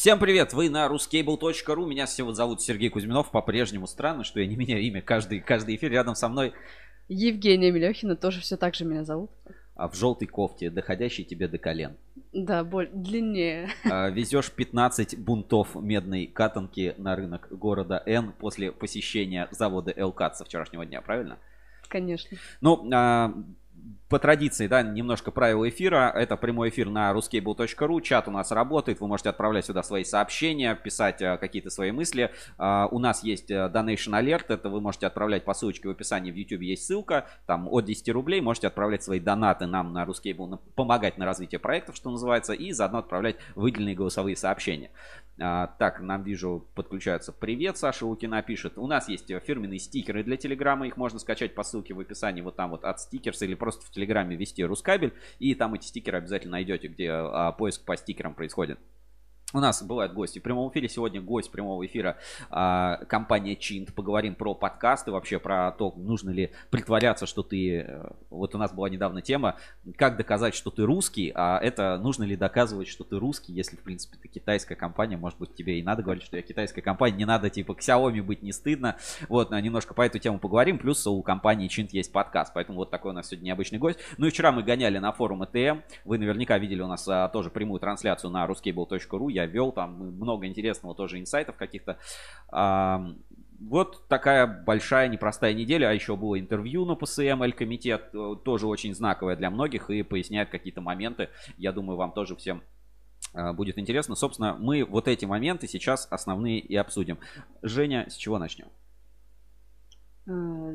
Всем привет! Вы на ruscable.ru. Меня сегодня зовут Сергей Кузьминов. По-прежнему странно, что я не меняю имя каждый, каждый эфир. Рядом со мной Евгения Мелехина тоже все так же меня зовут. а, в желтой кофте, доходящей тебе до колен. Да, боль длиннее. А, Везешь 15 бунтов медной катанки на рынок города Н после посещения завода Элкат со вчерашнего дня, правильно? Конечно. Ну, а, по традиции, да, немножко правила эфира. Это прямой эфир на ruscable.ru. Чат у нас работает. Вы можете отправлять сюда свои сообщения, писать а, какие-то свои мысли. А, у нас есть а, Donation Alert. Это вы можете отправлять по ссылочке в описании в YouTube. Есть ссылка. Там от 10 рублей можете отправлять свои донаты нам на Ruscable, помогать на развитие проектов, что называется, и заодно отправлять выделенные голосовые сообщения. Так, нам вижу, подключаются. Привет, Саша Лукина пишет. У нас есть э, фирменные стикеры для Телеграма. Их можно скачать по ссылке в описании вот там вот от стикерс или просто в Телеграме ввести Рускабель. И там эти стикеры обязательно найдете, где а, поиск по стикерам происходит. У нас бывают гости в прямом эфире. Сегодня гость прямого эфира а, компания Чинт. Поговорим про подкасты, вообще про то, нужно ли притворяться, что ты... э, Вот у нас была недавно тема, как доказать, что ты русский, а это нужно ли доказывать, что ты русский, если, в принципе, ты китайская компания, может быть, тебе и надо говорить, что я китайская компания, не надо, типа, к Xiaomi быть не стыдно. Вот, немножко по эту тему поговорим, плюс у компании Чинт есть подкаст, поэтому вот такой у нас сегодня необычный гость. Ну и вчера мы гоняли на форум ЭТМ, вы наверняка видели у нас а, тоже прямую трансляцию на ruscable.ru, я вел там много интересного тоже инсайтов каких-то. Вот такая большая непростая неделя, а еще было интервью на ПСМ, Эль-комитет, э, тоже очень знаковое для многих и поясняет какие-то моменты. Я думаю, вам тоже всем э, будет интересно. Собственно, мы вот эти моменты сейчас основные и обсудим. Женя, с чего начнем? А,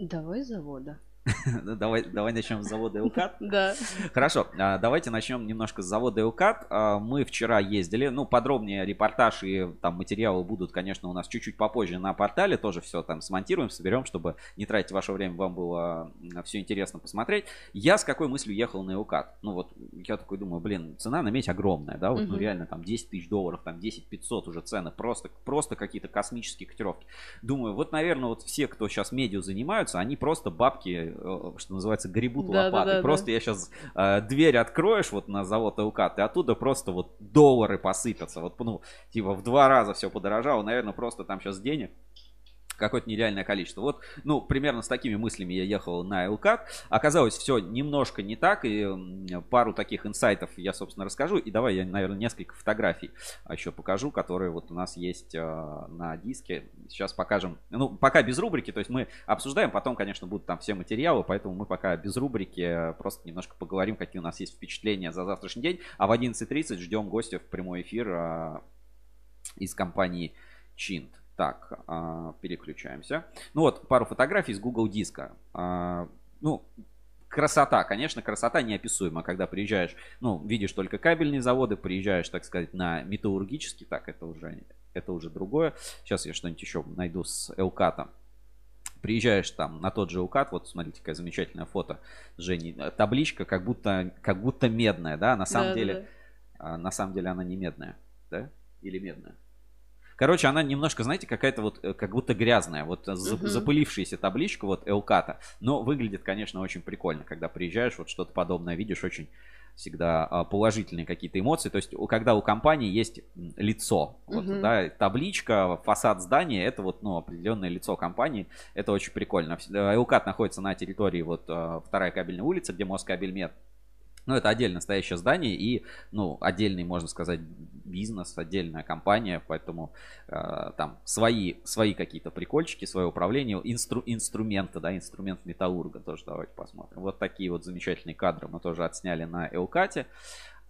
Давай с завода. Давай, давай начнем с завода Элкат. Да. Хорошо, а, давайте начнем немножко с завода Элкат. А, Мы вчера ездили, ну, подробнее репортаж и там материалы будут, конечно, у нас чуть-чуть попозже на портале. Тоже все там смонтируем, соберем, чтобы не тратить ваше время, вам было все интересно посмотреть. Я с какой мыслью ехал на Элкат? Ну, вот я такой думаю, блин, цена на медь огромная, да, вот, ну, реально там 10 тысяч долларов, там 10 500 уже цены, просто, просто какие-то космические котировки. Думаю, вот, наверное, вот все, кто сейчас медиа занимаются, они просто бабки, что называется, гребут Да, да, лопатой. да, да. просто я сейчас дверь откроешь вот на завод ЛК, и оттуда просто вот доллары посыпятся. Вот, ну, типа в два раза все подорожало. Наверное, просто там сейчас денег какое-то нереальное количество. Вот, ну, примерно с такими мыслями я ехал на Элкат. Оказалось, все немножко не так, и пару таких инсайтов я, собственно, расскажу. И давай я, наверное, несколько фотографий еще покажу, которые вот у нас есть э, на диске. Сейчас покажем. Ну, пока без рубрики, то есть мы обсуждаем, потом, конечно, будут там все материалы, поэтому мы пока без рубрики э, просто немножко поговорим, какие у нас есть впечатления за завтрашний день. А в 11.30 ждем гостя в прямой эфир э, из компании Чинт. Так, а, переключаемся. Ну вот, пару фотографий с Google диска. А, Ну, красота, конечно, красота неописуема, когда приезжаешь, ну, видишь только кабельные заводы, приезжаешь, так сказать, на металлургический, так, это уже, это уже другое. Сейчас я что-нибудь еще найду с Элката. Приезжаешь там на тот же Элкат, вот смотрите, какая замечательное фото Жени. Табличка как будто, как будто медная, да, на самом Да, да, деле, да. а, на самом деле она не медная, да? Или медная? Короче, она немножко, знаете, какая-то вот э, как будто грязная, вот Мгм. запылившаяся табличка вот Элката. Но выглядит, конечно, очень прикольно, когда приезжаешь, вот что-то подобное видишь, очень всегда а, положительные какие-то эмоции. То есть, когда у компании есть лицо, вот, Мгм. да, табличка, фасад здания, это вот, ну, определенное лицо компании, это очень прикольно. Э, Элкат находится на территории вот вторая кабельная улица, где Москабельмет. Ну, это отдельно стоящее здание и, ну, отдельный, можно сказать, бизнес, отдельная компания, поэтому э, там свои, свои какие-то прикольчики, свое управление, инстру, инструменты, да, инструмент металлурга тоже давайте посмотрим. Вот такие вот замечательные кадры мы тоже отсняли на Элкате.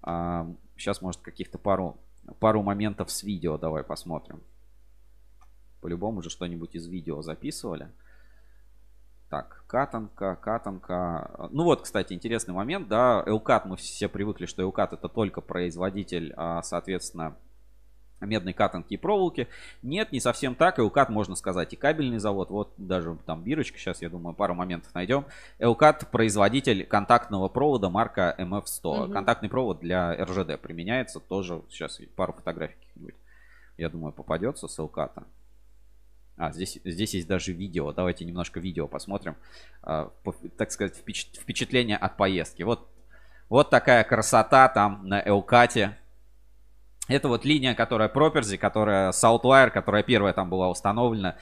А, сейчас, может, каких-то пару, пару моментов с видео давай посмотрим. По-любому же что-нибудь из видео записывали. Так, катанка, катанка. Ну вот, кстати, интересный момент, да, Элкат, мы все привыкли, что Элкат это только производитель, а, соответственно, медной катанки и проволоки. Нет, не совсем так. Элкат, можно сказать, и кабельный завод. Вот даже там бирочка, сейчас, я думаю, пару моментов найдем. Элкат производитель контактного провода марка MF100. Мгм. Контактный провод для РЖД применяется. Тоже сейчас пару фотографий каких-нибудь, я думаю, попадется с Элката. А, здесь, здесь есть даже видео. Давайте немножко видео посмотрим. А, по- так сказать, впечат- впечатление от поездки. Вот, вот такая красота там на Элкате. Это вот линия, которая Property, которая Southwire, которая первая там была установлена.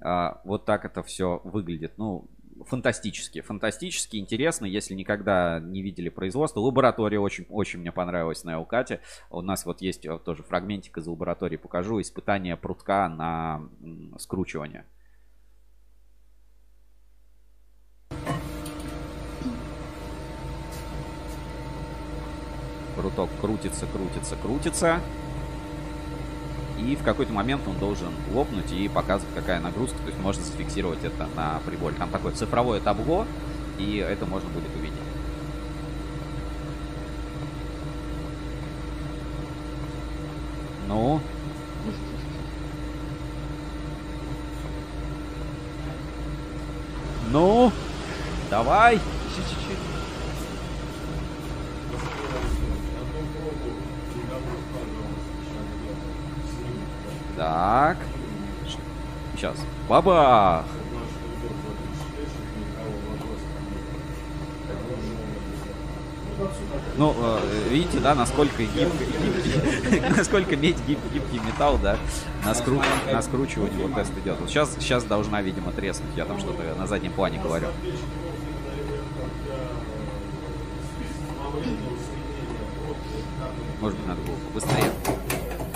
А, вот так это все выглядит. Ну, фантастически, фантастически интересно, если никогда не видели производство. Лаборатория очень, очень мне понравилась на Элкате. У нас вот есть вот тоже фрагментик из лаборатории, покажу. Испытание прутка на скручивание. Пруток крутится, крутится, крутится. И в какой-то момент он должен лопнуть и показывать, какая нагрузка. То есть можно зафиксировать это на приборе. Там такое цифровое табло, и это можно будет увидеть. Ну? Ну? Давай! Еще чуть-чуть. Так. Сейчас. Бабах! Ну, э, видите, да, насколько гибкий, гибкий насколько медь гиб, гибкий металл, да, на, скру, на вот тест идет. Вот сейчас, сейчас должна, видимо, треснуть. Я там что-то на заднем плане говорю. Может быть, надо было побыстрее.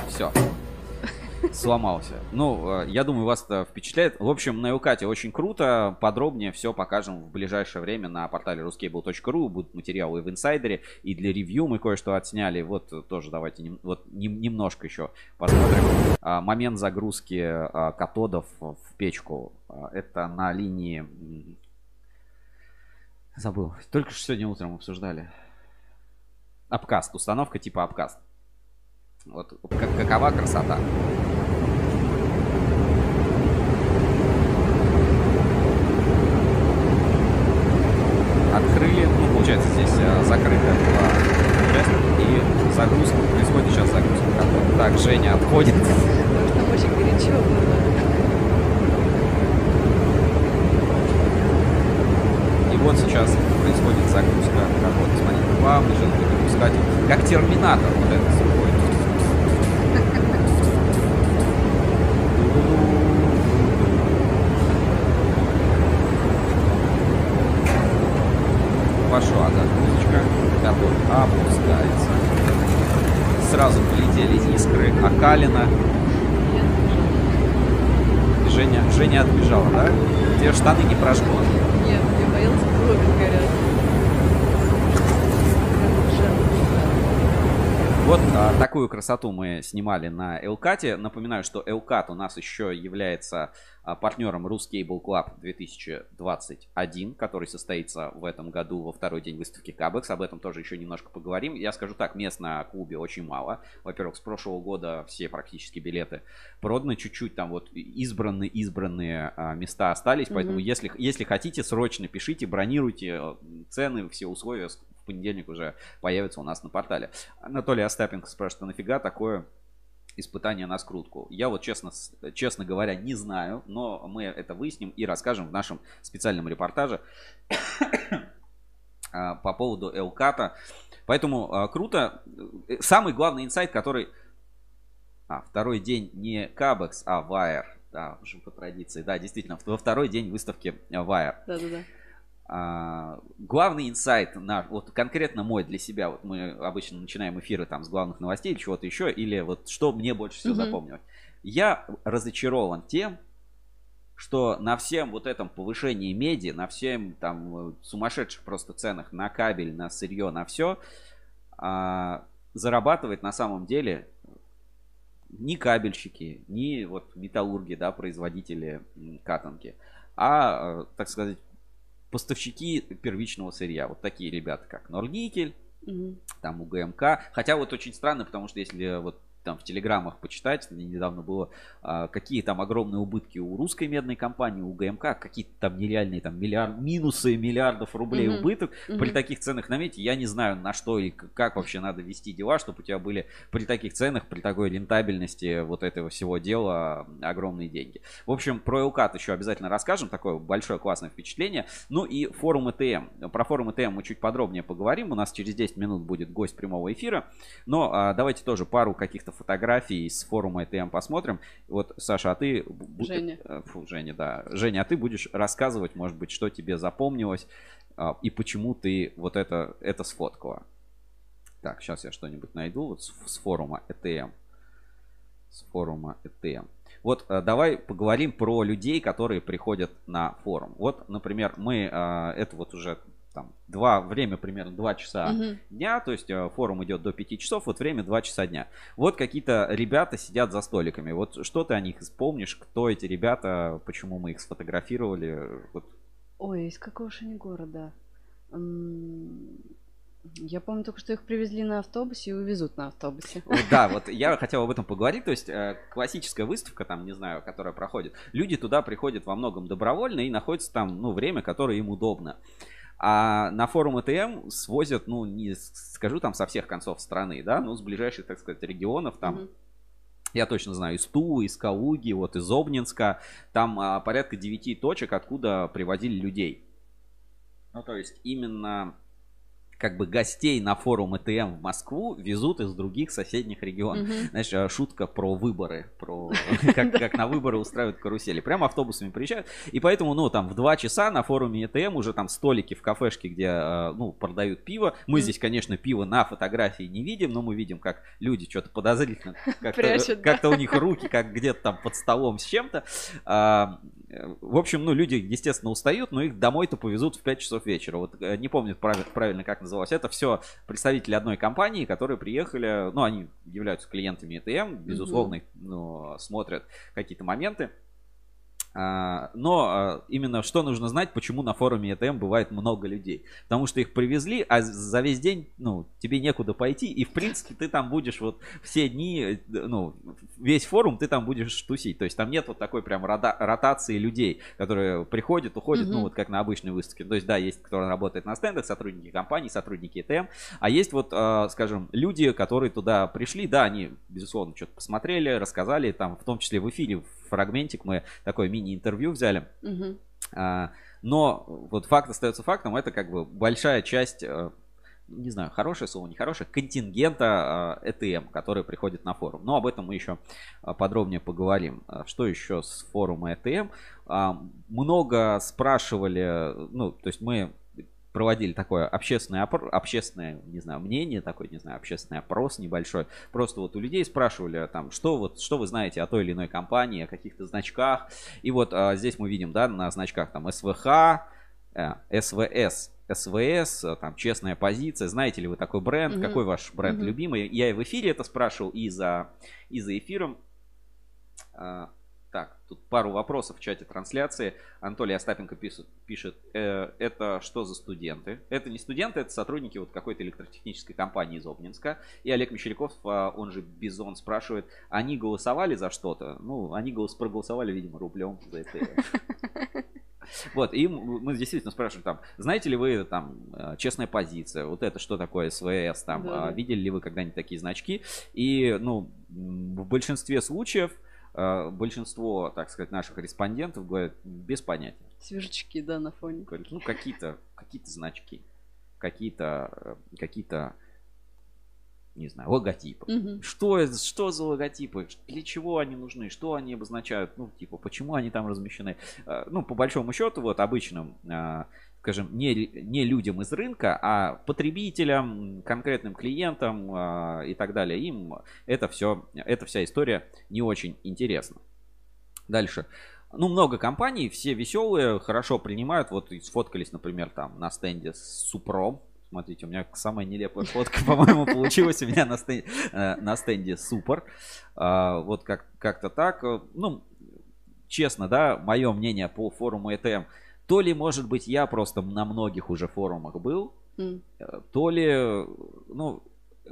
Все сломался. Ну, э, я думаю, вас это впечатляет. В общем, на Элкате очень круто. Подробнее все покажем в ближайшее время на портале ruscable.ru. Будут материалы в инсайдере. И для ревью мы кое-что отсняли. Вот тоже давайте нем, вот, нем, немножко еще посмотрим. А, момент загрузки а, катодов в печку. А, это на линии... Забыл. Только что сегодня утром обсуждали. Апкаст. Установка типа апкаст. Вот как, какова красота. Открыли, ну, получается, здесь э, закрытая была часть, и загрузка, происходит сейчас загрузка. Так, Женя отходит. Там очень горячо было. И вот сейчас происходит загрузка. Как вот, смотрите, плавно же выпускатель. Как терминатор вот это опускается. Сразу полетели искры. Акалина. Женя, Женя отбежала, да? Тебе штаны не прожгло. Нет, я боялась, брови горят. Вот а, такую красоту мы снимали на Элкате. Напоминаю, что Элкат у нас еще является а, партнером Ruscable Club 2021, который состоится в этом году во второй день выставки Кабекс. Об этом тоже еще немножко поговорим. Я скажу так, мест на клубе очень мало. Во-первых, с прошлого года все практически билеты проданы. Чуть-чуть там вот избранные избранные а, места остались. Поэтому mm-hmm. если, если хотите, срочно пишите, бронируйте. Э, цены, все условия понедельник уже появится у нас на портале. Анатолий Остапенко спрашивает, а нафига такое испытание на скрутку. Я вот честно, честно говоря не знаю, но мы это выясним и расскажем в нашем специальном репортаже а, по поводу Элката. Поэтому а, круто. Самый главный инсайт, который... А, второй день не Кабекс, а Wire. Да, уже по традиции. Да, действительно, во второй день выставки Wire. Да-да-да. А, главный инсайт, на, вот конкретно мой для себя, вот мы обычно начинаем эфиры там с главных новостей, чего-то еще, или вот что мне больше всего mm-hmm. запомнилось. Я разочарован тем, что на всем вот этом повышении меди, на всем там сумасшедших просто ценах на кабель, на сырье, на все, а, зарабатывает на самом деле ни кабельщики, ни вот металлурги, да, производители катанки, а, так сказать, поставщики первичного сырья. Вот такие ребята, как Норникель, угу. там УГМК. Хотя вот очень странно, потому что если вот там в телеграммах почитать, недавно было, а, какие там огромные убытки у русской медной компании, у ГМК, какие-то там нереальные там миллиард, минусы миллиардов рублей mm-hmm. убыток. Mm-hmm. При таких ценах на мете я не знаю, на что и как вообще надо вести дела, чтобы у тебя были при таких ценах, при такой рентабельности вот этого всего дела огромные деньги. В общем, про Элкат еще обязательно расскажем, такое большое классное впечатление. Ну и форум ЭТМ. Про форум ЭТМ мы чуть подробнее поговорим. У нас через 10 минут будет гость прямого эфира. Но а, давайте тоже пару каких-то фотографий с форума ETM посмотрим. Вот, Саша, а ты... Женя. Э, фу, Женя, да. Женя, а ты будешь рассказывать, может быть, что тебе запомнилось а, и почему ты вот это, это сфоткала. Так, сейчас я что-нибудь найду вот с, с форума ETM. С форума ETM. Вот э, давай поговорим про людей, которые приходят на форум. Вот, например, мы, э, это вот уже там два, время примерно 2 часа угу. дня, то есть э, форум идет до 5 часов, вот время 2 часа дня. Вот какие-то ребята сидят за столиками, вот что ты о них вспомнишь, кто эти ребята, почему мы их сфотографировали? Вот. Ой, из какого же они города? Я помню только, что их привезли на автобусе и увезут на автобусе. Да, вот я хотел об этом поговорить. То есть э, классическая выставка, там, не знаю, которая проходит, люди туда приходят во многом добровольно и находятся там, ну, время, которое им удобно. А на форум ЭТМ свозят, ну, не скажу там со всех концов страны, да, ну, с ближайших, так сказать, регионов там. Mm-hmm. Я точно знаю из Тулы, из Калуги, вот из Обнинска. Там а, порядка 9 точек, откуда привозили людей. Ну, то есть именно как бы гостей на форум ЭТМ в Москву везут из других соседних регионов. Угу. Знаешь, э, шутка про выборы, про как, как на выборы устраивают карусели. Прямо автобусами приезжают. И поэтому, ну, там в 2 часа на форуме ЭТМ уже там столики в кафешке, где, э, ну, продают пиво. Мы здесь, конечно, пиво на фотографии не видим, но мы видим, как люди что-то подозрительно, как-то, как-то у них руки, как где-то там под столом с чем-то. А, в общем, ну, люди, естественно, устают, но их домой-то повезут в 5 часов вечера. Вот э, не помню правильно, как называлось. Это все представители одной компании, которые приехали, ну, они являются клиентами ETM, безусловно, ну, смотрят какие-то моменты. А, но а, именно что нужно знать, почему на форуме ETM бывает много людей. Потому что их привезли, а за весь день, ну, тебе некуда пойти, и в принципе ты там будешь вот все дни, ну, весь форум ты там будешь тусить. То есть там нет вот такой прям ротации людей, которые приходят, уходят, mm-hmm. ну, вот как на обычной выставке. То есть, да, есть кто работает на стендах, сотрудники компании, сотрудники ETM, а есть вот, а, скажем, люди, которые туда пришли, да, они, безусловно, что-то посмотрели, рассказали, там, в том числе в эфире, фрагментик мы такой мини-интервью взяли. Угу. А, но вот факт остается фактом, это как бы большая часть э, не знаю, хорошее слово, нехорошее, контингента ETM, который приходит на форум. Но об этом мы еще а, подробнее поговорим. А, что еще с форума ETM? Много спрашивали, ну, то есть мы проводили такое общественное, опро... общественное, не знаю, мнение, такой, не знаю, общественный опрос небольшой. Просто вот у людей спрашивали там, что вот, что вы знаете о той или иной компании, о каких-то значках. И вот а, здесь мы видим, да, на значках там СВХ, э, СВС, СВС, там честная позиция. Знаете ли вы такой бренд? Mm-hmm. Какой ваш бренд mm-hmm. любимый? Я и в эфире это спрашивал, и за, и за эфиром. А, так, тут пару вопросов в чате трансляции. Анатолий Остапенко пишет, пишет э, это что за студенты? Это не студенты, это сотрудники вот какой-то электротехнической компании из Обнинска. И Олег Мещеряков, а, он же Бизон, спрашивает, они голосовали за что-то? Ну, они голос проголосовали, видимо, рублем за это. Вот, и мы действительно спрашиваем там, знаете ли вы там э, честная позиция, вот это что такое СВС, там, да. видели ли вы когда-нибудь такие значки? И, ну, в большинстве случаев большинство, так сказать, наших респондентов говорят без понятия. Свежачки, да, на фоне. Ну, какие-то какие значки, какие-то э, какие-то не знаю, логотипы. Угу. Что, что за логотипы? Для чего они нужны? Что они обозначают? Ну, типа, почему они там размещены? Э, ну, по большому счету, вот обычным скажем, не, не людям из рынка, а потребителям, конкретным клиентам э, и так далее. Им это все, эта вся история не очень интересна. Дальше. Ну, много компаний, все веселые, хорошо принимают. Вот сфоткались, например, там на стенде с Супром. Смотрите, у меня самая нелепая фотка, по-моему, получилась у меня на стенде, э, на стенде Супер. А, вот как, как-то так. Ну, честно, да, мое мнение по форуму ETM – то ли, может быть, я просто на многих уже форумах был, mm. то ли, ну,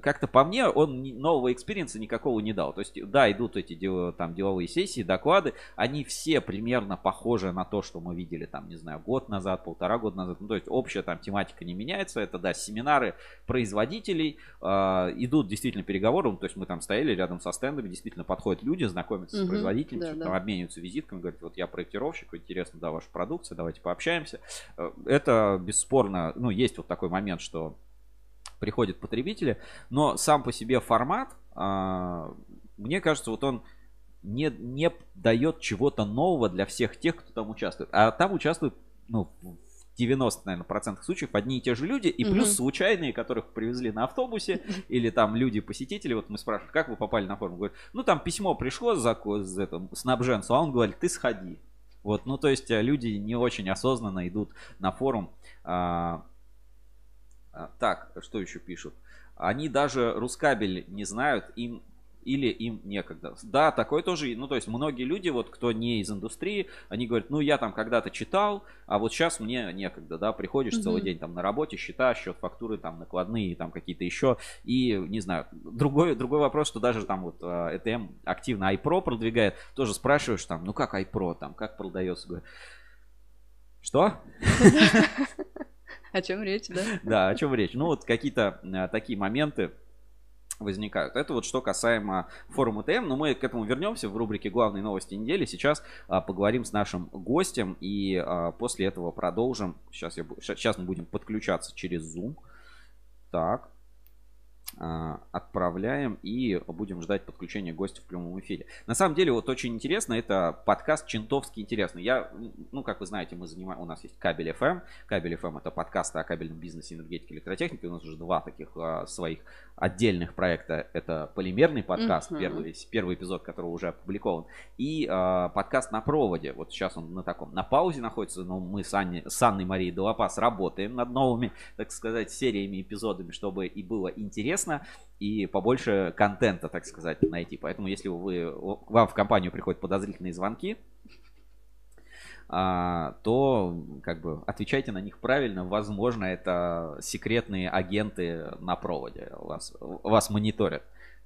как-то по мне он нового experience а никакого не дал. То есть, да, идут эти дел, там деловые сессии, доклады, они все примерно похожи на то, что мы видели там, не знаю, год назад, полтора года назад. Ну, то есть общая там тематика не меняется. Это, да, семинары производителей, э, идут действительно переговоры. Ну, то есть мы там стояли рядом со стендами, действительно подходят люди, знакомятся угу, с производителем, да, да. там обмениваются визитками, говорят, вот я проектировщик, интересно, да, ваша продукция, давайте пообщаемся. Э, это бесспорно, ну, есть вот такой момент, что приходят потребители, но сам по себе формат, а, мне кажется, вот он не, не дает чего-то нового для всех тех, кто там участвует. А там участвуют, ну, в 90, наверное, процентах случаев одни и те же люди, и плюс случайные, которых привезли на автобусе, или там люди-посетители, вот мы спрашиваем, как вы попали на форум, говорят, ну там письмо пришло за, за это, снабженцу, а он говорит, ты сходи. Вот, ну то есть э, люди не очень осознанно идут на форум, а, так, что еще пишут? Они даже Рускабель не знают, им или им некогда. Да, такое тоже, ну то есть многие люди, вот кто не из индустрии, они говорят, ну я там когда-то читал, а вот сейчас мне некогда, да, приходишь mm-hmm. целый день там на работе, счета, счет фактуры, там накладные, там какие-то еще, и не знаю, другой, другой вопрос, что даже там вот а, активно iPro продвигает, тоже спрашиваешь там, ну как iPro, там, как продается, говорю, что? О чем речь, да? Да, о чем речь. Ну, вот какие-то э, такие моменты возникают. Это вот что касаемо форума ТМ, но мы к этому вернемся в рубрике «Главные новости недели». Сейчас а, поговорим с нашим гостем и а, после этого продолжим. Сейчас, я, сейчас мы будем подключаться через Zoom. Так. А, отправляем и будем ждать подключения гостя в прямом эфире. На самом деле, вот очень интересно, это подкаст Чентовский интересный. Я, ну, как вы знаете, мы занимаем, у нас есть Кабель FM. Кабель FM это подкаст о кабельном бизнесе, энергетике, электротехнике. У нас уже два таких а, своих отдельных проекта. Это полимерный подкаст, uh-huh. первый, первый эпизод которого уже опубликован. И а, подкаст на проводе. Вот сейчас он на таком, на паузе находится, но мы с, Анне, с Анной Марией Долопас работаем над новыми, так сказать, сериями, эпизодами, чтобы и было интересно интересно и побольше контента, так сказать, найти. Поэтому, если вы, вам в компанию приходят подозрительные звонки, а, то как бы отвечайте на них правильно. Возможно, это секретные агенты на проводе вас, вас мониторят.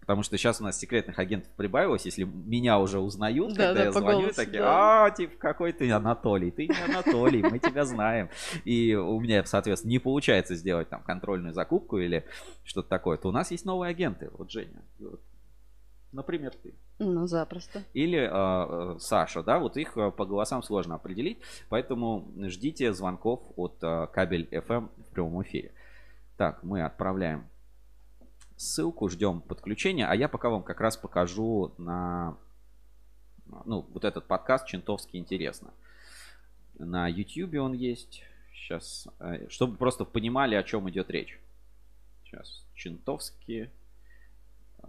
Потому что сейчас у нас секретных агентов прибавилось, если меня уже узнают, да, когда да, я звоню, голосу, такие, да. а, типа, какой ты Анатолий? Ты не Анатолий, мы тебя знаем. И у меня, соответственно, не получается сделать там контрольную закупку или что-то такое, то у нас есть новые агенты. Вот Женя, Например, ты. Ну, запросто. Или э, Саша, да, вот их э, по голосам сложно определить, поэтому ждите звонков от э, кабель FM в прямом эфире. Так, мы отправляем ссылку, ждем подключения. А я пока вам как раз покажу на ну, вот этот подкаст Чентовский интересно. На YouTube он есть. Сейчас, э, чтобы просто понимали, о чем идет речь. Сейчас, Чентовский. Э,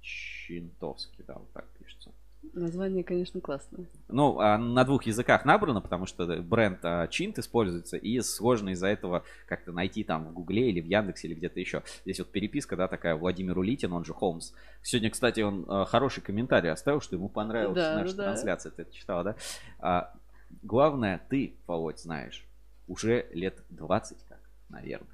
Чентовский, да, вот так. Название, конечно, классное. Ну, а на двух языках набрано, потому что бренд а, Чинт используется, и сложно из-за этого как-то найти там в Гугле или в Яндексе или где-то еще. Здесь вот переписка, да, такая Владимир Улитин, он же Холмс. Сегодня, кстати, он а, хороший комментарий оставил, что ему понравилась да, наша да. трансляция. Ты это читала, да? А, главное, ты, Володь, знаешь, уже лет 20 как, наверное.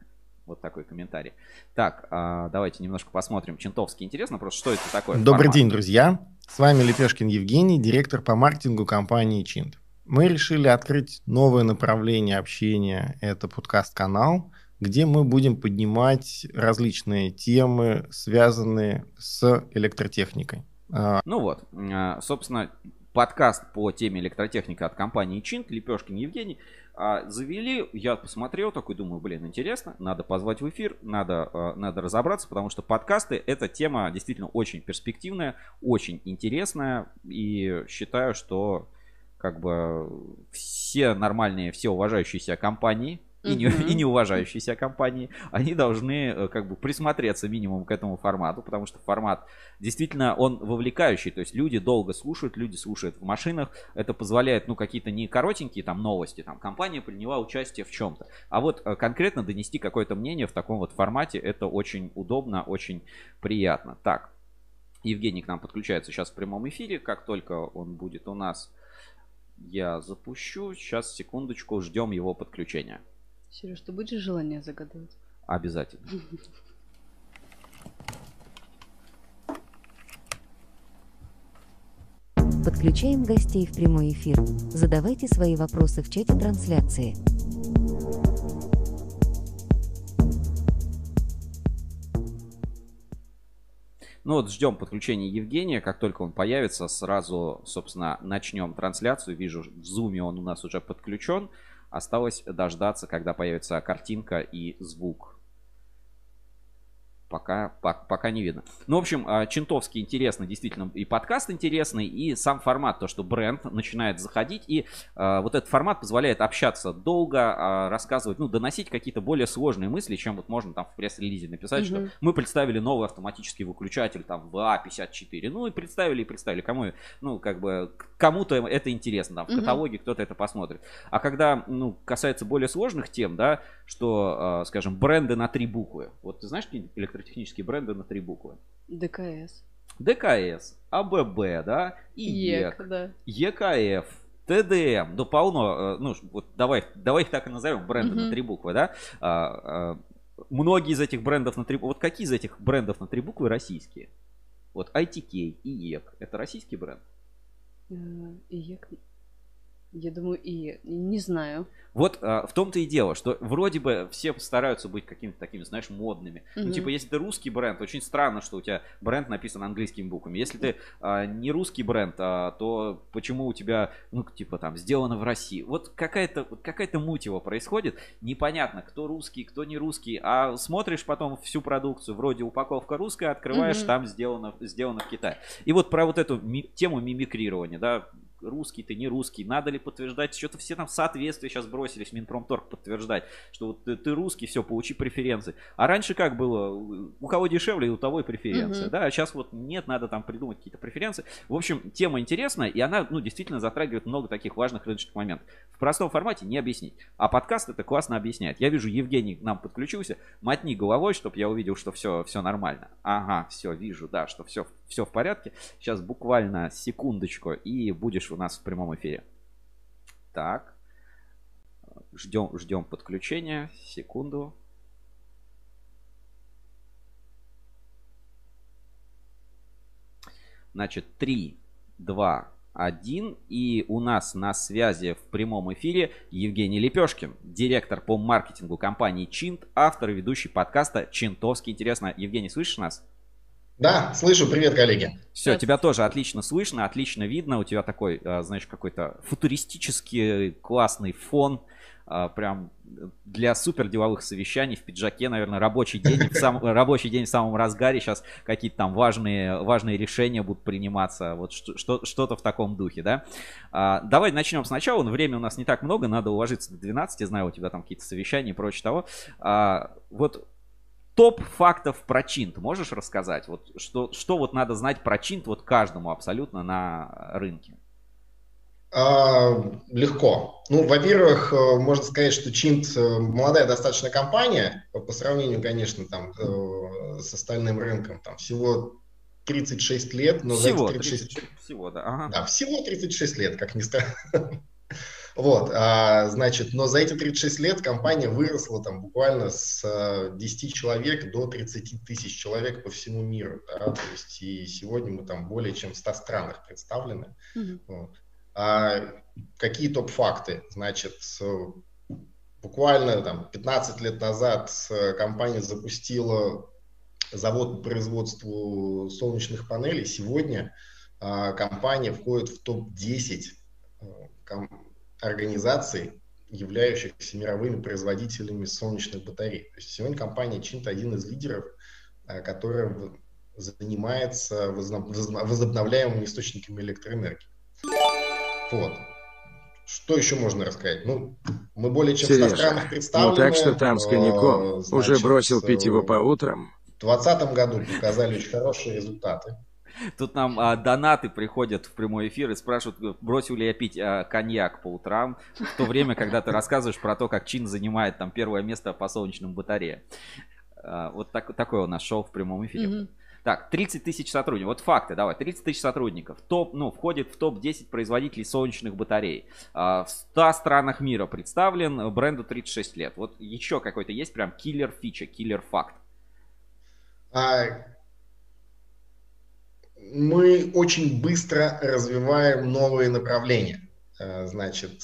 Вот такой комментарий. Так, а, давайте немножко посмотрим. Чентовский интересно просто, что это такое? Добрый формат? день, друзья. С вами Лепешкин Евгений, директор по маркетингу компании Чинт. Мы решили открыть новое направление общения. Это подкаст-канал, где мы будем поднимать различные темы, связанные с электротехникой. А, ну вот, а, собственно, подкаст по теме электротехника от компании Чинт, Лепешкин Евгений. А, завели, я посмотрел, такой думаю, блин, интересно, надо позвать в эфир, надо, а, надо разобраться, потому что подкасты это тема действительно очень перспективная, очень интересная, и считаю, что как бы все нормальные, все уважающиеся компании, и, не, и не уважающие себя компании, они должны э, как бы присмотреться минимум к этому формату, потому что формат действительно он вовлекающий, то есть люди долго слушают, люди слушают в машинах, это позволяет, ну, какие-то не коротенькие там новости, там, компания приняла участие в чем-то, а вот э, конкретно донести какое-то мнение в таком вот формате, это очень удобно, очень приятно. Так, Евгений к нам подключается сейчас в прямом эфире, как только он будет у нас, я запущу, сейчас секундочку, ждем его подключения. Сереж, ты будешь желание загадывать? Обязательно. Подключаем гостей в прямой эфир. Задавайте свои вопросы в чате трансляции. Ну вот ждем подключения Евгения. Как только он появится, сразу, собственно, начнем трансляцию. Вижу, в зуме он у нас уже подключен. Осталось дождаться, когда появится картинка и звук пока, пока, пока не видно. Ну, в общем, а, Чинтовский интересный, действительно, и подкаст интересный, и сам формат, то, что бренд начинает заходить, и э, вот этот формат позволяет общаться долго, э, рассказывать, ну, доносить какие-то более сложные мысли, чем вот можно там в пресс-релизе написать, mm-hmm. что мы представили новый автоматический выключатель, там, VA54, ну, и представили, и представили, кому, ну, как бы, кому-то это интересно, там, в mm-hmm. каталоге кто-то это посмотрит. А когда, ну, касается более сложных тем, да, что, э, скажем, бренды на три буквы, вот ты знаешь какие-нибудь электротехнические бренды на три буквы? ДКС. ДКС, АББ, да, ИЕК, да. ЕКФ, ТДМ, да полно, ну, вот давай, давай их так и назовем, бренды угу. на три буквы, да. А, а, многие из этих брендов на три буквы, вот какие из этих брендов на три буквы российские? Вот ITK, ИЕК, это российский бренд? Э, ИЕК, я думаю, и не знаю. Вот а, в том-то и дело, что вроде бы все стараются быть какими-то такими, знаешь, модными. Mm-hmm. Ну, типа, если ты русский бренд, очень странно, что у тебя бренд написан английскими буквами. Если ты а, не русский бренд, а, то почему у тебя, ну, типа, там, сделано в России? Вот какая-то какая-то муть его происходит. Непонятно, кто русский, кто не русский. А смотришь потом всю продукцию, вроде упаковка русская, открываешь, mm-hmm. там сделано, сделано в Китае. И вот про вот эту ми- тему мимикрирования, да, русский ты, не русский, надо ли подтверждать, что-то все там в соответствии сейчас бросились, Минпромторг подтверждать, что вот ты, ты русский, все, получи преференции. А раньше как было, у кого дешевле, у того и преференция, угу. да, а сейчас вот нет, надо там придумать какие-то преференции. В общем, тема интересная, и она, ну, действительно затрагивает много таких важных рыночных моментов. В простом формате не объяснить, а подкаст это классно объясняет. Я вижу, Евгений к нам подключился, мотни головой, чтобы я увидел, что все, все нормально. Ага, все, вижу, да, что все, все в порядке. Сейчас буквально секундочку, и будешь у нас в прямом эфире. Так. Ждем, ждем подключения. Секунду. Значит, 3, 2, 1. И у нас на связи в прямом эфире Евгений Лепешкин, директор по маркетингу компании Чинт, автор и ведущий подкаста Чинтовский. Интересно, Евгений, слышишь нас? Да, слышу. Привет, коллеги. Все, тебя тоже отлично слышно, отлично видно. У тебя такой, а, знаешь, какой-то футуристический классный фон. А, прям для супер деловых совещаний в пиджаке, наверное, рабочий день, в сам, рабочий день в самом разгаре. Сейчас какие-то там важные, важные решения будут приниматься. Вот что, что-то в таком духе, да. А, давай начнем сначала. Время у нас не так много, надо уложиться до 12. Я знаю, у тебя там какие-то совещания и прочее того. А, вот топ фактов про Чинт можешь рассказать? Вот что, что вот надо знать про Чинт вот каждому абсолютно на рынке? А, легко. Ну, во-первых, э, можно сказать, что Чинт э, молодая достаточно компания, по сравнению, конечно, там, э, с остальным рынком, там всего 36 лет, но всего, за 36... 30, всего, да. Ага. Да, всего 36 лет, как ни странно. Вот, а, значит, но за эти 36 лет компания выросла там буквально с 10 человек до 30 тысяч человек по всему миру. Да? То есть и сегодня мы там более чем в 100 странах представлены. Mm-hmm. Вот. А, какие топ-факты? Значит, буквально там 15 лет назад компания запустила завод по производству солнечных панелей. Сегодня а, компания входит в топ-10 организаций, являющихся мировыми производителями солнечных батарей. То есть сегодня компания Чинта один из лидеров, э, которая занимается возобновляемыми источниками электроэнергии. Вот. Что еще можно рассказать? Ну, мы более чем Сережа, в 100 странах представлены. Ну так что там с коньяком значит, уже бросил пить его по утрам? В 2020 году показали очень хорошие результаты. Тут нам а, донаты приходят в прямой эфир и спрашивают, бросил ли я пить а, коньяк по утрам, в то время, когда ты рассказываешь про то, как Чин занимает там первое место по солнечным батареям. А, вот так, такое у нас шоу в прямом эфире. Mm-hmm. Так, 30 тысяч сотрудников. Вот факты, давай. 30 тысяч сотрудников. Топ, ну, входит в топ-10 производителей солнечных батарей. А, в 100 странах мира представлен. Бренду 36 лет. Вот еще какой-то есть прям киллер фича, киллер факт. А, мы очень быстро развиваем новые направления. Э, значит,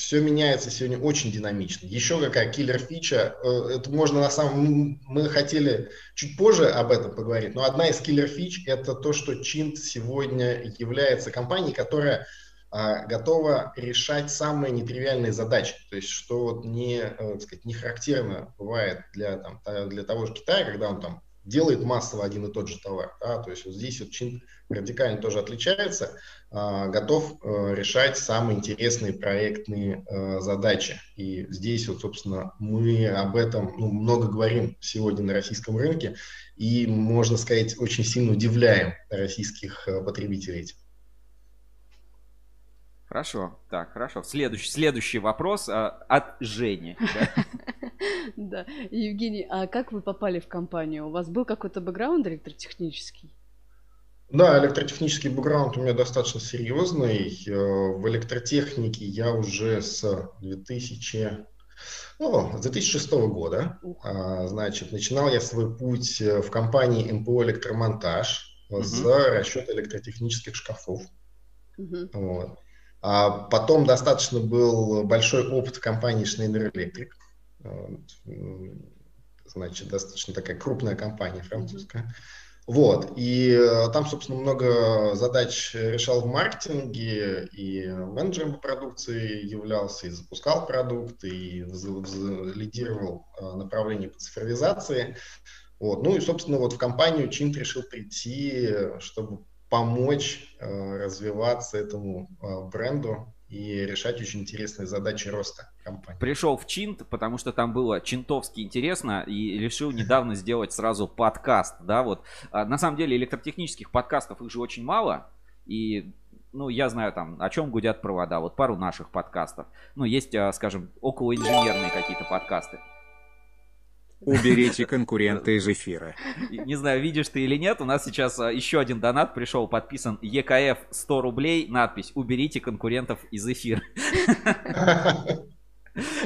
все меняется сегодня очень динамично. Еще какая killer-фича, э, это можно на самом... Мы хотели чуть позже об этом поговорить, но одна из killer-фич – это то, что Chint сегодня является компанией, которая а, готова решать самые нетривиальные задачи. То есть, что вот не, э, так сказать, не характерно бывает для, там, для того же Китая, когда он там делает массово один и тот же товар. Да? То есть вот здесь вот Чин радикально тоже отличается, а, готов а, решать самые интересные проектные а, задачи. И здесь вот, собственно, мы об этом ну, много говорим сегодня на российском рынке и, можно сказать, очень сильно удивляем российских а, потребителей этим. Хорошо, так, хорошо. Следующий, следующий вопрос а, от Жени. Да, Евгений, а как вы попали в компанию? У вас был какой-то бэкграунд электротехнический? Да, электротехнический бэкграунд у меня достаточно серьезный. Э, в электротехнике я уже с 2000, ну, с 2006 года. А, значит, начинал я свой путь э, в компании МПО «Электромонтаж» угу. с расчета электротехнических шкафов. Угу. Вот. А потом достаточно был большой опыт в компании Schneider Electric. Значит, достаточно такая крупная компания французская. Вот. И э, там, собственно, много задач решал в маркетинге, и менеджером по продукции являлся, и запускал продукт, и лидировал э, направление по цифровизации. Вот. Ну и, собственно, вот в компанию Чинт решил прийти, чтобы помочь э, развиваться этому э, бренду и решать очень интересные задачи роста компании. Пришел в Чинт, потому что там было чинтовски интересно, и решил недавно сделать сразу подкаст, да, вот. А, на самом деле электротехнических подкастов их же очень мало, и ну, я знаю там, о чем гудят провода, вот пару наших подкастов. Ну, есть, а, скажем, около инженерные какие-то подкасты. Уберите конкурента из эфира. Не знаю, видишь ты или нет, у нас сейчас а, еще один донат пришел, подписан ЕКФ 100 рублей, надпись «Уберите конкурентов из эфира».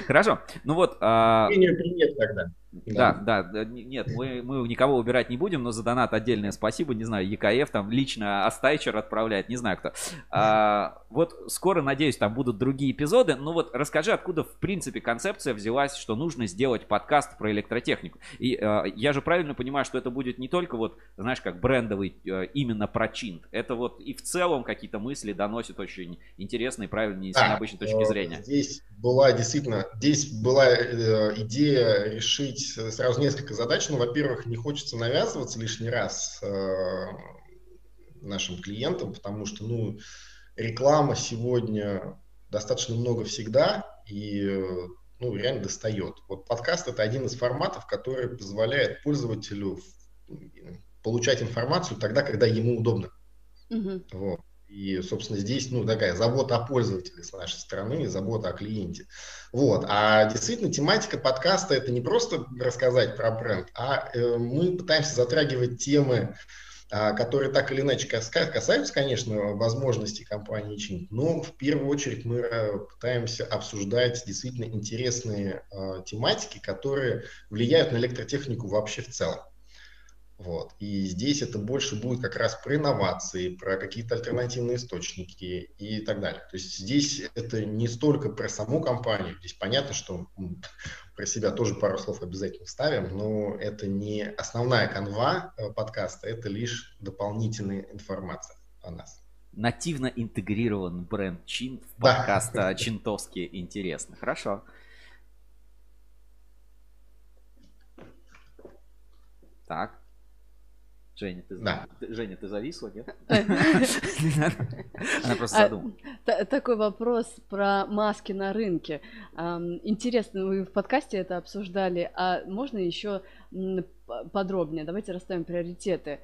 Хорошо, ну вот... Привет тогда. Да, да, да, нет, мы, мы никого убирать не будем, но за донат отдельное спасибо, не знаю, ЕКФ там лично Астайчер отправляет, не знаю кто. А, вот скоро, надеюсь, там будут другие эпизоды, ну вот расскажи, откуда в принципе концепция взялась, что нужно сделать подкаст про электротехнику. И а, я же правильно понимаю, что это будет не только вот, знаешь, как брендовый а, именно про чинт, это вот и в целом какие-то мысли доносят очень интересные, правильные, с необычной точки э, зрения. Здесь была действительно, здесь была э, идея решить решить сразу несколько задач. Ну, во-первых, не хочется навязываться лишний раз э, нашим клиентам, потому что, ну, реклама сегодня достаточно много всегда и, ну, реально достает. Вот подкаст это один из форматов, который позволяет пользователю получать информацию тогда, когда ему удобно. Угу. Вот. И, собственно, здесь, ну, такая забота о пользователе с нашей стороны, забота о клиенте. Вот. А действительно, тематика подкаста – это не просто рассказать про бренд, а э, мы пытаемся затрагивать темы, э, которые так или иначе касаются, конечно, возможностей компании Чин, но в первую очередь мы э, пытаемся обсуждать действительно интересные э, тематики, которые влияют на электротехнику вообще в целом. Вот. И здесь это больше будет как раз про инновации, про какие-то альтернативные источники и так далее. То есть здесь это не столько про саму компанию, здесь понятно, что про себя тоже пару слов обязательно ставим, но это не основная канва э, подкаста, это лишь дополнительная информация о нас. Нативно интегрирован бренд Чин в подкаст да. Чинтовски интересно. Хорошо. Так, Женя, ты, да. Женя, ты зависла, нет? Она просто а, задумалась. Такой вопрос про маски на рынке. Интересно, вы в подкасте это обсуждали, а можно еще подробнее? Давайте расставим приоритеты.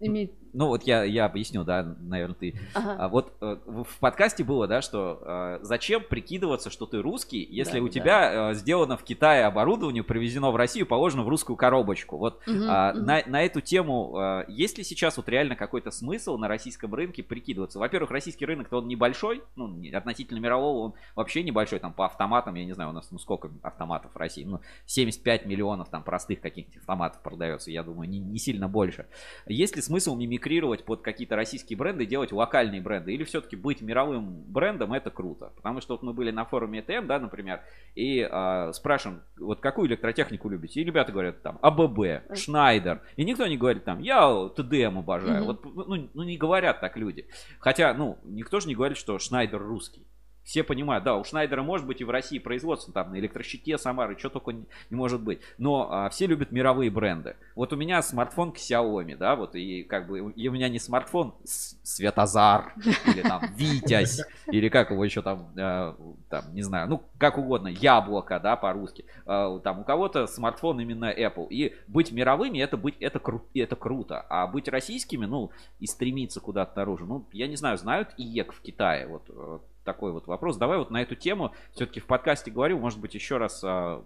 иметь ну вот я, я объясню, да, наверное, ты. Ага. А вот э, в подкасте было, да, что э, зачем прикидываться, что ты русский, если Да, у да. тебя э, сделано в Китае оборудование, привезено в Россию, положено в русскую коробочку. Вот Мгм, а, мгм. на, на эту тему э, есть ли сейчас вот реально какой-то смысл на российском рынке прикидываться? Во-первых, российский рынок-то он небольшой, ну, относительно мирового он вообще небольшой, там по автоматам, я не знаю, у нас ну сколько автоматов в России, ну 75 миллионов там простых каких-то автоматов продается, я думаю, не, не сильно больше. Есть ли смысл мимикрировать под какие-то российские бренды и делать локальные бренды? Или все-таки быть мировым брендом это круто? Потому что вот мы были на форуме ETM, да, например, и а, спрашиваем, вот какую электротехнику любите? И ребята говорят там АББ, Шнайдер. И никто не говорит там, я ТДМ обожаю. Мгм. Вот, ну, ну, не говорят так люди. Хотя, ну, никто же не говорит, что Шнайдер русский. Все понимают, да, у Шнайдера может быть и в России производство, там, на электрощите Самары, что только не, не может быть. Но а, все любят мировые бренды. Вот у меня смартфон Xiaomi, да, вот, и как бы, и у меня не смартфон Светозар, или там Витязь, или как его еще там, э, там, не знаю, ну, как угодно, Яблоко, да, по-русски. Э, там у кого-то смартфон именно Apple. И быть мировыми, это быть, это, кру- это круто. А быть российскими, ну, и стремиться куда-то наружу, ну, я не знаю, знают ИЕК в Китае, вот, э, такой вот вопрос. Давай вот на эту тему все-таки в подкасте говорю, может быть, еще раз а,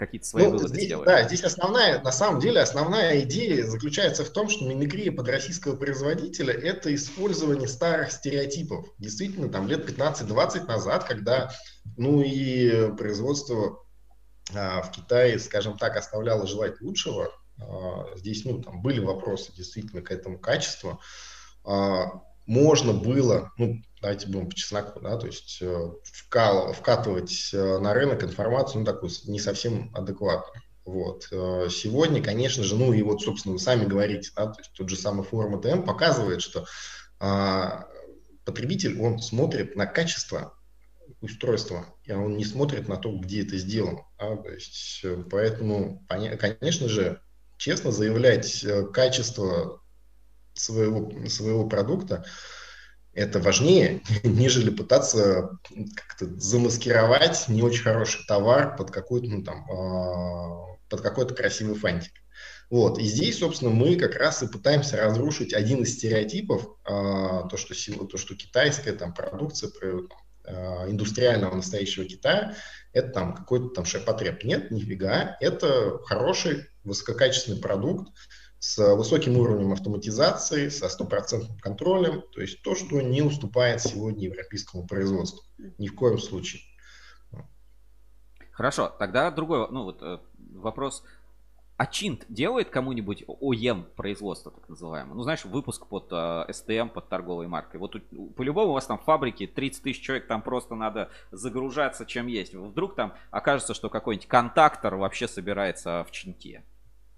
какие-то свои Ну, выводы здесь, сделаем. да, здесь основная, на самом деле, основная идея заключается в том, что мимикрия под российского производителя – это использование старых стереотипов. Действительно, там лет 15-20 назад, когда, ну и производство а, в Китае, скажем так, оставляло желать лучшего, а, здесь, ну, там были вопросы действительно к этому качеству, а, можно было, ну, давайте будем по чесноку, да, то есть э, вкал- вкатывать э, на рынок информацию, ну, такую не совсем адекватную. Вот. Э, Сегодня, конечно же, ну и вот, собственно, вы сами говорите, да, то есть тот же самый форум ЭТМ показывает, что а, потребитель, он смотрит на качество устройства, и он не смотрит на то, где это сделано. да, то есть, поэтому, конечно же, честно заявлять качество своего, своего продукта, это важнее, нежели пытаться как-то замаскировать не очень хороший товар под какой-то, ну, там, а, под какой-то красивый фантик. Вот. И здесь, собственно, мы как раз и пытаемся разрушить один из стереотипов, а, то, что, то, что китайская там, продукция про- а, индустриального настоящего Китая, это там какой-то там ширпотреб. Нет, нифига. Это хороший, высококачественный продукт, с высоким уровнем автоматизации, со стопроцентным контролем, то есть то, что не уступает сегодня европейскому производству. Ни в коем случае. Хорошо, тогда другой ну, вот, э, вопрос. А Чинт делает кому-нибудь ОЕМ производство, так называемое? Ну, знаешь, выпуск под э, под торговой маркой. Вот по-любому у вас там в фабрике 30 тысяч человек, там просто надо загружаться чем есть. Вдруг там окажется, что какой-нибудь контактор вообще собирается в Чинте.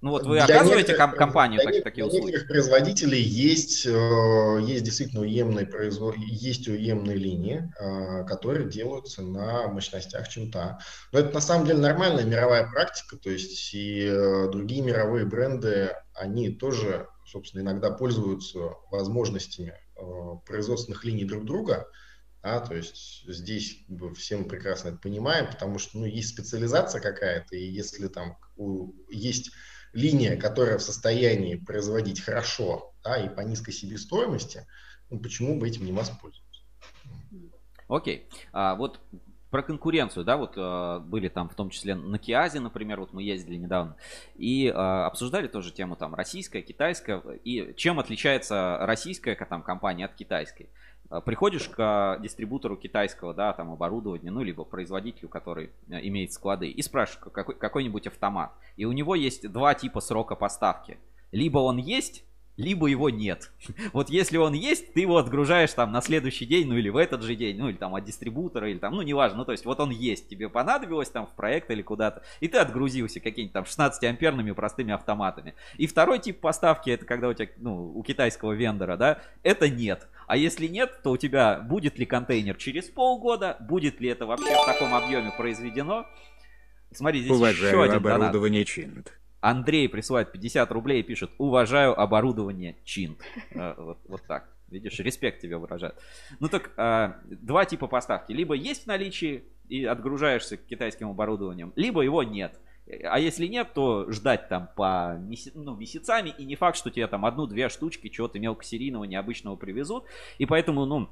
Ну вот вы Для оказываете некоторых- ком- компанию для так- такие для услуги? некоторых производителей есть, э, есть действительно уемные, производ... есть уемные линии, э, которые делаются на мощностях чунта. Но это на самом деле нормальная мировая практика, то есть и э, другие мировые бренды, они тоже, собственно, иногда пользуются возможностями производственных линий друг друга, а, то есть здесь как бы, все мы прекрасно это понимаем, потому что ну, есть специализация какая-то, и если там есть линия, которая в состоянии производить хорошо да, и по низкой себестоимости, ну, почему бы этим не воспользоваться? Окей. А, вот про конкуренцию, да, вот э, были там в том числе на Киазе, например, вот мы ездили недавно, и э, обсуждали тоже тему там российская, китайская, и чем отличается российская ка- там компания от китайской. Э, Приходишь к э, дистрибутору китайского, да, там оборудования, ну, либо производителю, который э, имеет склады, и спрашиваешь какой, какой-нибудь автомат. И у него есть два типа срока поставки. Либо он есть, либо его нет. Вот если он есть, ты его отгружаешь там на следующий день, ну или в этот же день, ну или там от дистрибутора, или там, ну неважно, ну то есть вот он есть, тебе понадобилось там в проект или куда-то, и ты отгрузился какими-нибудь там 16-амперными простыми автоматами. И второй тип поставки, это когда у тебя, ну, у китайского вендора, да, это нет. А если нет, то у тебя будет ли контейнер через полгода, будет ли это вообще в таком объеме произведено? Смотри, здесь еще Уважаю один донат. оборудование Чинт. Андрей присылает 50 рублей и пишет «Уважаю оборудование Чинт». Э, Вот, так. Видишь, респект тебе выражает. Ну так, э, два типа поставки. Либо есть в наличии и отгружаешься китайским оборудованием, либо его нет. А если нет, то ждать там по ну, месяцами, и не факт, что тебе там одну-две штучки чего-то мелкосерийного, необычного привезут. И поэтому, ну,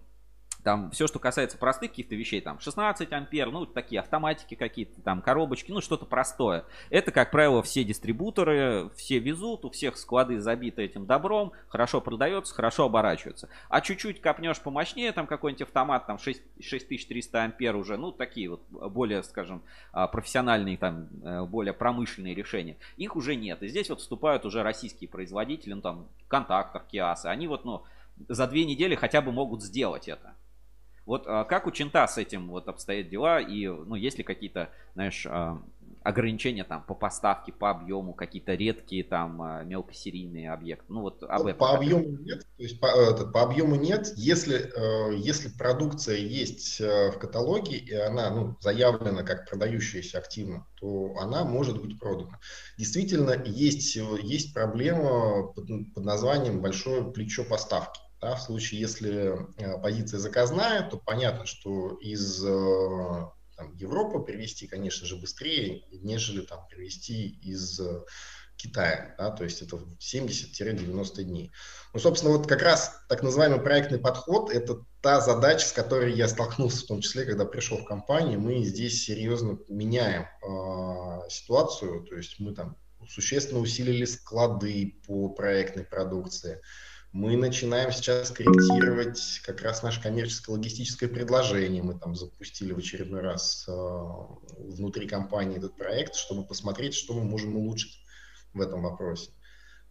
там все, что касается простых каких-то вещей, там 16 ампер, ну такие автоматики какие-то, там коробочки, ну что-то простое. Это, как правило, все дистрибуторы, все везут, у всех склады забиты этим добром, хорошо продается, хорошо оборачивается. А чуть-чуть копнешь помощнее, там какой-нибудь автомат, там 6, 6300 ампер уже, ну такие вот более, скажем, а, профессиональные, там э, более промышленные решения. Их уже нет. И здесь вот вступают уже российские производители, ну там Контактор, Киасы, они вот, ну, за две недели хотя бы могут сделать это. Вот а, как у Чинта с этим вот обстоят дела и, ну, есть ли какие-то, знаешь, а, ограничения там по поставке, по объему, какие-то редкие там а, мелкосерийные объекты. Ну вот об этом. По объему нет. То есть по, это, по объему нет. Если, э, если продукция есть э, в каталоге и она ну, заявлена как продающаяся активно, то она может быть продана. Действительно, есть, есть проблема под, под названием большое плечо поставки. Да, в случае, если э, позиция заказная, то понятно, что из э, там, Европы перевести, конечно же, быстрее, нежели там перевести из э, Китая, да, то есть это 70-90 дней. Ну, собственно, вот как раз так называемый проектный подход – это та задача, с которой я столкнулся, в том числе, когда пришел в компанию. Мы здесь серьезно меняем э, ситуацию, то есть мы там существенно усилили склады по проектной продукции, мы начинаем сейчас корректировать как раз наше коммерческое логистическое предложение. Мы там запустили в очередной раз э, внутри компании этот проект, чтобы посмотреть, что мы можем улучшить в этом вопросе.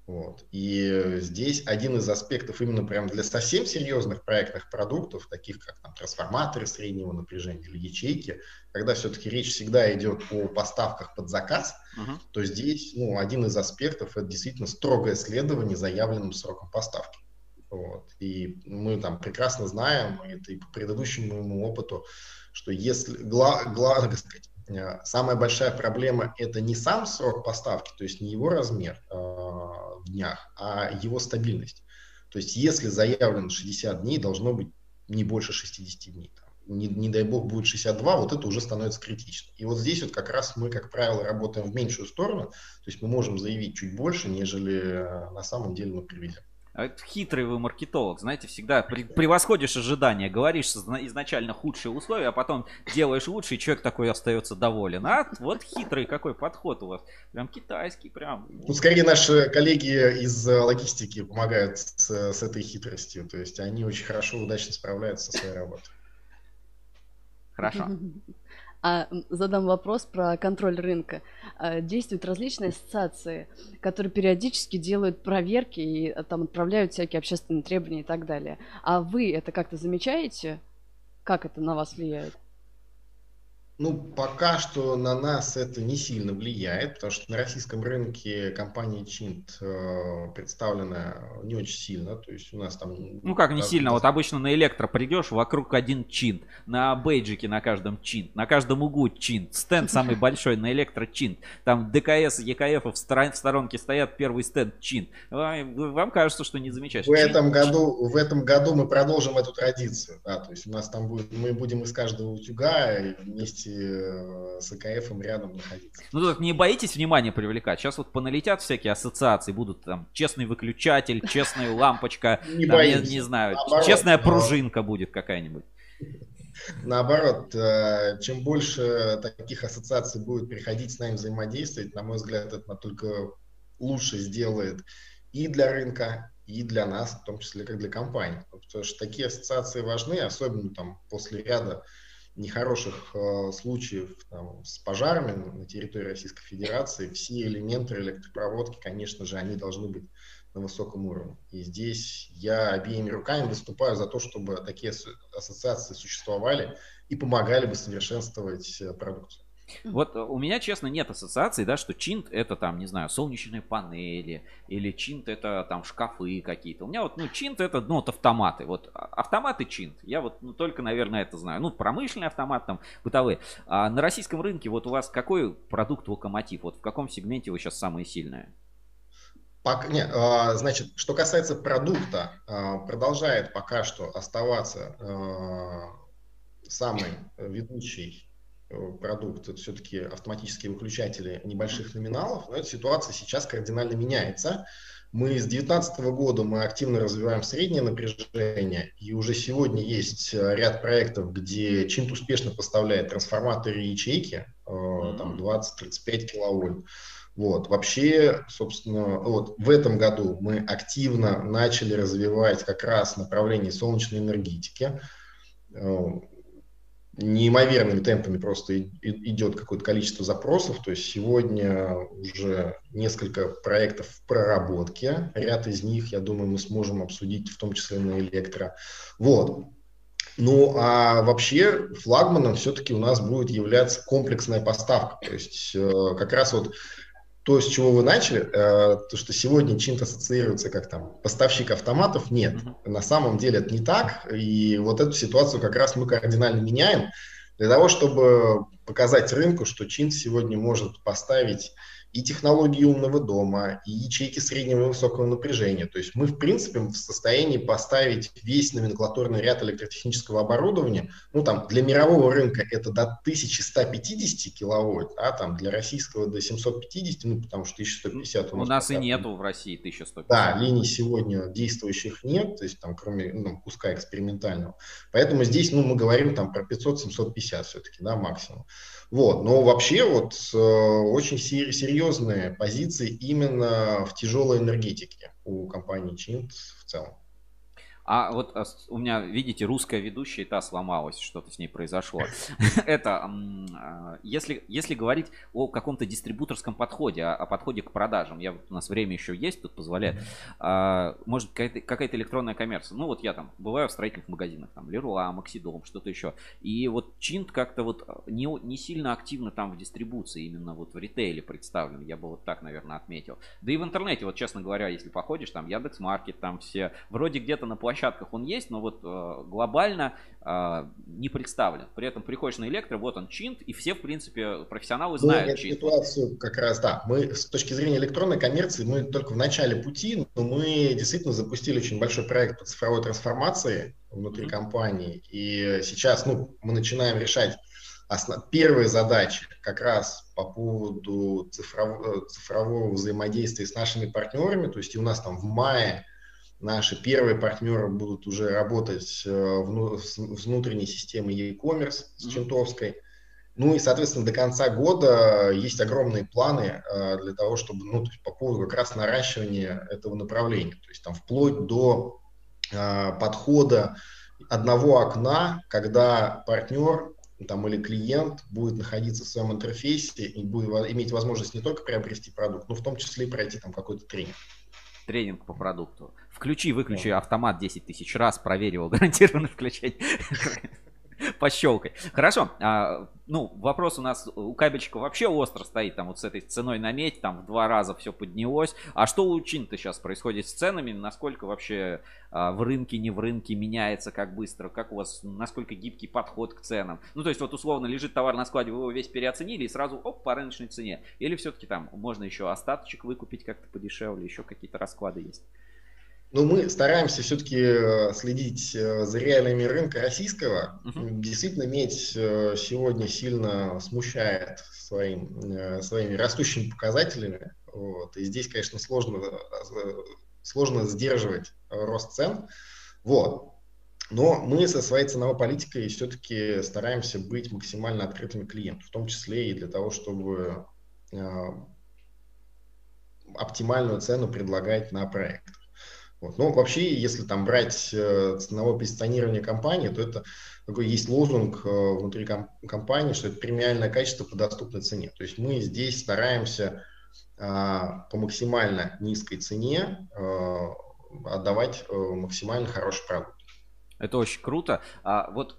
Вот. И здесь один из аспектов именно прям для совсем серьезных проектных продуктов, таких как там, трансформаторы среднего напряжения или ячейки, когда все-таки речь всегда идет о поставках под заказ, uh-huh. то здесь ну, один из аспектов это действительно строгое следование заявленным сроком поставки. Вот. И мы там прекрасно знаем, это и по предыдущему моему опыту, что если гла, гла, сказать, самая большая проблема это не сам срок поставки, то есть не его размер, а, в днях, а его стабильность. То есть если заявлено 60 дней, должно быть не больше 60 дней. Не, не дай бог будет 62, вот это уже становится критично. И вот здесь вот как раз мы, как правило, работаем в меньшую сторону, то есть мы можем заявить чуть больше, нежели э, на самом деле мы приведем. А хитрый вы маркетолог, знаете, всегда превосходишь ожидания, говоришь изначально худшие условия, а потом делаешь лучше, и человек такой остается доволен. А вот хитрый какой подход у вас. Прям китайский, прям. Ну, скорее наши коллеги из э, логистики помогают с, с этой хитростью. То есть они очень хорошо, удачно справляются со своей работой. Хорошо. А задам вопрос про контроль рынка. А, действуют различные ассоциации, которые периодически делают проверки и а, там отправляют всякие общественные требования и так далее. А вы это как-то замечаете? Как это на вас влияет? Ну, пока что на нас это не сильно влияет, потому что на российском рынке компания Чинт э, представлена не очень сильно. То есть у нас там... Ну как не сильно? Вот обычно на электро придешь, вокруг один Чинт. На бейджике на каждом Чинт. На каждом углу Чинт. Стенд самый большой на электро Чинт. Там ДКС, ЕКФ в, в сторонке стоят, первый стенд Чинт. Вам кажется, что не замечаешь. В этом, году, в этом году мы продолжим эту традицию. Да, то есть у нас там будет, мы будем из каждого утюга вместе Э, с АКФ рядом находиться. Ну так не боитесь внимания привлекать? Сейчас вот поналетят всякие ассоциации, будут там честный выключатель, честная лампочка, не, там, я не знаю, Наоборот, честная пружинка будет какая-нибудь. Наоборот, э, чем больше таких ассоциаций будет приходить с нами взаимодействовать, на мой взгляд, это только лучше сделает и для рынка, и для нас, в том числе как для компаний. Потому что такие ассоциации важны, особенно там после ряда нехороших э, случаев там, с пожарами на территории Российской Федерации, все элементы электропроводки, конечно же, они должны быть на высоком уровне. И здесь я обеими руками выступаю за то, чтобы такие ассоциации существовали и помогали бы совершенствовать э, продукцию. Вот э, у меня, честно, нет ассоциации, да, что чинт это там, не знаю, солнечные панели, или чинт это там шкафы какие-то. У меня вот, ну, чинт это, ну, вот автоматы. Вот а, автоматы чинт. Я вот ну, только, наверное, это знаю. Ну, промышленный автомат, там, бытовые. А на российском рынке вот у вас какой продукт локомотив? Вот в каком сегменте вы сейчас самые сильные? Пока, не, а, значит, что касается продукта, а, продолжает пока что оставаться самый ведущий продукт, это все-таки автоматические выключатели небольших номиналов, но эта ситуация сейчас кардинально меняется. Мы с 2019 года мы активно развиваем среднее напряжение, и уже сегодня есть ряд проектов, где Чинт успешно поставляет трансформаторы и ячейки, там 20-35 киловольт. Вот. Вообще, собственно, вот в этом году мы активно начали развивать как раз направление солнечной энергетики. Неимоверными темпами просто идет какое-то количество запросов. То есть сегодня уже несколько проектов в проработке. Ряд из них, я думаю, мы сможем обсудить, в том числе на электро. Вот. Ну, а вообще флагманом все-таки у нас будет являться комплексная поставка. То есть э, как раз вот то, с чего вы начали, э, то, что сегодня чем-то ассоциируется как там поставщик автоматов, нет. Mm-hmm. На самом деле это не так. И вот эту ситуацию как раз мы кардинально меняем для того, чтобы показать рынку, что Чин сегодня может поставить и технологии умного дома, и ячейки среднего и высокого напряжения. То есть мы, в принципе, в состоянии поставить весь номенклатурный ряд электротехнического оборудования. Ну, там, для мирового рынка это до 1150 киловольт, а там для российского до 750, ну, потому что 1150 у нас... У нас и нету в России 1150. Да, линий сегодня действующих нет, то есть там, кроме ну, куска экспериментального. Поэтому здесь, ну, мы говорим там про 500-750 все-таки, да, максимум. Вот. Но вообще вот э, очень серьезные позиции именно в тяжелой энергетике у компании Чинт в целом. А вот а, у меня, видите, русская ведущая, та сломалась, что-то с ней произошло. Это, а, если, если говорить о каком-то дистрибуторском подходе, о, подходе к продажам, я, у нас время еще есть, тут позволяет, а, может какая-то, какая-то электронная коммерция. Ну вот я там бываю в строительных магазинах, там Леруа, Максидом, что-то еще. И вот Чинт как-то вот не, не сильно активно там в дистрибуции, именно вот в ритейле представлен, я бы вот так, наверное, отметил. Да и в интернете, вот честно говоря, если походишь, там Яндекс.Маркет, там все, вроде где-то на площадке площадках он есть, но вот э, глобально э, не представлен. При этом приходишь на электро, вот он чинт, и все, в принципе, профессионалы знают ну, чинт. ситуацию как раз, да. Мы с точки зрения электронной коммерции, мы только в начале пути, но мы действительно запустили очень большой проект по цифровой трансформации внутри mm-hmm. компании. И сейчас, ну, мы начинаем решать основ... первые задачи как раз по поводу цифрового, цифрового взаимодействия с нашими партнерами. То есть и у нас там в мае Наши первые партнеры будут уже работать э, с внутренней системой e-commerce с Чентовской. Ну и, соответственно, до конца года есть огромные планы э, для того, чтобы, ну, то есть по поводу как раз наращивания этого направления. То есть там вплоть до э, подхода одного окна, когда партнер там, или клиент будет находиться в своем интерфейсе и будет иметь возможность не только приобрести продукт, но в том числе и пройти там какой-то тренинг тренинг по продукту. Включи, выключи автомат 10 тысяч раз, проверь его, гарантированно включать. Пощелкай. Хорошо. А, ну, вопрос у нас у кабельчика вообще остро стоит, там вот с этой ценой на медь, там в два раза все поднялось. А что у Чин-то сейчас происходит с ценами? Насколько вообще а, в рынке, не в рынке меняется, как быстро? Как у вас, насколько гибкий подход к ценам? Ну, то есть вот условно лежит товар на складе, вы его весь переоценили и сразу оп, по рыночной цене. Или все-таки там можно еще остаточек выкупить как-то подешевле, еще какие-то расклады есть? Но мы стараемся все-таки э, следить э, за реалиями рынка российского. Uh-huh. Действительно, медь э, сегодня сильно смущает своим, своими растущими показателями. Вот. И здесь, конечно, сложно, сложно сдерживать рост цен. Вот. Но мы со своей ценовой политикой все-таки стараемся быть максимально открытыми клиенту, в том числе и для того, чтобы оптимальную цену предлагать на проект. Вот. Но вообще, если там брать э, ценовое позиционирование компании, то это такой есть лозунг э, внутри ком- компании, что это премиальное качество по доступной цене. То есть мы здесь стараемся а, по максимально низкой цене а, отдавать максимально хороший продукт. Это очень круто. А вот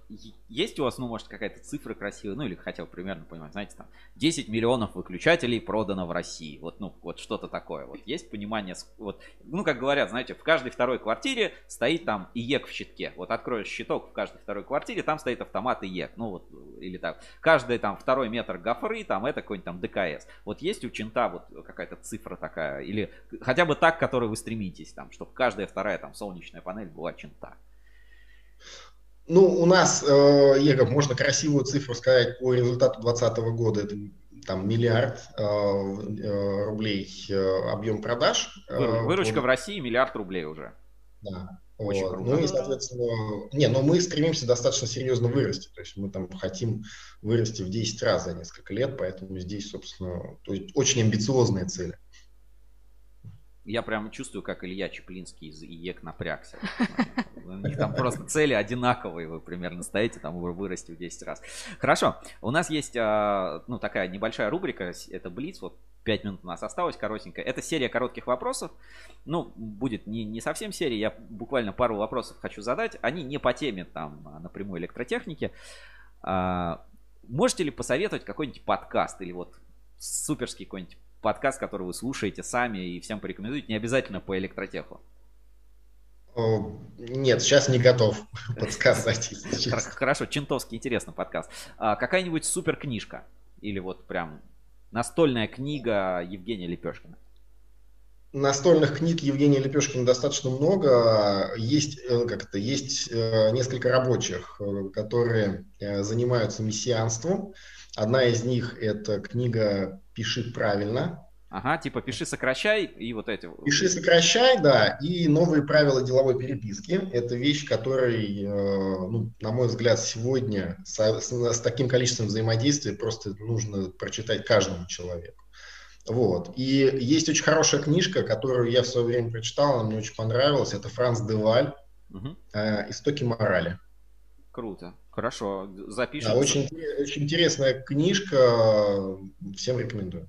есть у вас, ну, может, какая-то цифра красивая, ну, или хотел примерно понимать, знаете, там, 10 миллионов выключателей продано в России. Вот, ну, вот что-то такое. Вот есть понимание, вот, ну, как говорят, знаете, в каждой второй квартире стоит там ИЕК в щитке. Вот откроешь щиток в каждой второй квартире, там стоит автомат ИЕК. Ну, вот, или так. Каждый там второй метр гофры, там, это какой-нибудь там ДКС. Вот есть у Чинта вот какая-то цифра такая, или хотя бы так, к которой вы стремитесь, там, чтобы каждая вторая там солнечная панель была Чинта. Ну, у нас, э, Егор, можно красивую цифру сказать по результату 2020 года. Это там миллиард э, э, рублей э, объем продаж. Вы, выручка в России миллиард рублей уже. Да. Очень вот. круто. Ну и, соответственно, не, но мы стремимся достаточно серьезно вырасти. То есть мы там хотим вырасти в 10 раз за несколько лет, поэтому здесь, собственно, то есть очень амбициозные цели. Я прямо чувствую, как Илья Чеплинский из ИЕК напрягся. У них там просто цели одинаковые, вы примерно стоите, там вырасти в 10 раз. Хорошо, у нас есть а, ну, такая небольшая рубрика, это Блиц, вот 5 минут у нас осталось, коротенько. Это серия коротких вопросов. Ну, будет не, не совсем серия, я буквально пару вопросов хочу задать. Они не по теме там напрямую электротехники. А, можете ли посоветовать какой-нибудь подкаст или вот суперский какой-нибудь подкаст, который вы слушаете сами и всем порекомендуете, не обязательно по электротеху? Нет, сейчас не готов подсказать. Хорошо, Чентовский, интересно подкаст. А, какая-нибудь супер книжка? Или вот прям настольная книга Евгения Лепешкина? Настольных книг Евгения Лепешкина достаточно много. Есть, э, как это, есть э, несколько рабочих, э, которые занимаются мессианством. Одна из них это книга «Пиши правильно». Ага, типа пиши, сокращай и вот эти. Пиши, сокращай, да, и новые правила деловой переписки. Это вещь, которой, э, ну, на мой взгляд, сегодня с, с, с таким количеством взаимодействия просто нужно прочитать каждому человеку. Вот. И есть очень хорошая книжка, которую я в свое время прочитал, она мне очень понравилась. Это Франц Деваль угу. «Истоки морали». Круто. Хорошо, запишем. Да, очень, очень интересная книжка, всем рекомендую.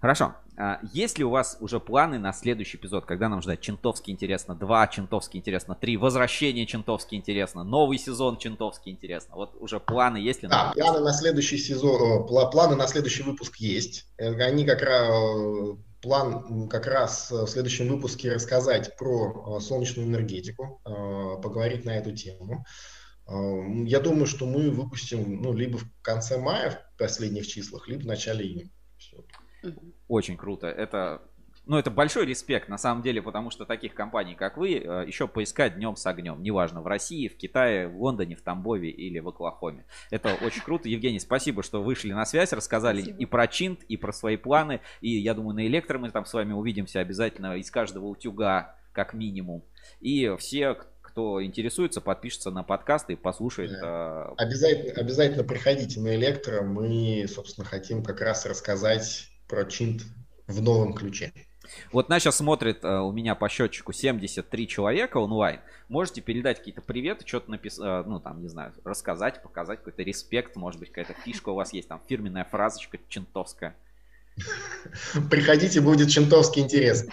Хорошо. А, есть ли у вас уже планы на следующий эпизод, когда нам ждать Чентовский интересно 2, Чентовский интересно 3, Возвращение Чентовский интересно, новый сезон Чентовский интересно? Вот уже планы есть ли? Да, планы на следующий сезон, планы на следующий выпуск есть. Э, они как раз план как раз в следующем выпуске рассказать про э, солнечную энергетику, э, поговорить на эту тему. Я думаю, что мы выпустим ну, либо в конце мая в последних числах, либо в начале июня. Очень круто. Это ну, это большой респект, на самом деле, потому что таких компаний, как вы, э, еще поискать днем с огнем. Неважно, в России, в Китае, в Лондоне, в Тамбове или в Оклахоме. Это очень круто. Евгений, спасибо, что вышли на связь, рассказали спасибо. и про Чинт, и про свои планы. И я думаю, на Электро мы там с вами увидимся обязательно из каждого утюга, как минимум. И все, кто интересуется, подпишется на подкаст и послушает. Да. Э, обязательно, обязательно приходите на Электро. Мы, собственно, хотим как раз рассказать про Чинт в новом ключе. Вот нас сейчас смотрит э, у меня по счетчику 73 человека онлайн. Можете передать какие-то приветы, что-то написать, э, ну там, не знаю, рассказать, показать какой-то респект, может быть, какая-то фишка у вас есть, там фирменная фразочка чентовская. Приходите, будет чентовский интерес.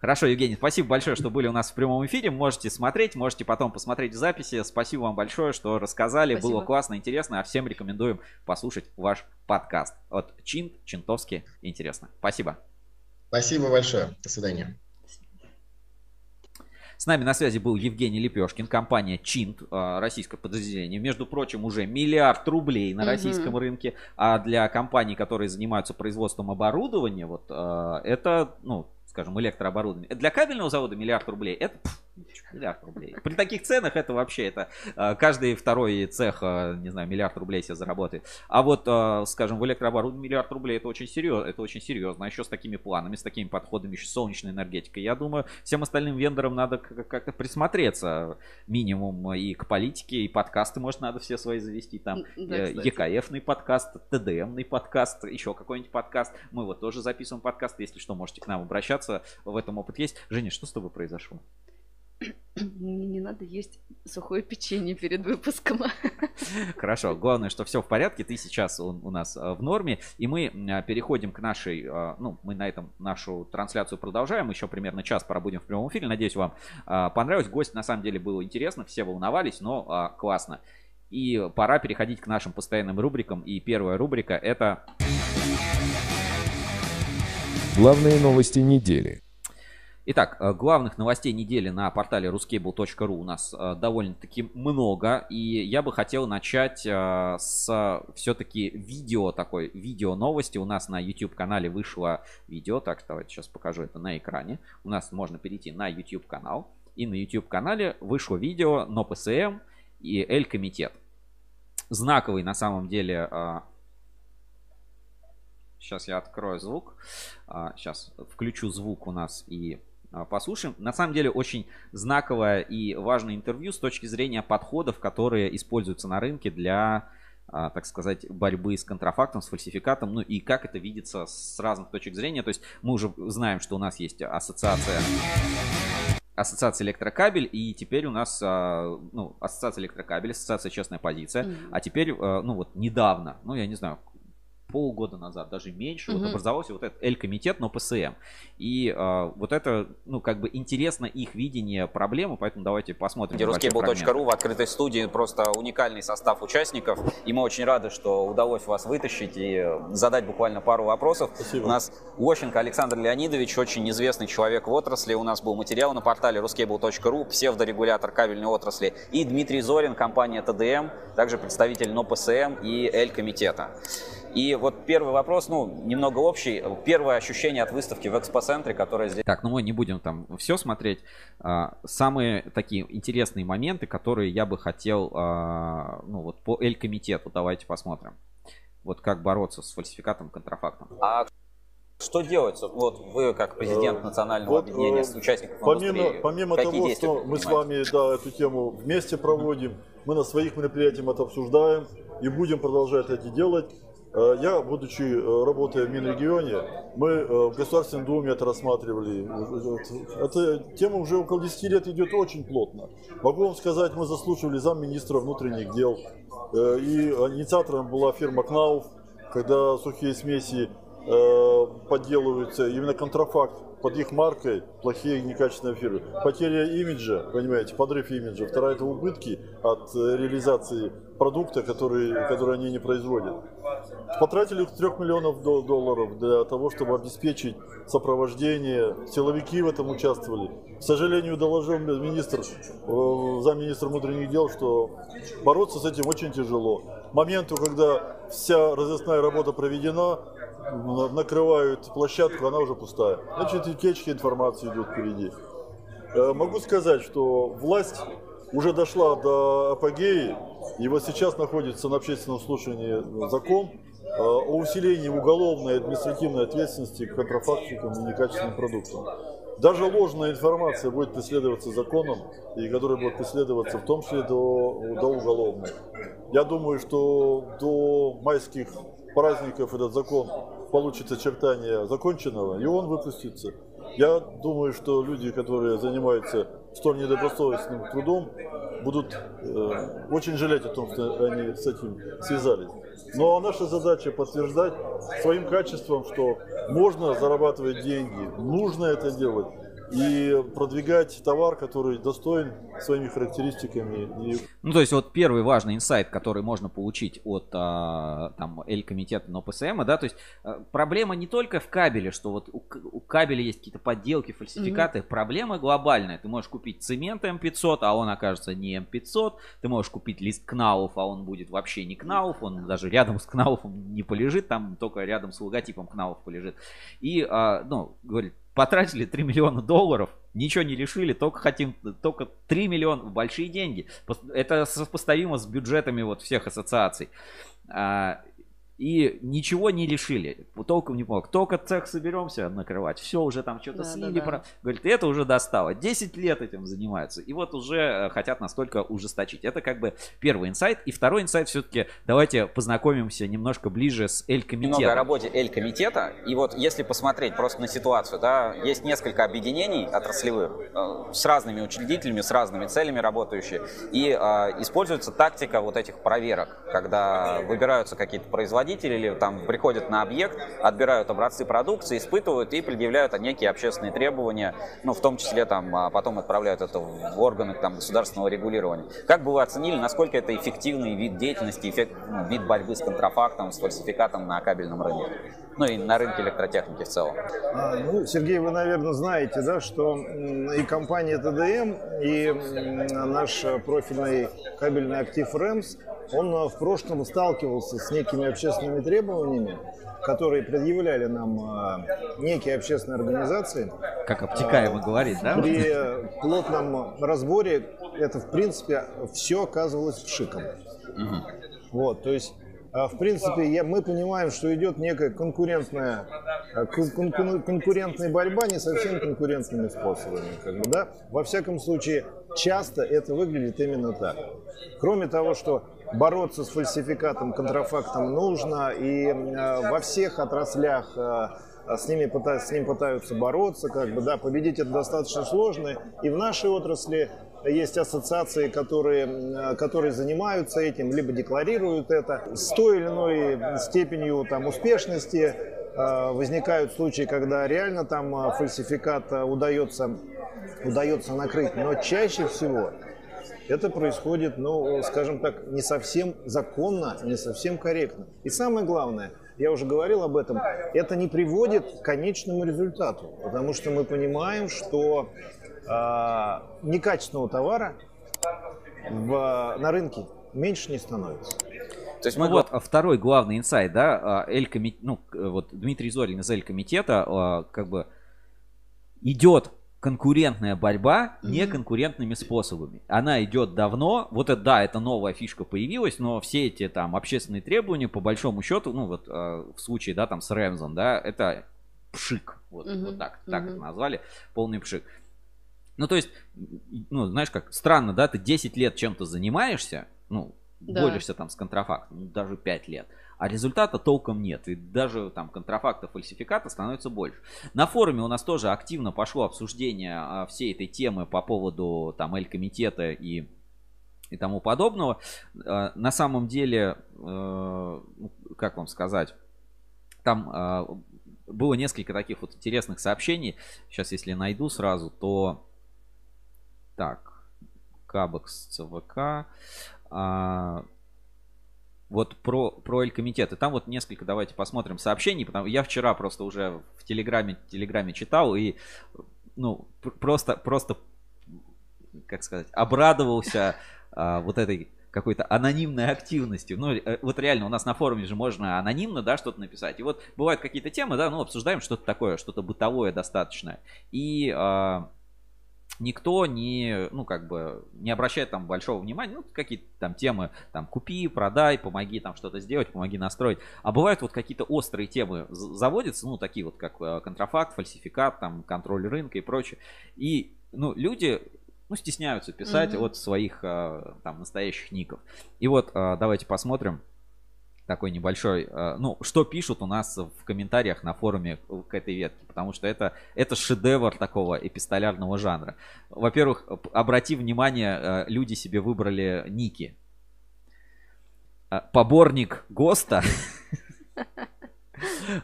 Хорошо, Евгений, спасибо большое, что были у нас в прямом эфире. Можете смотреть, можете потом посмотреть в записи. Спасибо вам большое, что рассказали. Спасибо. Было классно, интересно. А всем рекомендуем послушать ваш подкаст. От Чинт, Чинтовски. Интересно. Спасибо. Спасибо большое. До свидания. С нами на связи был Евгений Лепешкин, компания Чинт, а, российское подразделение. Между прочим, уже миллиард рублей на российском mm-hmm. рынке. А для компаний, которые занимаются производством оборудования, вот а, это, ну, скажем, электрооборудование. Для кабельного завода миллиард рублей. Это пф, миллиард рублей. При таких ценах это вообще это а, каждый второй цех, а, не знаю, миллиард рублей себе заработает. А вот, а, скажем, в электрооборудовании миллиард рублей это очень серьезно, это очень серьезно. А еще с такими планами, с такими подходами, еще солнечной энергетикой. Я думаю, всем остальным вендорам надо как-то присмотреться минимум и к политике, и подкасты, может, надо все свои завести. Там да, э, ЕКФный подкаст, ТДМный подкаст, еще какой-нибудь подкаст. Мы вот тоже записываем подкаст. Если что, можете к нам обращаться в этом опыт есть. Женя, что с тобой произошло? Мне не надо есть сухое печенье перед выпуском. Хорошо, главное, что все в порядке, ты сейчас у, у нас э, в норме, и мы э, переходим к нашей, э, ну, мы на этом нашу трансляцию продолжаем, еще примерно час пробудем в прямом эфире, надеюсь, вам понравилось, гость на самом деле было интересно, все волновались, но классно. И пора переходить к нашим постоянным рубрикам, и первая рубрика это... Главные новости недели. Итак, э, главных новостей недели на портале ruscable.ru у нас э, довольно-таки много. И я бы хотел начать э, с все-таки видео такой, видео новости. У нас на YouTube-канале вышло видео. Так, давайте сейчас покажу это на экране. У нас можно перейти на YouTube-канал. И на YouTube-канале вышло видео NoPSM и Эль-комитет. Знаковый на самом деле Сейчас я открою звук. Сейчас включу звук у нас и послушаем. На самом деле очень знаковое и важное интервью с точки зрения подходов, которые используются на рынке для а, так сказать, борьбы с контрафактом, с фальсификатом, ну и как это видится с разных точек зрения. То есть мы уже знаем, что у нас есть ассоциация Ассоциация электрокабель, и теперь у нас, а, ну, Ассоциация электрокабель, Ассоциация честная позиция, mm-hmm. а теперь, а, ну, вот недавно, ну, я не знаю, полгода назад, даже меньше, угу. вот образовался вот этот L-комитет, но ПСМ. И э, вот это, ну, как бы интересно их видение проблемы, поэтому давайте посмотрим. Ruskable.ru в открытой студии просто уникальный состав участников, и мы очень рады, что удалось вас вытащить и задать буквально пару вопросов. Спасибо. У нас Лощенко Александр Леонидович, очень известный человек в отрасли, у нас был материал на портале ruskable.ru, псевдорегулятор кабельной отрасли, и Дмитрий Зорин, компания ТДМ, также представитель НОПСМ и L-комитета. И вот первый вопрос, ну, немного общий. Первое ощущение от выставки в экспоцентре, которая здесь... Так, ну мы не будем там все смотреть. А, самые такие интересные моменты, которые я бы хотел, а, ну вот по Эль-комитету, давайте посмотрим. Вот как бороться с фальсификатом, контрафактом. А что делать? Вот вы как президент э, национального вот, объединения с участников помимо, помимо того, что мы с вами да, эту тему вместе проводим, мы на своих мероприятиях это обсуждаем и будем продолжать это делать. Э, я, будучи, э, работая в Минрегионе, мы э, в Государственной Думе это рассматривали. Эта тема уже около 10 лет идет очень плотно. Могу вам сказать, мы заслушивали замминистра внутренних дел. И инициатором была фирма КНАУФ, когда сухие смеси подделываются, именно контрафакт под их маркой плохие некачественные фирмы. Потеря имиджа, понимаете, подрыв имиджа. Вторая это убытки от реализации продукта, который, который они не производят. Потратили 3 миллионов долларов для того, чтобы обеспечить сопровождение. Силовики в этом участвовали. К сожалению, доложил министр, э, замминистра внутренних дел, что бороться с этим очень тяжело. К моменту, когда вся разъясная работа проведена, накрывают площадку, она уже пустая. Значит, и течки информации идут впереди. Э, могу сказать, что власть уже дошла до апогеи, и вот сейчас находится на общественном слушании закон э, о усилении уголовной и административной ответственности к контрафактникам и некачественным продуктам. Даже ложная информация будет преследоваться законом, и которая будет преследоваться в том числе до, до уголовной. Я думаю, что до майских праздников этот закон получит очертания законченного, и он выпустится. Я думаю, что люди, которые занимаются столь недобросовестным трудом, будут э, очень жалеть о том, что они с этим связались. Но наша задача подтверждать своим качеством, что можно зарабатывать деньги, нужно это делать и продвигать товар, который достоин своими характеристиками. И... Ну, то есть вот первый важный инсайт, который можно получить от а, там L-комитета на да, то есть а, проблема не только в кабеле, что вот у, у кабеля есть какие-то подделки, фальсификаты, mm-hmm. проблема глобальная. Ты можешь купить цемент М500, а он окажется не М500, ты можешь купить лист Кнауф, а он будет вообще не Кнауф, он даже рядом с Кнауфом не полежит, там только рядом с логотипом Кнауф полежит. И, а, ну, говорит, потратили 3 миллиона долларов, ничего не решили, только хотим, только 3 миллиона, большие деньги. Это сопоставимо с бюджетами вот всех ассоциаций. И ничего не решили. Толком не помог. Только цех соберемся накрывать. Все, уже там что-то да, слили. Да, да. Про... Говорит, это уже достало. 10 лет этим занимаются. И вот уже э, хотят настолько ужесточить. Это как бы первый инсайт. И второй инсайт все-таки давайте познакомимся немножко ближе с Эль-комитетом. Немного о работе Эль-комитета. И вот если посмотреть просто на ситуацию, да, есть несколько объединений отраслевых э, с разными учредителями, с разными целями работающие. И э, используется тактика вот этих проверок, когда выбираются какие-то производители производители там приходят на объект, отбирают образцы продукции, испытывают и предъявляют некие общественные требования, ну, в том числе там а потом отправляют это в органы там, государственного регулирования. Как бы вы оценили, насколько это эффективный вид деятельности, эффект, ну, вид борьбы с контрафактом, с фальсификатом на кабельном рынке? Ну и на рынке электротехники в целом. А, ну, Сергей, вы, наверное, знаете, да, что и компания ТДМ, и наш профильный кабельный актив РЭМС он э, в прошлом сталкивался с некими общественными требованиями, которые предъявляли нам э, некие общественные организации. Как обтекаемо говорит, да? При плотном разборе это, в принципе, все оказывалось пшиком. Угу. Вот, то есть а, в принципе, я, мы понимаем, что идет некая конкурентная, а, кон, кон, конкурентная борьба не совсем конкурентными способами. Как бы, да? Во всяком случае, часто это выглядит именно так. Кроме того, что бороться с фальсификатом, контрафактом нужно, и э, во всех отраслях э, с, ними пытаются, с ним пытаются бороться, как бы, да, победить это достаточно сложно. И в нашей отрасли есть ассоциации, которые, которые занимаются этим, либо декларируют это. С той или иной степенью там, успешности э, возникают случаи, когда реально там э, фальсификат э, удается, удается накрыть. Но чаще всего это происходит, ну, скажем так, не совсем законно, не совсем корректно. И самое главное, я уже говорил об этом, это не приводит к конечному результату, потому что мы понимаем, что э, некачественного товара в, на рынке меньше не становится. То есть ну вот второй главный инсайт, да, а, Эль комит... ну вот Дмитрий Зорин из Эль комитета а, как бы идет конкурентная борьба неконкурентными способами. Она идет давно. Вот это, да, это новая фишка появилась, но все эти там общественные требования, по большому счету, ну вот в случае, да, там с Рэмзом, да, это пшик. Вот, вот так, так это назвали, полный пшик. Ну, то есть, ну, знаешь как, странно, да, ты 10 лет чем-то занимаешься, ну, да. борешься там с контрафактом, ну, даже 5 лет, а результата толком нет, и даже там контрафакта, фальсификата становится больше. На форуме у нас тоже активно пошло обсуждение а, всей этой темы по поводу там Эль-комитета и и тому подобного. А, на самом деле, э, ну, как вам сказать, там а, было несколько таких вот интересных сообщений. Сейчас, если найду сразу, то так, Кабекс ЦВК. А, вот про, про Эль-комитет. И там вот несколько, давайте посмотрим сообщений. Потому я вчера просто уже в Телеграме, Телеграме читал и, ну, просто, просто, как сказать, обрадовался а, вот этой какой-то анонимной активностью. Ну, э, вот реально, у нас на форуме же можно анонимно, да, что-то написать. И вот бывают какие-то темы, да, ну, обсуждаем что-то такое, что-то бытовое достаточно. И а, никто не, ну, как бы, не обращает там большого внимания, ну, какие-то там темы, там, купи, продай, помоги там что-то сделать, помоги настроить. А бывают вот какие-то острые темы заводятся, ну, такие вот, как э, контрафакт, фальсификат, там, контроль рынка и прочее. И, ну, люди, ну, стесняются писать mm-hmm. от своих, э, там, настоящих ников. И вот, э, давайте посмотрим такой небольшой, э, ну, что пишут у нас в комментариях на форуме к этой ветке, потому что это, это шедевр такого эпистолярного жанра. Во-первых, обрати внимание, э, люди себе выбрали ники. Э, поборник ГОСТа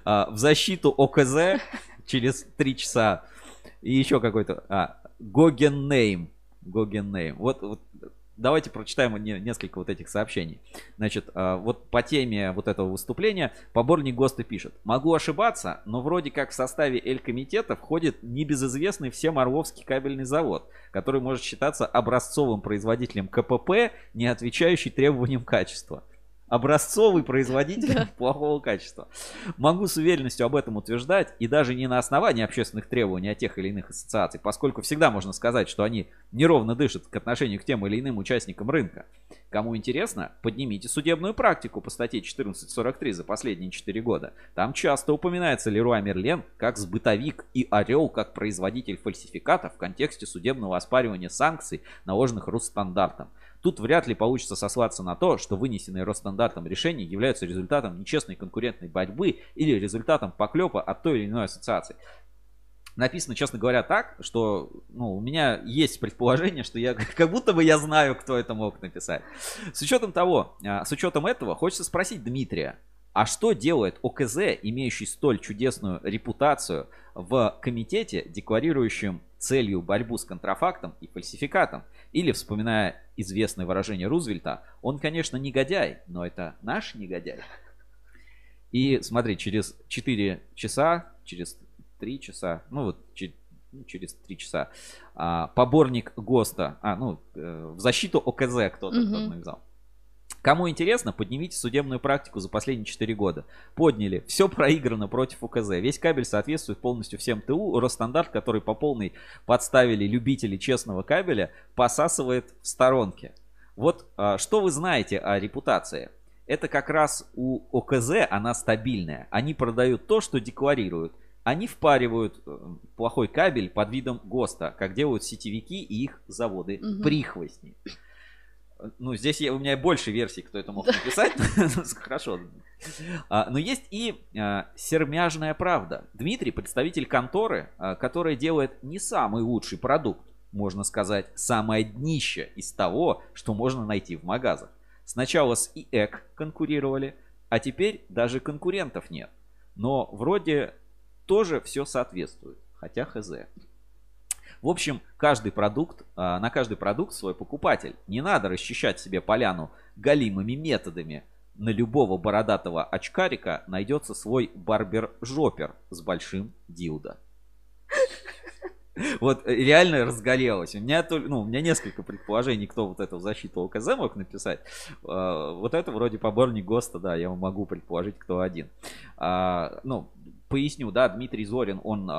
в защиту ОКЗ через три часа и еще какой-то... А, Гоген Нейм. Гоген Нейм. Вот, вот Давайте прочитаем несколько вот этих сообщений. Значит, а, вот по теме вот этого выступления поборник ГОСТа пишет. Могу ошибаться, но вроде как в составе Эль-комитета входит небезызвестный всем Орловский кабельный завод, который может считаться образцовым производителем КПП, не отвечающий требованиям качества образцовый производитель да. плохого качества. Могу с уверенностью об этом утверждать, и даже не на основании общественных требований от тех или иных ассоциаций, поскольку всегда можно сказать, что они неровно дышат к отношению к тем или иным участникам рынка. Кому интересно, поднимите судебную практику по статье 1443 за последние 4 года. Там часто упоминается Леруа Мерлен как сбытовик и Орел как производитель фальсификатов в контексте судебного оспаривания санкций, наложенных Росстандартом. Тут вряд ли получится сослаться на то, что вынесенные Росстандартом решения являются результатом нечестной конкурентной борьбы или результатом поклепа от той или иной ассоциации. Написано, честно говоря, так, что ну, у меня есть предположение, что я как будто бы я знаю, кто это мог написать. С учетом того, а, с учетом этого, хочется спросить Дмитрия, а что делает ОКЗ, имеющий столь чудесную репутацию в комитете, декларирующем целью борьбу с контрафактом и фальсификатом? Или, вспоминая известное выражение Рузвельта, он, конечно, негодяй, но это наш негодяй. И смотри, через 4 часа, через 3 часа, ну вот ну, через 3 часа, а, поборник ГОСТа, а, ну, э, в защиту ОКЗ кто-то, mm-hmm. кто-то навязал. Кому интересно, поднимите судебную практику за последние 4 года. Подняли. Все проиграно против УКЗ. Весь кабель соответствует полностью всем ТУ. Росстандарт, который по полной подставили любители честного кабеля, посасывает в сторонке. Вот а, что вы знаете о репутации? Это как раз у ОКЗ она стабильная. Они продают то, что декларируют. Они впаривают э, плохой кабель под видом ГОСТа, как делают сетевики и их заводы угу. прихвостни. Ну, здесь я, у меня больше версий, кто это мог написать. Хорошо. А, но есть и а, сермяжная правда. Дмитрий представитель конторы, а, которая делает не самый лучший продукт, можно сказать, самое днище из того, что можно найти в магазах. Сначала с ИЭК конкурировали, а теперь даже конкурентов нет. Но вроде тоже все соответствует, хотя хз. В общем, каждый продукт, а, на каждый продукт свой покупатель. Не надо расчищать себе поляну галимыми методами. На любого бородатого очкарика найдется свой барбер-жопер с большим дилдо. Вот э, реально разгорелось. У меня, ну, у меня несколько предположений, кто вот это в защиту ОКЗ мог написать. А, вот это вроде поборник ГОСТа, да, я могу предположить, кто один. А, ну, поясню, да, Дмитрий Зорин, он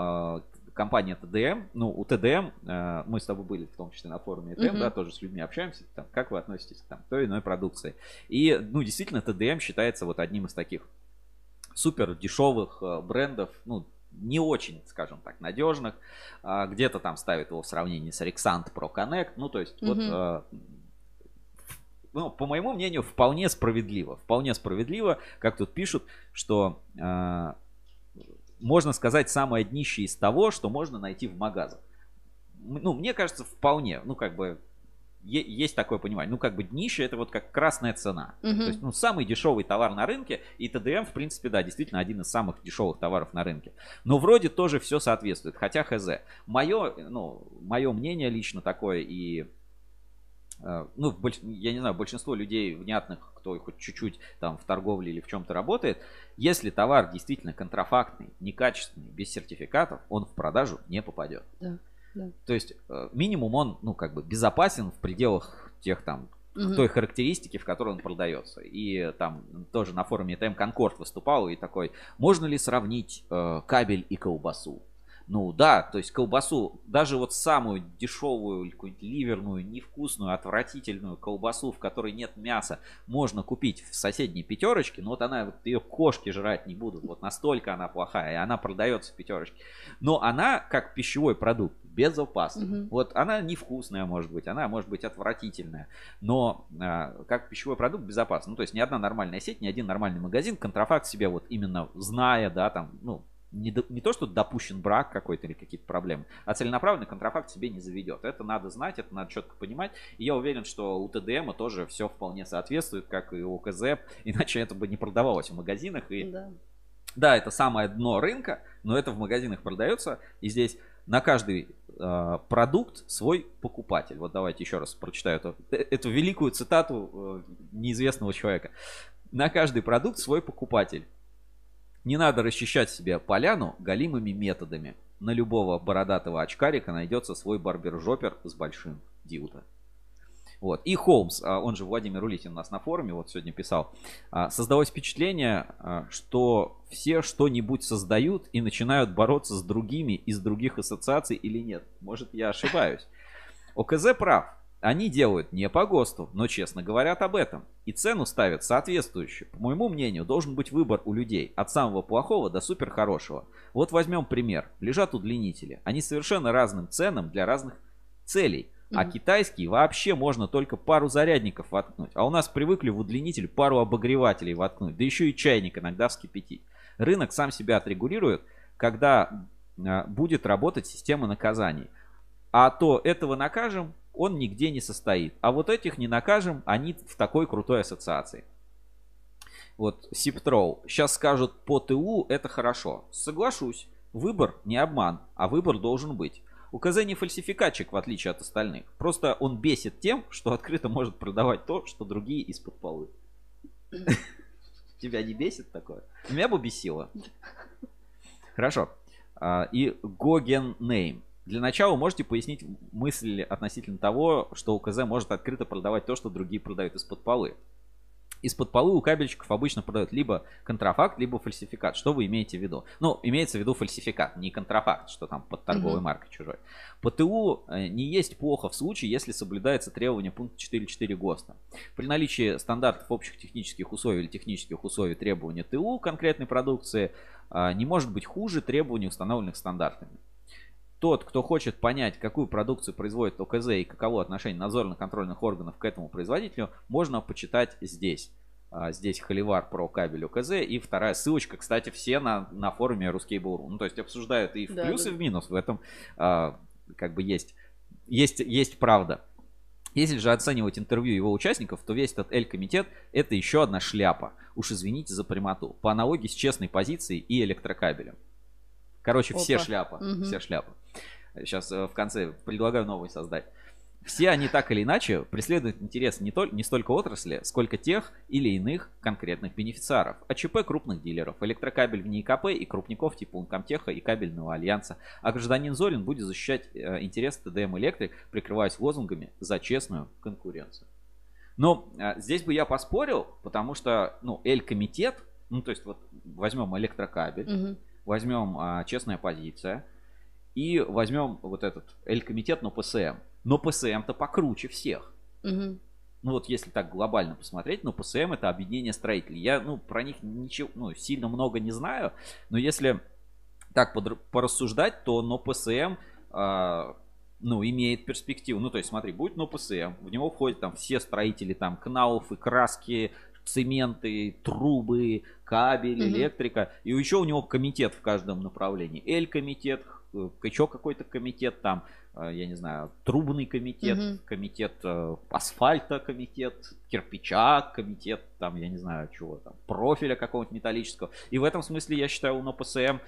компания ТДМ, ну, у ТДМ, э, мы с тобой были в том числе на форуме ТДМ, uh-huh. да, тоже с людьми общаемся, там, как вы относитесь к там, той иной продукции. И, ну, действительно, ТДМ считается вот одним из таких супер дешевых э, брендов, ну, не очень, скажем так, надежных. А, где-то там ставят его в сравнении с Rexant Pro Connect. Ну, то есть, uh-huh. вот, э, ну, по моему мнению, вполне справедливо. Вполне справедливо, как тут пишут, что э, можно сказать, самое днище из того, что можно найти в магазах. Ну, мне кажется, вполне. Ну, как бы, есть такое понимание. Ну, как бы днище это вот как красная цена. Угу. То есть, ну, самый дешевый товар на рынке. И ТДМ, в принципе, да, действительно один из самых дешевых товаров на рынке. Но вроде тоже все соответствует. Хотя хз. Мое, ну, мое мнение лично такое и Э, ну, я не знаю, большинство людей внятных, кто хоть чуть-чуть там в торговле или в чем-то работает, если товар действительно контрафактный, некачественный, без сертификатов, он в продажу не попадет. Да, да. То есть э, минимум он, ну, как бы безопасен в пределах тех там угу. той характеристики, в которой он продается. И там тоже на форуме ТМ Конкорд выступал и такой, можно ли сравнить э, кабель и колбасу? Ну да, то есть колбасу, даже вот самую дешевую, какую-нибудь ливерную, невкусную, отвратительную колбасу, в которой нет мяса, можно купить в соседней пятерочке, но вот она, вот ее кошки жрать не будут, вот настолько она плохая, и она продается в пятерочке. Но она, как пищевой продукт, безопасна. Угу. Вот она невкусная может быть, она может быть отвратительная, но а, как пищевой продукт безопасна. Ну, то есть ни одна нормальная сеть, ни один нормальный магазин контрафакт себе вот именно зная, да, там, ну, не, до, не то, что допущен брак какой-то или какие-то проблемы, а целенаправленный контрафакт себе не заведет. Это надо знать, это надо четко понимать. И я уверен, что у ТДМ тоже все вполне соответствует, как и у КЗ, иначе это бы не продавалось в магазинах. И... Да. да, это самое дно рынка, но это в магазинах продается. И здесь на каждый э, продукт свой покупатель. Вот давайте еще раз прочитаю эту, эту великую цитату э, неизвестного человека. На каждый продукт свой покупатель. Не надо расчищать себе поляну галимыми методами. На любого бородатого очкарика найдется свой барбер-жопер с большим диута. Вот. И Холмс, а, он же Владимир Улитин у нас на форуме, вот сегодня писал, а, создалось впечатление, а, что все что-нибудь создают и начинают бороться с другими из других ассоциаций или нет. Может, я ошибаюсь. ОКЗ прав. Они делают не по ГОСТу, но честно говорят об этом. И цену ставят соответствующую. По моему мнению, должен быть выбор у людей. От самого плохого до супер хорошего. Вот возьмем пример. Лежат удлинители. Они совершенно разным ценам для разных целей. А китайский вообще можно только пару зарядников воткнуть. А у нас привыкли в удлинитель пару обогревателей воткнуть. Да еще и чайник иногда вскипятить. Рынок сам себя отрегулирует, когда а, будет работать система наказаний. А то этого накажем, он нигде не состоит. А вот этих не накажем, они в такой крутой ассоциации. Вот Сиптроу. Сейчас скажут по ТУ это хорошо. Соглашусь. Выбор не обман, а выбор должен быть. УКЗ не фальсификатчик, в отличие от остальных. Просто он бесит тем, что открыто может продавать то, что другие из-под полы. Тебя не бесит такое? Меня бы бесило. Хорошо. А, и Гоген Нейм. Для начала можете пояснить мысли относительно того, что УКЗ может открыто продавать то, что другие продают из-под полы. из-под полы у кабельщиков обычно продают либо контрафакт, либо фальсификат. Что вы имеете в виду? Ну, имеется в виду фальсификат, не контрафакт, что там под торговой uh-huh. маркой чужой. ПТУ э, не есть плохо в случае, если соблюдается требование пункта 4.4 ГОСТа. При наличии стандартов общих технических условий или технических условий требования ТУ конкретной продукции э, не может быть хуже требований, установленных стандартами тот, кто хочет понять, какую продукцию производит ОКЗ и каково отношение надзорно-контрольных органов к этому производителю, можно почитать здесь. А, здесь холивар про кабель ОКЗ. И вторая ссылочка, кстати, все на, на форуме Ruskable.ru. Ну, то есть обсуждают и в да, плюс, да. и в минус. В этом а, как бы есть, есть, есть правда. Если же оценивать интервью его участников, то весь этот L-комитет это еще одна шляпа. Уж извините за прямоту. По аналогии с честной позицией и электрокабелем. Короче, Опа. все шляпа. Угу. Все шляпа. Сейчас э, в конце предлагаю новый создать. Все они так или иначе преследуют интерес не, только, не столько отрасли, сколько тех или иных конкретных бенефициаров. АЧП крупных дилеров, электрокабель в НИКП и крупников типа Ункомтеха и кабельного альянса. А гражданин Зорин будет защищать э, интересы ТДМ Электрик, прикрываясь лозунгами за честную конкуренцию. Но э, здесь бы я поспорил, потому что, ну, Эль-комитет, ну, то есть вот возьмем электрокабель, угу. возьмем э, честная позиция, и возьмем вот этот L-комитет, но ПСМ. Но ПСМ-то покруче всех. Угу. Ну вот если так глобально посмотреть, но ПСМ это объединение строителей. Я ну про них ничего, ну сильно много не знаю, но если так под, порассуждать, то но ПСМ э, ну, имеет перспективу. Ну, то есть, смотри, будет но ПСМ, в него входят там все строители, там, кнауфы, краски, цементы, трубы, кабель, mm электрика. И еще у него комитет в каждом направлении. L-комитет, Э, еще какой-то комитет там, э, я не знаю, трубный комитет, угу. комитет э, асфальта комитет, кирпича комитет, там, я не знаю, чего там, профиля какого-нибудь металлического. И в этом смысле, я считаю, у НОПСМ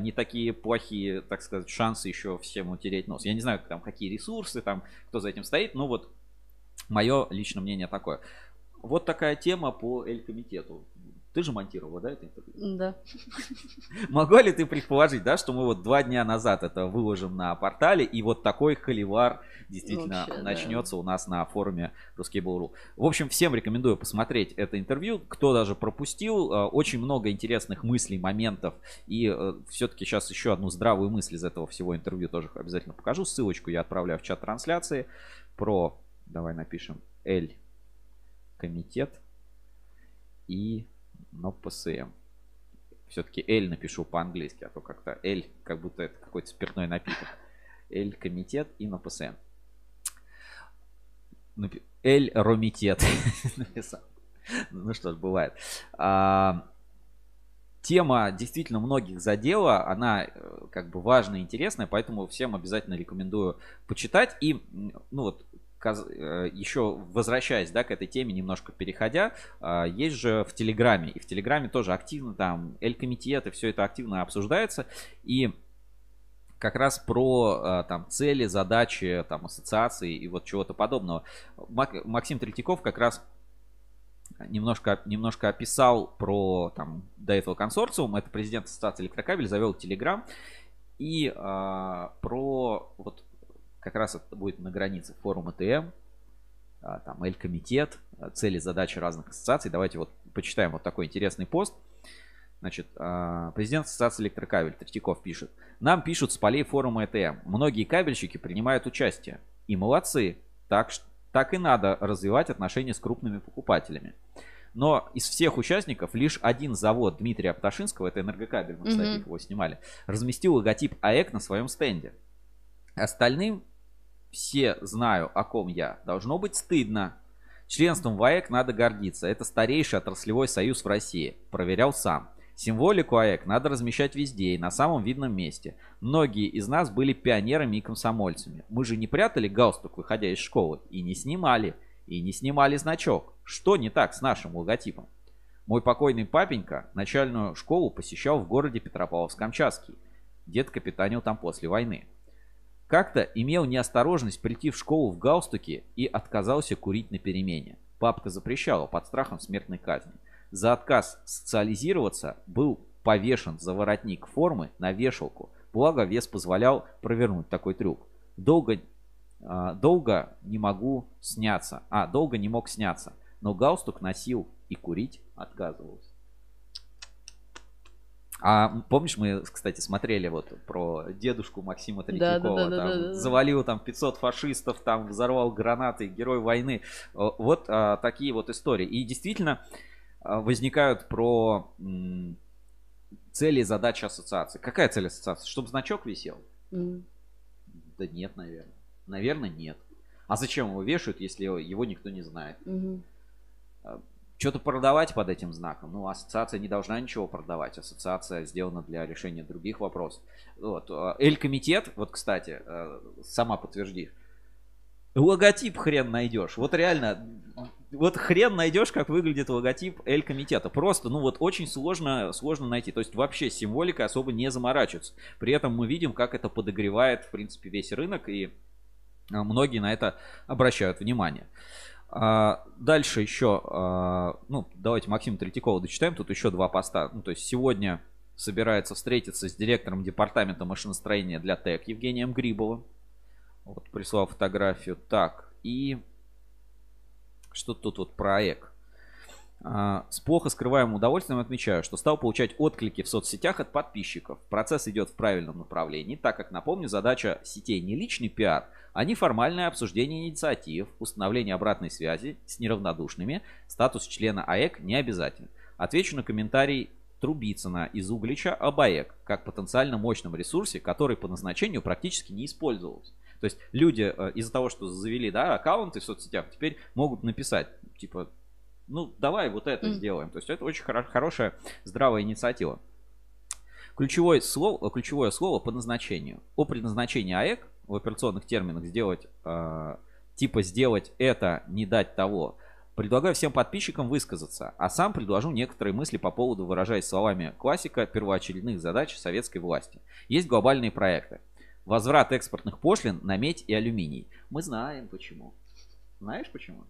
не такие плохие, так сказать, шансы еще всем утереть нос. Я не знаю, там, какие ресурсы, там, кто за этим стоит, но вот мое личное мнение такое. Вот такая тема по Эль-комитету. Ты же монтировала, да, это интервью? Да. Могу ли ты предположить, да, что мы вот два дня назад это выложим на портале, и вот такой холивар действительно Вообще, начнется да. у нас на форуме Ruskable.ru. В общем, всем рекомендую посмотреть это интервью. Кто даже пропустил, э, очень много интересных мыслей, моментов. И э, все-таки сейчас еще одну здравую мысль из этого всего интервью тоже обязательно покажу. Ссылочку я отправляю в чат трансляции про, давай напишем, L комитет и но ПСМ. Все-таки L напишу по-английски, а то как-то L, как будто это какой-то спиртной напиток. L комитет и на ПСМ. L ромитет написал. Ну что ж, бывает. А, тема действительно многих задела, она э, как бы важная и интересная, поэтому всем обязательно рекомендую почитать. И, ну вот, еще возвращаясь, да, к этой теме, немножко переходя, а, есть же в Телеграме, и в Телеграме тоже активно там Эль-комитет, и все это активно обсуждается, и как раз про а, там цели, задачи, там ассоциации и вот чего-то подобного. Максим Третьяков как раз немножко, немножко описал про там до этого консорциум, это президент ассоциации электрокабель, завел Телеграм, и э, про вот как раз это будет на границе форума ТМ, а, там Эль-комитет, а, цели, задачи разных ассоциаций. Давайте вот почитаем вот такой интересный пост. Значит, а, президент Ассоциации электрокабель Третьяков пишет. Нам пишут с полей форума ЭТМ. Многие кабельщики принимают участие. И молодцы. Так, так и надо развивать отношения с крупными покупателями. Но из всех участников лишь один завод Дмитрия Пташинского, это энергокабель, мы, кстати, mm-hmm. его снимали, разместил логотип АЭК на своем стенде. Остальным все знаю, о ком я. Должно быть стыдно. Членством в АЭК надо гордиться. Это старейший отраслевой союз в России. Проверял сам. Символику АЭК надо размещать везде и на самом видном месте. Многие из нас были пионерами и комсомольцами. Мы же не прятали галстук, выходя из школы, и не снимали. И не снимали значок. Что не так с нашим логотипом? Мой покойный папенька начальную школу посещал в городе Петропавловск-Камчатский. Дед капитанил там после войны. Как-то имел неосторожность прийти в школу в галстуке и отказался курить на перемене. Папка запрещала под страхом смертной казни. За отказ социализироваться был повешен за воротник формы на вешалку. Благо вес позволял провернуть такой трюк. Долго, э, долго не могу сняться. А, долго не мог сняться. Но галстук носил и курить отказывался. А помнишь, мы, кстати, смотрели вот про дедушку Максима Третьякова, да, да, да, там, да, да, завалил там 500 фашистов, там взорвал гранаты, герой войны. Вот а, такие вот истории. И действительно а, возникают про м, цели и задачи ассоциации. Какая цель ассоциации? Чтобы значок висел? Mm. Да нет, наверное. Наверное, нет. А зачем его вешают, если его никто не знает? Mm-hmm что-то продавать под этим знаком. Ну, ассоциация не должна ничего продавать. Ассоциация сделана для решения других вопросов. Вот. А, Эль-комитет, вот, кстати, э, сама подтверди. Логотип хрен найдешь. Вот реально, вот хрен найдешь, как выглядит логотип Эль-комитета. Просто, ну вот очень сложно, сложно найти. То есть вообще символика особо не заморачивается. При этом мы видим, как это подогревает, в принципе, весь рынок. И а, многие на это обращают внимание. А, дальше еще, а, ну, давайте Максима Третьякова дочитаем. Тут еще два поста. Ну, то есть сегодня собирается встретиться с директором департамента машиностроения для ТЭК Евгением Грибовым. Вот прислал фотографию. Так, и что тут вот проект. А, с плохо скрываемым удовольствием отмечаю, что стал получать отклики в соцсетях от подписчиков. Процесс идет в правильном направлении, так как, напомню, задача сетей не личный пиар, а неформальное обсуждение инициатив, установление обратной связи с неравнодушными, статус члена АЭК не обязательно. Отвечу на комментарий Трубицына из Углича об АЭК, как потенциально мощном ресурсе, который по назначению практически не использовался. То есть люди э, из-за того, что завели да, аккаунты в соцсетях, теперь могут написать, типа, ну, давай вот это mm. сделаем. То есть это очень хоро- хорошая, здравая инициатива. Ключевое слово, ключевое слово по назначению. О предназначении АЭК в операционных терминах сделать, э, типа сделать это, не дать того. Предлагаю всем подписчикам высказаться, а сам предложу некоторые мысли по поводу, выражаясь словами классика, первоочередных задач советской власти. Есть глобальные проекты. Возврат экспортных пошлин на медь и алюминий. Мы знаем почему. Знаешь почему?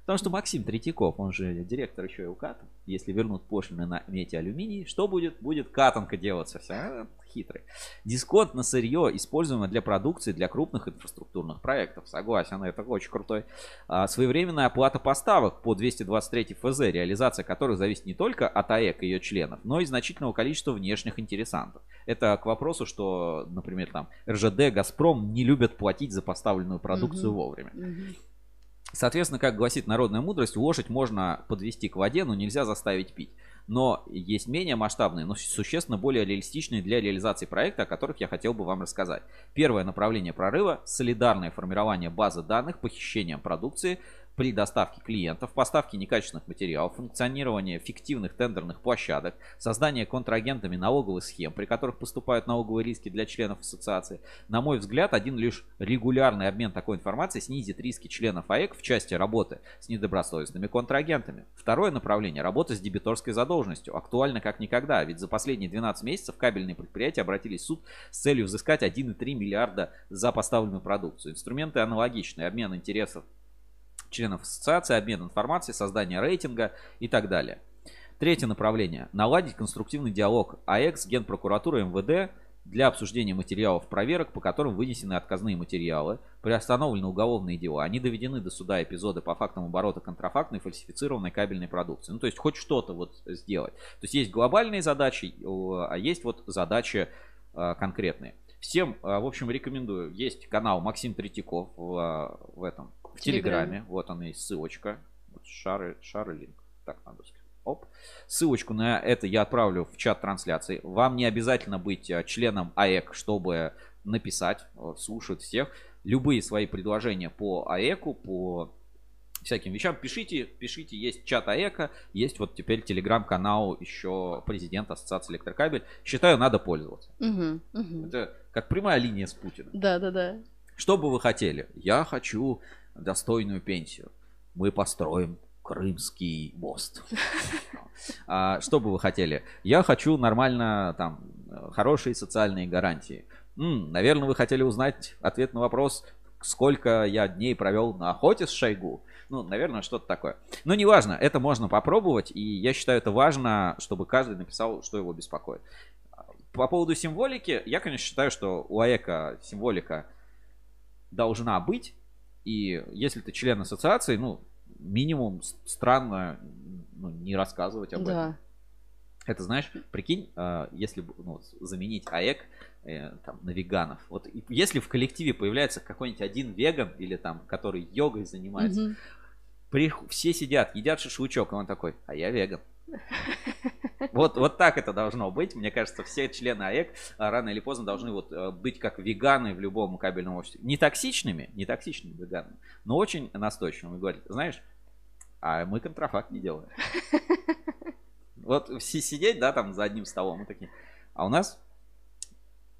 Потому что Максим Третьяков, он же директор еще и УКАТа, если вернут пошлины на и алюминий, что будет? Будет катанка делаться вся. А, хитрый. Дисконт на сырье, используемое для продукции для крупных инфраструктурных проектов. Согласен, это очень крутой. А, своевременная оплата поставок по 223 ФЗ, реализация которых зависит не только от АЭК и ее членов, но и значительного количества внешних интересантов. Это к вопросу, что, например, там РЖД, Газпром не любят платить за поставленную продукцию угу. вовремя. Угу. Соответственно, как гласит народная мудрость, лошадь можно подвести к воде, но нельзя заставить пить. Но есть менее масштабные, но существенно более реалистичные для реализации проекта, о которых я хотел бы вам рассказать. Первое направление прорыва – солидарное формирование базы данных похищением продукции – при доставке клиентов, поставке некачественных материалов, функционирование фиктивных тендерных площадок, создание контрагентами налоговых схем, при которых поступают налоговые риски для членов ассоциации. На мой взгляд, один лишь регулярный обмен такой информацией снизит риски членов АЭК в части работы с недобросовестными контрагентами. Второе направление – работа с дебиторской задолженностью. Актуально как никогда, ведь за последние 12 месяцев кабельные предприятия обратились в суд с целью взыскать 1,3 миллиарда за поставленную продукцию. Инструменты аналогичные. Обмен интересов членов ассоциации, обмен информацией, создание рейтинга и так далее. Третье направление. Наладить конструктивный диалог АЭК с МВД для обсуждения материалов проверок, по которым вынесены отказные материалы, приостановлены уголовные дела, они доведены до суда эпизоды по фактам оборота контрафактной фальсифицированной кабельной продукции. Ну, то есть хоть что-то вот сделать. То есть есть глобальные задачи, а есть вот задачи а, конкретные. Всем, а, в общем, рекомендую. Есть канал Максим Третьяков в, а, в этом Телеграме. Вот она есть ссылочка. Вот шары, шары линк. Так, надо сказать. Оп. Ссылочку на это я отправлю в чат трансляции. Вам не обязательно быть э, членом АЭК, чтобы написать, слушать всех. Любые свои предложения по АЭКу, по всяким вещам. Пишите, пишите, есть чат АЭКа, есть вот теперь телеграм-канал еще президента Ассоциации Электрокабель. Считаю, надо пользоваться. Угу, угу. Это как прямая линия с Путиным. Да, да, да. Что бы вы хотели? Я хочу достойную пенсию. Мы построим Крымский мост. А, что бы вы хотели? Я хочу нормально, там, хорошие социальные гарантии. М, наверное, вы хотели узнать ответ на вопрос, сколько я дней провел на охоте с Шойгу. Ну, наверное, что-то такое. Но неважно, это можно попробовать, и я считаю это важно, чтобы каждый написал, что его беспокоит. По поводу символики, я, конечно, считаю, что у АЭКа символика должна быть, и если ты член ассоциации, ну, минимум странно ну, не рассказывать об да. этом. Это знаешь, прикинь, э, если ну, заменить АЭК э, там, на веганов. Вот если в коллективе появляется какой-нибудь один веган или там, который йогой занимается, угу. при, все сидят, едят шашлычок, и он такой, а я веган. Вот, вот так это должно быть. Мне кажется, все члены АЭК а, рано или поздно должны вот э, быть как веганы в любом кабельном обществе. Не токсичными, не токсичными веганами, но очень настойчивыми. Говорят, знаешь, а мы контрафакт не делаем. Вот все сидеть, да, там за одним столом, мы такие. А у нас,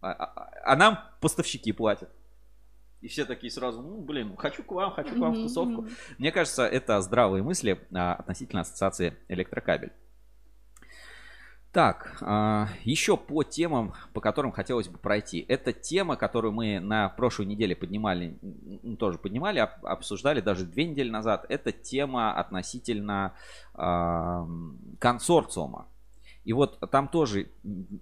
а, а, а нам поставщики платят. И все такие сразу, ну, блин, хочу к вам, хочу к вам в тусовку. Мне кажется, это здравые мысли а, относительно ассоциации электрокабель. Так, а, еще по темам, по которым хотелось бы пройти. Это тема, которую мы на прошлой неделе поднимали, тоже поднимали, обсуждали даже две недели назад. Это тема относительно консорциума. И вот там тоже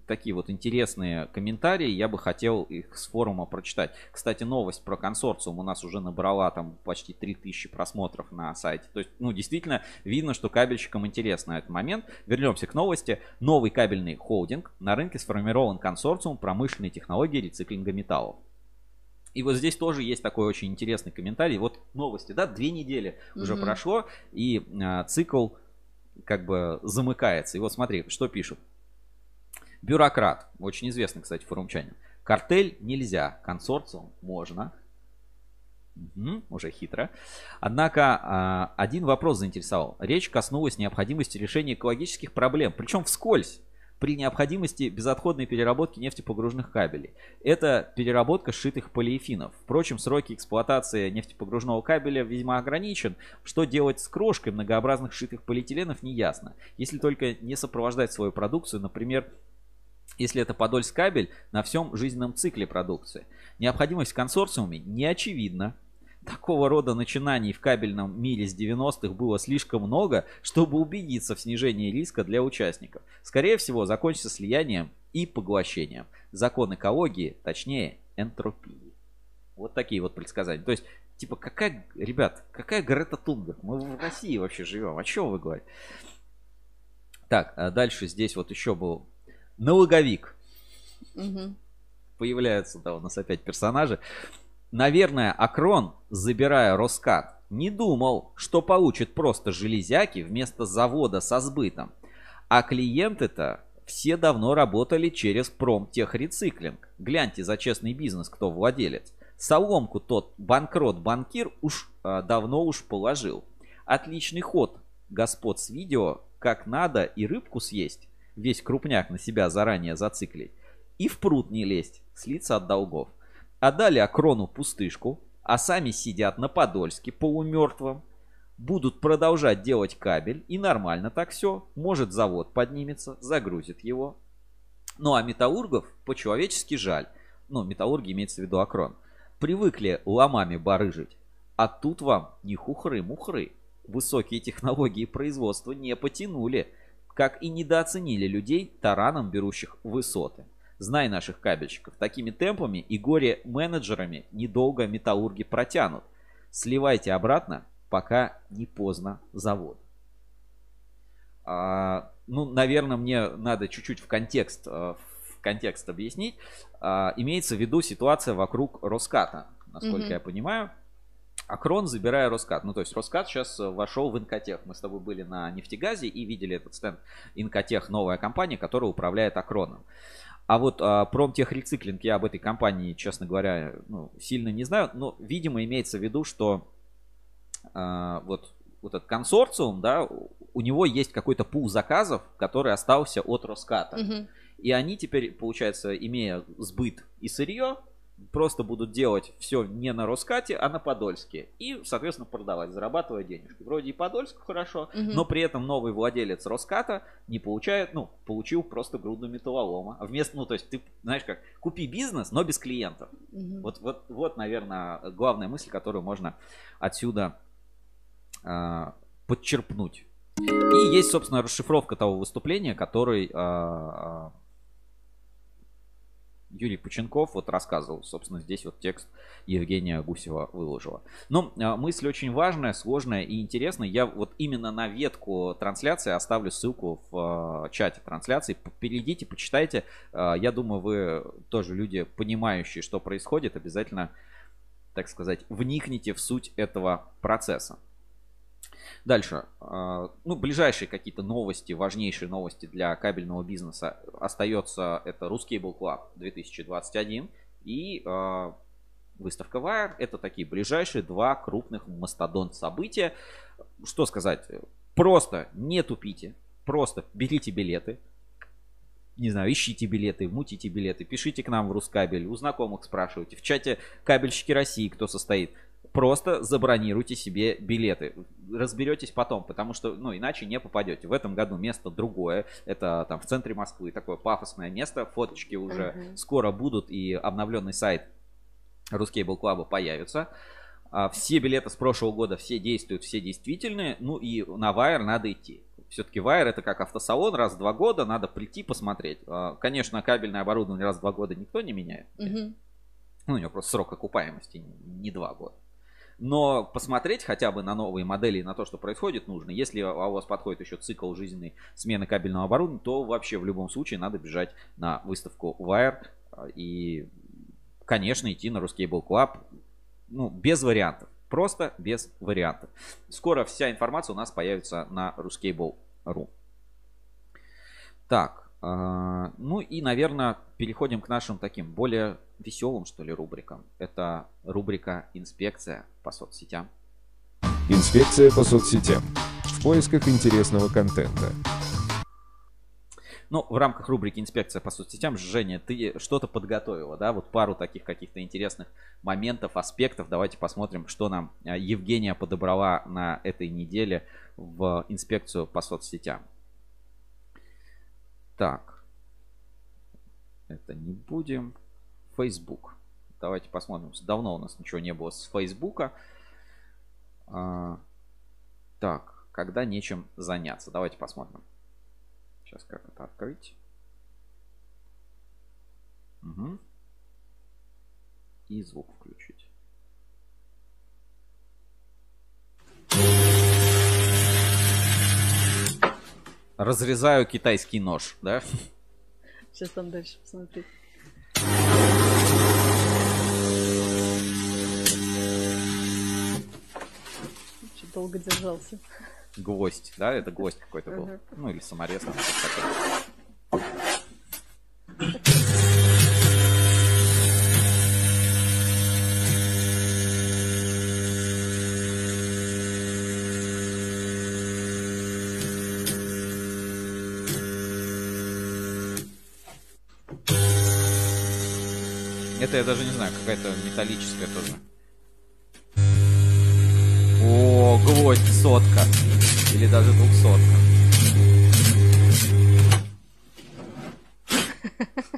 такие вот интересные комментарии, я бы хотел их с форума прочитать. Кстати, новость про консорциум у нас уже набрала там почти 3000 просмотров на сайте. То есть, ну, действительно, видно, что кабельщикам интересно этот момент. Вернемся к новости. Новый кабельный холдинг. На рынке сформирован консорциум промышленной технологии рециклинга металлов. И вот здесь тоже есть такой очень интересный комментарий. Вот новости, да, две недели уже mm-hmm. прошло, и э, цикл как бы замыкается. И вот смотри, что пишут. Бюрократ, очень известный, кстати, форумчанин. Картель нельзя, консорциум можно. Угу, уже хитро. Однако а, один вопрос заинтересовал. Речь коснулась необходимости решения экологических проблем, причем вскользь при необходимости безотходной переработки нефтепогружных кабелей. Это переработка сшитых полиэфинов. Впрочем, сроки эксплуатации нефтепогружного кабеля весьма ограничен. Что делать с крошкой многообразных сшитых полиэтиленов не ясно. Если только не сопровождать свою продукцию, например, если это Подольск кабель на всем жизненном цикле продукции. Необходимость в консорциуме не очевидна такого рода начинаний в кабельном мире с 90-х было слишком много, чтобы убедиться в снижении риска для участников. Скорее всего, закончится слиянием и поглощением. Закон экологии, точнее, энтропии. Вот такие вот предсказания. То есть, типа, какая, ребят, какая Грета Тунберг? Мы в России вообще живем. О чем вы говорите? Так, а дальше здесь вот еще был налоговик. Угу. Появляются, да, у нас опять персонажи. Наверное, Акрон, забирая Роскат, не думал, что получит просто железяки вместо завода со сбытом. А клиенты-то все давно работали через промтехрециклинг. Гляньте за честный бизнес, кто владелец. Соломку тот банкрот-банкир уж э, давно уж положил. Отличный ход, господ с видео, как надо и рыбку съесть, весь крупняк на себя заранее зациклить, и в пруд не лезть, слиться от долгов отдали Акрону пустышку, а сами сидят на Подольске полумертвом, будут продолжать делать кабель, и нормально так все, может завод поднимется, загрузит его. Ну а металлургов по-человечески жаль, ну металлурги имеется в виду Акрон, привыкли ломами барыжить, а тут вам не хухры-мухры. Высокие технологии производства не потянули, как и недооценили людей тараном берущих высоты. Знай наших кабельщиков. Такими темпами и горе-менеджерами недолго металлурги протянут. Сливайте обратно, пока не поздно завод. А, ну, наверное, мне надо чуть-чуть в контекст, э, в контекст объяснить. А, имеется в виду ситуация вокруг Роската, насколько mm-hmm. я понимаю. Акрон, забирая Роскат. Ну, то есть Роскат сейчас вошел в Инкотех. Мы с тобой были на нефтегазе и видели этот стенд Инкотех, новая компания, которая управляет Акроном. А вот а, промтехрециклинг, я об этой компании, честно говоря, ну, сильно не знаю, но, видимо, имеется в виду, что а, вот, вот этот консорциум, да, у него есть какой-то пул заказов, который остался от Роската. Угу. И они теперь, получается, имея сбыт и сырье, просто будут делать все не на Роскате, а на Подольске. И, соответственно, продавать, зарабатывая денежки. Вроде и Подольск хорошо, угу. но при этом новый владелец Роската не получает, ну, получил просто груду металлолома. Вместо, ну, то есть ты, знаешь как, купи бизнес, но без клиентов. Угу. Вот, вот, вот, наверное, главная мысль, которую можно отсюда э, подчерпнуть. И есть, собственно, расшифровка того выступления, который э, Юрий Пученков вот рассказывал, собственно, здесь вот текст Евгения Гусева выложила. Но э, мысль очень важная, сложная и интересная. Я вот именно на ветку трансляции оставлю ссылку в э, чате трансляции. Перейдите, почитайте. Э, я думаю, вы тоже люди, понимающие, что происходит, обязательно, так сказать, вникните в суть этого процесса. Дальше. А, ну, ближайшие какие-то новости, важнейшие новости для кабельного бизнеса остается это Ruscable Club 2021 и э, выставка Wire. Это такие ближайшие два крупных мастодонт события. Что сказать? Просто не тупите. Просто берите билеты. Не знаю, ищите билеты, мутите билеты, пишите к нам в Рускабель, у знакомых спрашивайте. В чате кабельщики России, кто состоит просто забронируйте себе билеты. Разберетесь потом, потому что, ну, иначе не попадете. В этом году место другое. Это там в центре Москвы такое пафосное место. Фоточки уже uh-huh. скоро будут и обновленный сайт Рускейбл Клаба появится. А все билеты с прошлого года, все действуют, все действительные. Ну и на Wire надо идти. Все-таки Wire это как автосалон, раз в два года надо прийти посмотреть. А, конечно, кабельное оборудование раз в два года никто не меняет. Uh-huh. Ну, у него просто срок окупаемости не два года. Но посмотреть хотя бы на новые модели на то, что происходит, нужно. Если у вас подходит еще цикл жизненной смены кабельного оборудования, то вообще в любом случае надо бежать на выставку Wire и, конечно, идти на Ruscable Club. Ну, без вариантов. Просто без вариантов. Скоро вся информация у нас появится на ruscable.ru. Так, а, ну и, наверное, переходим к нашим таким более веселым, что ли, рубрикам. Это рубрика «Инспекция по соцсетям». Инспекция по соцсетям. В поисках интересного контента. Ну, в рамках рубрики «Инспекция по соцсетям», Женя, ты что-то подготовила, да? Вот пару таких каких-то интересных моментов, аспектов. Давайте посмотрим, что нам а, Евгения подобрала на этой неделе в инспекцию по соцсетям. Так. Это не будем. Facebook. Давайте посмотрим. Давно у нас ничего не было с Фейсбука. А, так, когда нечем заняться. Давайте посмотрим. Сейчас как это открыть. Угу. И звук включить. Разрезаю китайский нож, да? Сейчас там дальше посмотреть. долго держался. Гвоздь, да? Это гвоздь какой-то был. Uh-huh. Ну или саморез. Там, я даже не знаю, какая-то металлическая тоже. О, гвоздь сотка. Или даже двухсотка.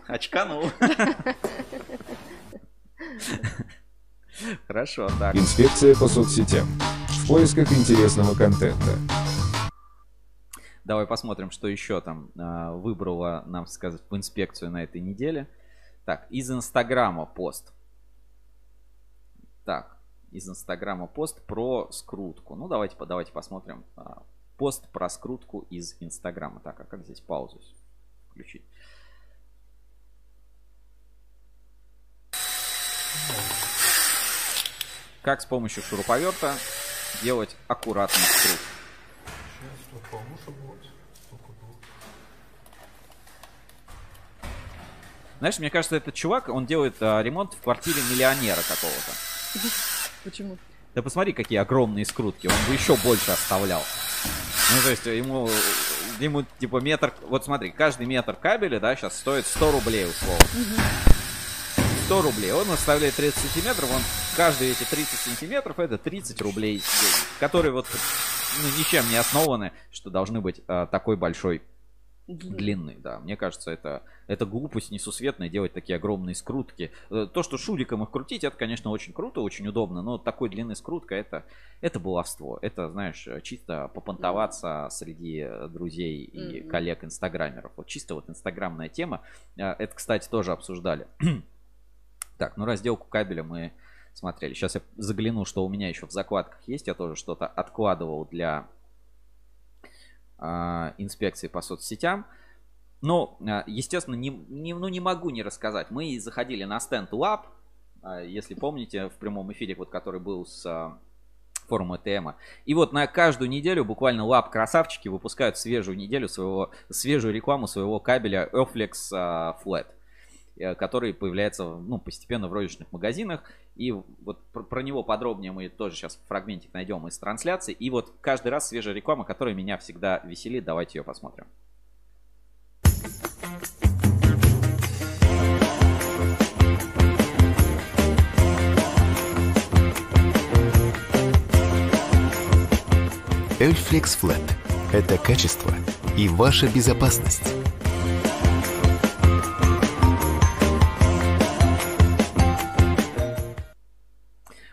Очканул. Хорошо, так. Инспекция по соцсетям. В поисках интересного контента. Давай посмотрим, что еще там э, выбрала нам сказать в инспекцию на этой неделе. Так, из Инстаграма пост. Так, из Инстаграма пост про скрутку. Ну, давайте, давайте посмотрим. А, пост про скрутку из Инстаграма. Так, а как здесь паузу включить? Как с помощью шуруповерта делать аккуратный скрут. Знаешь, мне кажется, этот чувак, он делает а, ремонт в квартире миллионера какого-то. Почему? Да посмотри, какие огромные скрутки. Он бы еще больше оставлял. Ну, то есть, ему, ему, типа, метр... Вот смотри, каждый метр кабеля, да, сейчас стоит 100 рублей, условно. Угу. 100 рублей. Он оставляет 30 сантиметров, он каждые эти 30 сантиметров это 30 рублей, которые вот ну, ничем не основаны, что должны быть а, такой большой длинный, да. Мне кажется, это, это глупость несусветная делать такие огромные скрутки. Э, то, что шуриком их крутить, это, конечно, очень круто, очень удобно, но такой длинной скрутка, это, это баловство. Это, знаешь, чисто попонтоваться среди друзей и коллег инстаграмеров. Вот чисто вот инстаграмная тема. Э, это, кстати, тоже обсуждали. так, ну разделку кабеля мы смотрели. Сейчас я загляну, что у меня еще в закладках есть. Я тоже что-то откладывал для инспекции по соцсетям. Но, а, естественно, не, не, ну, не могу не рассказать. Мы заходили на стенд Lab, а, если помните, в прямом эфире, вот, который был с форума ТМ. И вот на каждую неделю буквально лап красавчики выпускают свежую неделю своего, свежую рекламу своего кабеля Earflex Flat. Э, который появляется ну, постепенно в розничных магазинах. И вот про, него подробнее мы тоже сейчас фрагментик найдем из трансляции. И вот каждый раз свежая реклама, которая меня всегда веселит. Давайте ее посмотрим. Эльфлекс Flat – это качество и ваша безопасность.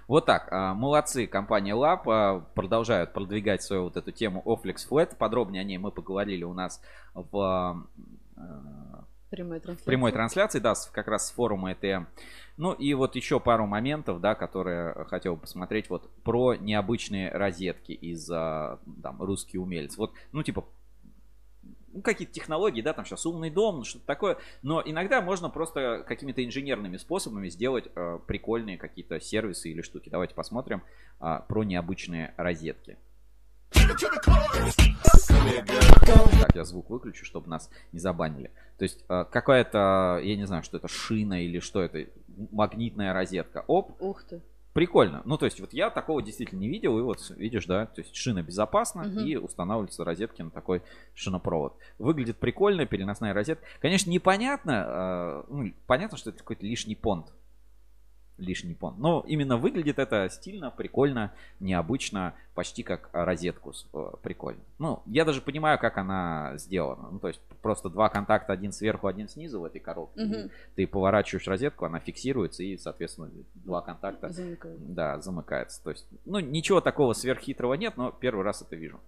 Вот так. А, молодцы, компания Lab а, продолжают продвигать свою вот эту тему Offlex Flat. Подробнее о ней мы поговорили у нас в а, прямой трансляции, прямой трансляции да, как раз с форума ETM. Ну и вот еще пару моментов, да, которые хотел бы посмотреть вот про необычные розетки из там, русский умелец. Вот, ну типа ну, какие-то технологии, да, там сейчас умный дом, что-то такое. Но иногда можно просто какими-то инженерными способами сделать э, прикольные какие-то сервисы или штуки. Давайте посмотрим э, про необычные розетки. Так, я звук выключу, чтобы нас не забанили. То есть э, какая-то, я не знаю, что это, шина или что это, магнитная розетка. Оп. Ух ты. Прикольно. Ну, то есть, вот я такого действительно не видел. И вот, видишь, да, то есть шина безопасна угу. и устанавливаются розетки на такой шинопровод. Выглядит прикольно, переносная розетка. Конечно, непонятно, э, ну, понятно, что это какой-то лишний понт лишний понт. Но именно выглядит это стильно, прикольно, необычно, почти как розетку э, прикольно. Ну, я даже понимаю, как она сделана. Ну, то есть просто два контакта, один сверху, один снизу в этой коробке. Угу. Ты поворачиваешь розетку, она фиксируется и, соответственно, два контакта Замыкается. да, замыкается. То есть, ну, ничего такого сверххитрого нет, но первый раз это вижу.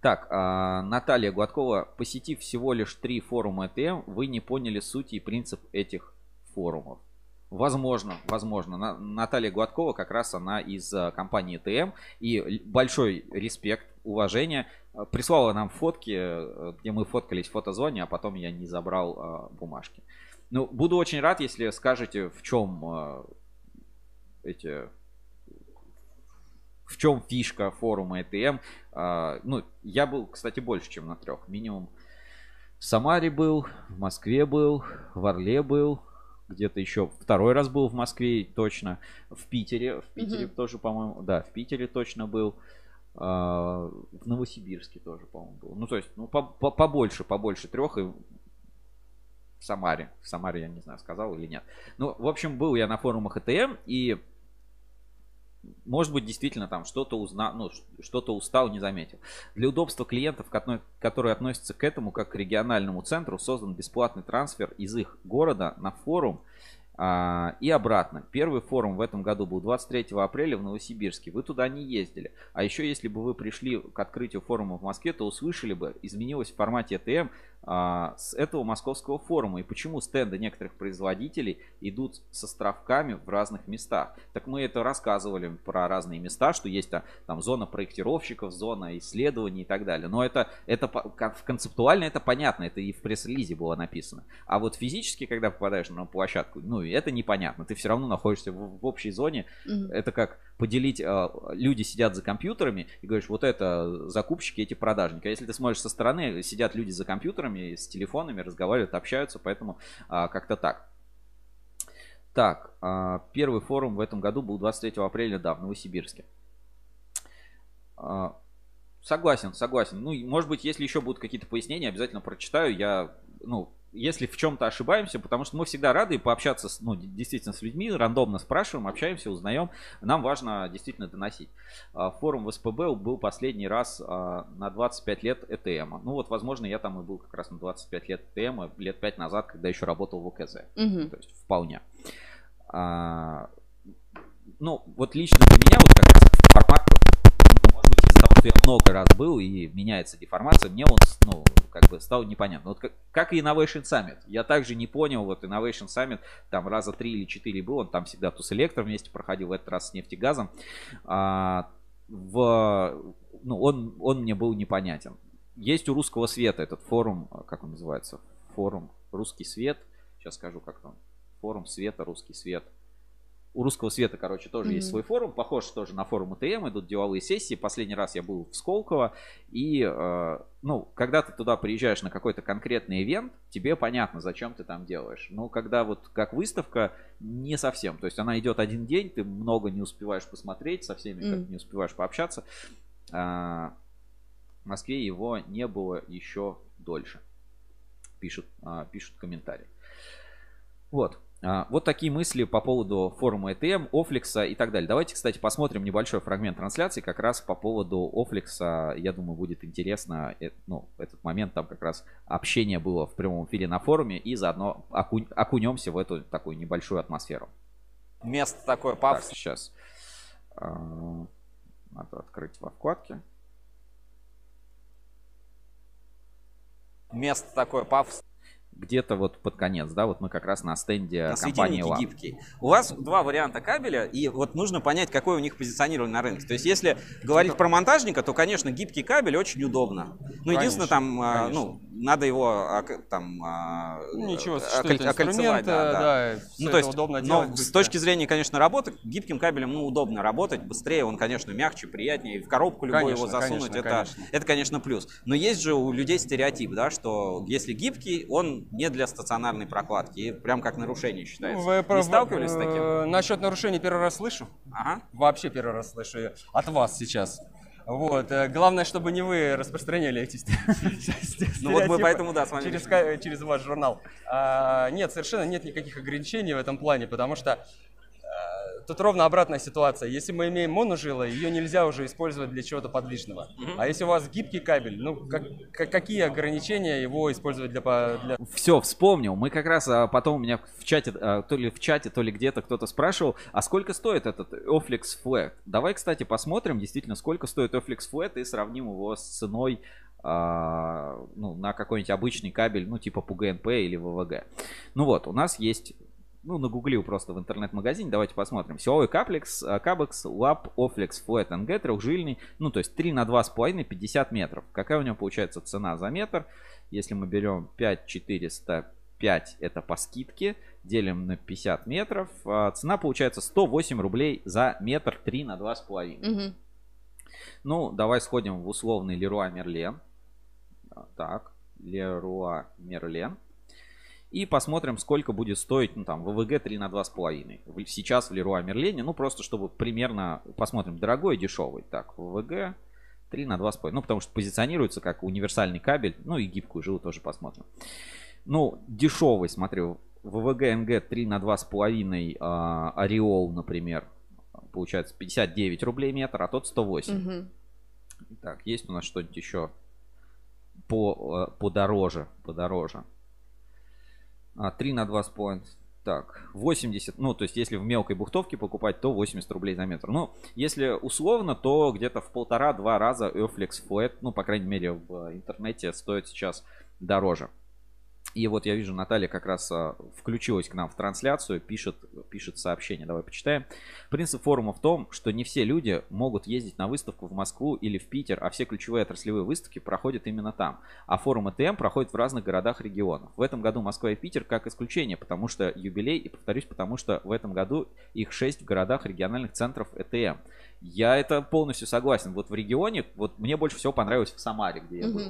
Так, а, Наталья Гладкова, посетив всего лишь три форума ЭТМ, вы не поняли суть и принцип этих форумов. Возможно, возможно. Наталья Гладкова как раз она из э, компании ТМ. И большой респект, уважение. Э, прислала нам фотки, э, где мы фоткались в фотозоне, а потом я не забрал бумажки. Ну, буду очень рад, если скажете, в чем эти в чем фишка форума ETM. Ну, я был, кстати, больше, чем на трех. Минимум в Самаре был, в Москве был, в Орле был, где-то еще второй раз был в Москве, точно. В Питере, в Питере угу. тоже, по-моему, да, в Питере точно был. А, в Новосибирске тоже, по-моему, был. Ну, то есть, ну, побольше, побольше трех и в Самаре. В Самаре я не знаю, сказал или нет. Ну, в общем, был я на форумах ЭТМ, и может быть, действительно там что-то узнал, ну, что-то устал, не заметил. Для удобства клиентов, которые относятся к этому как к региональному центру, создан бесплатный трансфер из их города на форум а, и обратно. Первый форум в этом году был 23 апреля в Новосибирске. Вы туда не ездили. А еще, если бы вы пришли к открытию форума в Москве, то услышали бы, изменилось в формате ЭТМ а, с этого московского форума. И почему стенды некоторых производителей идут с островками в разных местах. Так мы это рассказывали про разные места, что есть там, там зона проектировщиков, зона исследований и так далее. Но это, это концептуально это понятно, это и в пресс-релизе было написано. А вот физически, когда попадаешь на площадку, ну это непонятно. Ты все равно находишься в, в общей зоне. Mm-hmm. Это как поделить, э, люди сидят за компьютерами и говоришь, вот это закупщики, эти продажники. А если ты смотришь со стороны, сидят люди за компьютерами, с телефонами, разговаривают, общаются, поэтому а, как-то так. Так, а, первый форум в этом году был 23 апреля, да, в Новосибирске. А, согласен, согласен. Ну, может быть, если еще будут какие-то пояснения, обязательно прочитаю. Я, ну, если в чем-то ошибаемся, потому что мы всегда рады пообщаться с, ну, действительно с людьми, рандомно спрашиваем, общаемся, узнаем. Нам важно действительно доносить. А, форум в СПБ был последний раз а, на 25 лет ЭТМ. Ну вот, возможно, я там и был как раз на 25 лет ЭТМ, лет 5 назад, когда еще работал в ОКЗ. Угу. То есть вполне. А, ну, вот лично для меня вот как раз что я много раз был и меняется деформация, мне он, ну, как бы стал непонятно. Вот как, как и Innovation Summit. Я также не понял, вот Innovation Summit, там раза три или четыре был, он там всегда тус электро вместе проходил, в этот раз с нефтегазом. А, в, ну, он, он мне был непонятен. Есть у русского света этот форум, как он называется? Форум Русский свет. Сейчас скажу, как там. Форум света, русский свет у русского света, короче, тоже mm-hmm. есть свой форум, похож тоже на форум АТМ, идут деловые сессии. Последний раз я был в Сколково, и, э, ну, когда ты туда приезжаешь на какой-то конкретный ивент, тебе понятно, зачем ты там делаешь. Но когда вот как выставка, не совсем. То есть она идет один день, ты много не успеваешь посмотреть, со всеми mm-hmm. как не успеваешь пообщаться. А, в Москве его не было еще дольше. Пишут, а, пишут комментарии. Вот. А, вот такие мысли по поводу форума ETM, Офликса и так далее. Давайте, кстати, посмотрим небольшой фрагмент трансляции как раз по поводу Офликса. Я думаю, будет интересно. Э, ну, этот момент там как раз общение было в прямом эфире на форуме и заодно оку... окунемся в эту такую небольшую атмосферу. Место такое пафосное. сейчас. А, надо открыть во вкладке. Место такое пафосное где-то вот под конец, да, вот мы как раз на стенде на компании LAM. гибкие. У вас два варианта кабеля, и вот нужно понять, какое у них позиционирование на рынке. То есть, если говорить про монтажника, то, конечно, гибкий кабель очень удобно. Ну, единственное, там, а, конечно. ну, надо его там а, Ничего, что это окольцевать. Да, да. да ну, то есть, удобно но с точки зрения, конечно, работы, гибким кабелем, ну, удобно работать, быстрее, он, конечно, мягче, приятнее, в коробку любую конечно, его засунуть, конечно, это, конечно. это, конечно, плюс. Но есть же у людей стереотип, да, что если гибкий, он не для стационарной прокладки. И прям как нарушение считается. Вы не сталкивались с таким? Э, насчет нарушений первый раз слышу. Ага. Вообще первый раз слышу от вас сейчас. Вот. Э, главное, чтобы не вы распространяли эти Ну вот мы поэтому, да, с вами. Через, через ваш журнал. А, нет, совершенно нет никаких ограничений в этом плане, потому что Тут ровно обратная ситуация. Если мы имеем моножилы, ее нельзя уже использовать для чего-то подвижного. А если у вас гибкий кабель, ну как, как, какие ограничения его использовать для, для... Все, вспомнил. Мы как раз а, потом у меня в чате, а, то ли в чате, то ли где-то кто-то спрашивал, а сколько стоит этот Oflix Flat? Давай, кстати, посмотрим действительно, сколько стоит Oflix Flat и сравним его с ценой а, ну, на какой-нибудь обычный кабель, ну, типа PGNP или ВВГ. Ну вот, у нас есть ну, нагуглил просто в интернет-магазине, давайте посмотрим. Силовой каплекс, кабекс, лап, офлекс, флэт, НГ, трехжильный, ну, то есть 3 на 2,5, 50 метров. Какая у него получается цена за метр? Если мы берем 5405, это по скидке, делим на 50 метров, а цена получается 108 рублей за метр 3 на 2,5. Угу. Ну, давай сходим в условный Леруа Мерлен. Так, Леруа Мерлен. И посмотрим, сколько будет стоить, ну, там, ВВГ 3 на 2,5. Сейчас в Леруа Мерлене, ну, просто чтобы примерно посмотрим, дорогой и дешевый. Так, ВВГ 3 на 2,5. Ну, потому что позиционируется как универсальный кабель. Ну, и гибкую жилу тоже посмотрим. Ну, дешевый, смотрю, ВВГ НГ 3 на 2,5 а, Ореол, например, получается 59 рублей метр, а тот 108. Угу. Так, есть у нас что-нибудь еще по, э, подороже, подороже. А, 3 на 2,5. Так, 80, ну, то есть, если в мелкой бухтовке покупать, то 80 рублей за метр. Ну, если условно, то где-то в полтора-два раза Eoflex Flat, ну, по крайней мере, в интернете стоит сейчас дороже. И вот я вижу, Наталья как раз а, включилась к нам в трансляцию, пишет, пишет сообщение. Давай почитаем. Принцип форума в том, что не все люди могут ездить на выставку в Москву или в Питер, а все ключевые отраслевые выставки проходят именно там. А форум ЭТМ проходит в разных городах регионов. В этом году Москва и Питер как исключение, потому что юбилей, и повторюсь, потому что в этом году их 6 в городах региональных центров ЭТМ. Я это полностью согласен. Вот в регионе, вот мне больше всего понравилось в Самаре, где я был.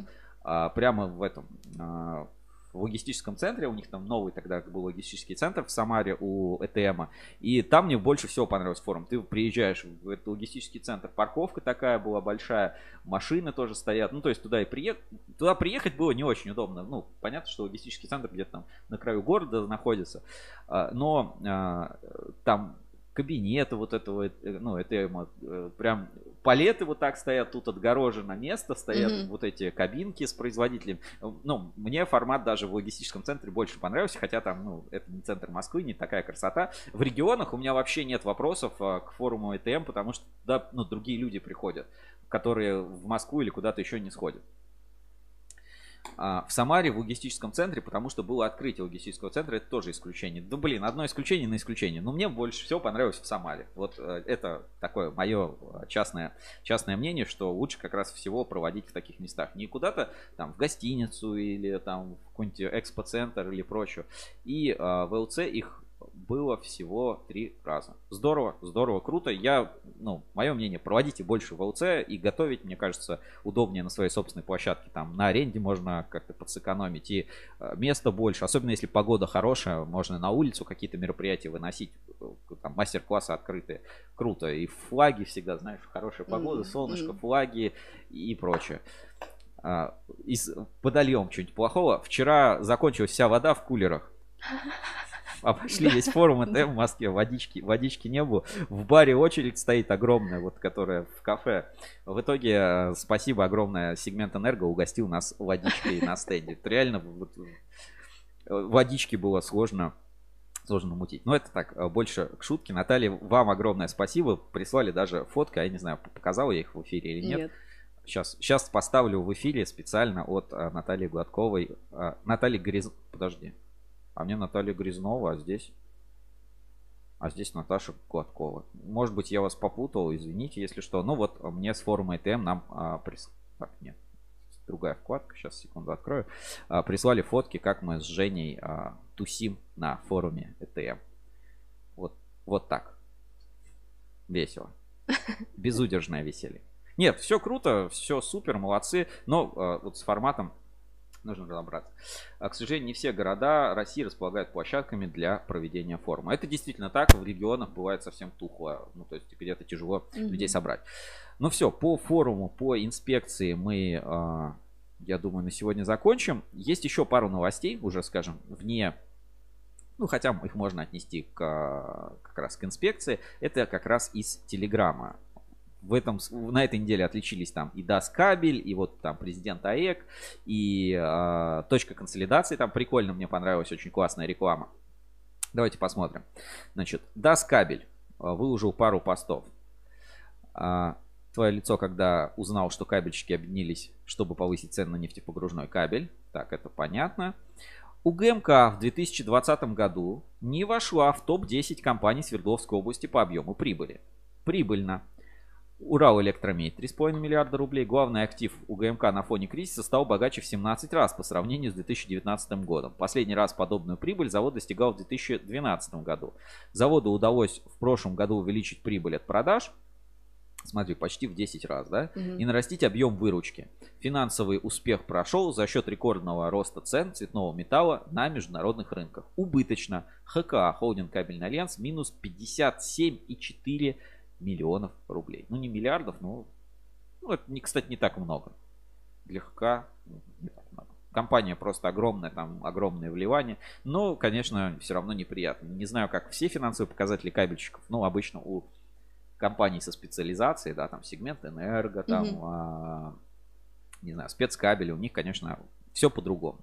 А, прямо в этом, а, в логистическом центре, у них там новый тогда был логистический центр в Самаре у ЭТМ, и там мне больше всего понравился форум. Ты приезжаешь в этот логистический центр, парковка такая была большая, машины тоже стоят, ну то есть туда и приехать, туда приехать было не очень удобно, ну понятно, что логистический центр где-то там на краю города находится, а, но а, там кабинеты вот этого, э, ну, это э, прям палеты вот так стоят, тут отгорожено место, стоят mm-hmm. вот эти кабинки с производителем. Ну, мне формат даже в логистическом центре больше понравился, хотя там, ну, это не центр Москвы, не такая красота. В регионах у меня вообще нет вопросов а, к форуму ЭТМ, потому что туда, ну, другие люди приходят, которые в Москву или куда-то еще не сходят. А, в Самаре в логистическом центре, потому что было открытие логистического центра, это тоже исключение. Ну, блин, одно исключение на исключение. Но мне больше всего понравилось в Самаре. Вот э, это такое мое э, частное, частное мнение, что лучше как раз всего проводить в таких местах. Не куда-то там в гостиницу или там в какой-нибудь экспоцентр или прочее. И э, в ЛЦ их было всего три раза. Здорово, здорово, круто. Я, ну, мое мнение, проводите больше в ЛЦ и готовить, мне кажется, удобнее на своей собственной площадке. Там на аренде можно как-то подсэкономить и э, место больше. Особенно если погода хорошая, можно на улицу какие-то мероприятия выносить. Э, там мастер-классы открытые. Круто. И флаги всегда, знаешь, хорошая погода, солнышко, флаги и прочее. А, из, подольем что-нибудь плохого. Вчера закончилась вся вода в кулерах. Обошли весь форум ЭТМ в Москве, водички, водички не было. В баре очередь стоит огромная, вот которая в кафе. В итоге э, спасибо огромное, сегмент Энерго угостил нас водичкой на стенде. Это реально вот, э, водички было сложно сложно мутить. Но это так, э, больше к шутке. Наталья, вам огромное спасибо. Прислали даже фотки, я не знаю, показала я их в эфире или нет. нет. Сейчас, сейчас поставлю в эфире специально от Натальи Гладковой. Наталья Гриз... Подожди. А мне Наталья Грязнова, а здесь... А здесь Наташа Гладкова. Может быть, я вас попутал, извините, если что. Ну вот, мне с форума ETM нам а, прис... Так, нет. Другая вкладка, сейчас секунду открою. А, прислали фотки, как мы с Женей а, тусим на форуме ETM. Вот, вот так. Весело. Безудержное веселье. Нет, все круто, все супер, молодцы. Но а, вот с форматом нужно разобраться. А, к сожалению, не все города России располагают площадками для проведения форума. Это действительно так, в регионах бывает совсем тухло, ну то есть где-то тяжело mm-hmm. людей собрать. Ну все, по форуму, по инспекции мы, а, я думаю, на сегодня закончим. Есть еще пару новостей, уже скажем, вне ну, хотя их можно отнести к, как раз к инспекции. Это как раз из Телеграма в этом, на этой неделе отличились там и DAS кабель, и вот там президент АЭК, и э, точка консолидации, там прикольно, мне понравилась, очень классная реклама. Давайте посмотрим. Значит, DAS кабель а, выложил пару постов. А, твое лицо, когда узнал, что кабельщики объединились, чтобы повысить цену на нефтепогружной кабель. Так, это понятно. УГМК в 2020 году не вошла в топ-10 компаний Свердловской области по объему прибыли. Прибыльно. Урал Электромедь 3,5 миллиарда рублей. Главный актив УГМК на фоне кризиса стал богаче в 17 раз по сравнению с 2019 годом. Последний раз подобную прибыль завод достигал в 2012 году. Заводу удалось в прошлом году увеличить прибыль от продаж смотри, почти в 10 раз, да, угу. и нарастить объем выручки. Финансовый успех прошел за счет рекордного роста цен цветного металла на международных рынках. Убыточно. ХК, холдинг кабельный альянс, минус 57,4 миллионов рублей. Ну, не миллиардов, но, ну, это, не, кстати, не так много. Для ХК ну, не так много. Компания просто огромная, там огромное вливание. Но, конечно, все равно неприятно. Не знаю, как все финансовые показатели кабельщиков. Ну, обычно у компаний со специализацией, да, там сегмент энерго, там, mm а, не знаю, спецкабели, у них, конечно, все по-другому.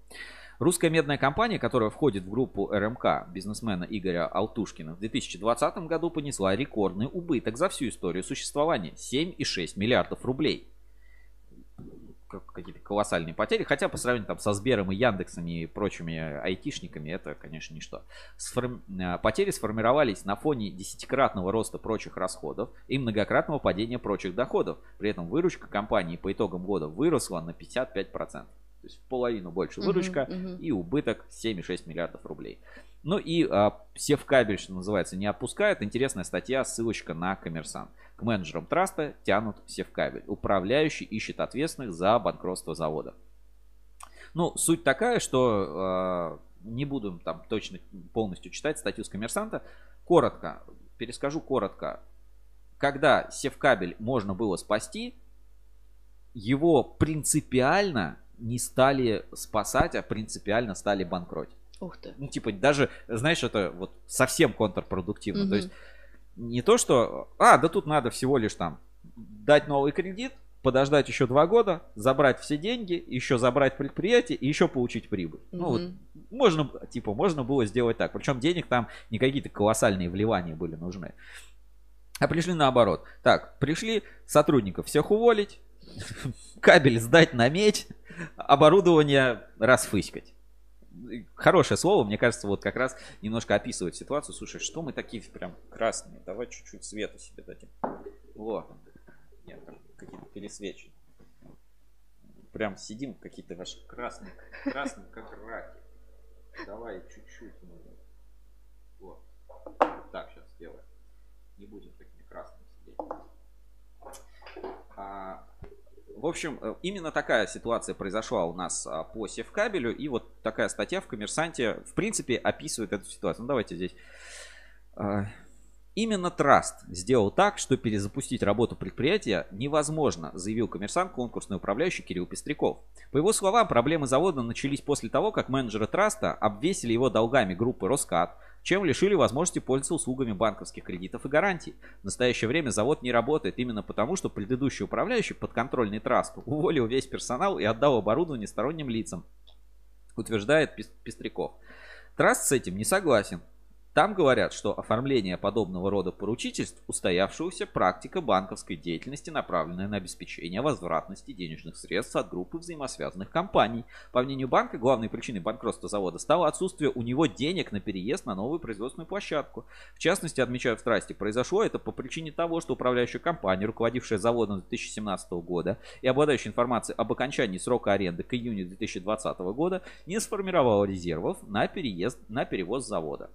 Русская медная компания, которая входит в группу РМК бизнесмена Игоря Алтушкина, в 2020 году понесла рекордный убыток за всю историю существования – 7,6 миллиардов рублей. Какие-то колоссальные потери, хотя по сравнению там, со Сбером и Яндексом и прочими айтишниками это, конечно, ничто. Сформ... Э, потери сформировались на фоне десятикратного роста прочих расходов и многократного падения прочих доходов. При этом выручка компании по итогам года выросла на 55%. То есть в половину больше выручка uh-huh, uh-huh. и убыток 7,6 миллиардов рублей. Ну и а, Севкабель, что называется, не отпускает. Интересная статья, ссылочка на коммерсант. К менеджерам траста тянут Севкабель. Управляющий ищет ответственных за банкротство завода. Ну, суть такая, что э, не буду там точно полностью читать статью с коммерсанта. Коротко, перескажу коротко. Когда севкабель можно было спасти, его принципиально не стали спасать, а принципиально стали банкротить. Ух ты. Ну, типа, даже, знаешь, это вот совсем контрпродуктивно. Угу. То есть, не то, что, а, да тут надо всего лишь там дать новый кредит, подождать еще два года, забрать все деньги, еще забрать предприятие и еще получить прибыль. Угу. Ну, вот, можно, типа, можно было сделать так. Причем денег там не какие-то колоссальные вливания были нужны. А пришли наоборот. Так, пришли сотрудников всех уволить, кабель сдать на медь, оборудование расфыськать. Хорошее слово, мне кажется, вот как раз немножко описывает ситуацию. Слушай, что мы такие прям красные? Давай чуть-чуть света себе дадим. Вот. Нет, какие-то пересвечи. Прям сидим какие-то ваши красные, красные как раки. Давай чуть-чуть. Вот. Так, сейчас сделаем. Не будем такими красными сидеть. А, в общем, э, именно такая ситуация произошла у нас а, по севкабелю. И вот такая статья в «Коммерсанте» в принципе описывает эту ситуацию. Ну, давайте здесь. А, именно Траст сделал так, что перезапустить работу предприятия невозможно, заявил коммерсант конкурсный управляющий Кирилл Пестряков. По его словам, проблемы завода начались после того, как менеджеры Траста обвесили его долгами группы Роскат, чем лишили возможности пользоваться услугами банковских кредитов и гарантий. В настоящее время завод не работает именно потому, что предыдущий управляющий подконтрольный трасту уволил весь персонал и отдал оборудование сторонним лицам, утверждает Пестряков. Траст с этим не согласен. Там говорят, что оформление подобного рода поручительств – устоявшаяся практика банковской деятельности, направленная на обеспечение возвратности денежных средств от группы взаимосвязанных компаний. По мнению банка, главной причиной банкротства завода стало отсутствие у него денег на переезд на новую производственную площадку. В частности, отмечаю в страсти, произошло это по причине того, что управляющая компания, руководившая заводом с 2017 года и обладающая информацией об окончании срока аренды к июню 2020 года, не сформировала резервов на переезд на перевоз завода.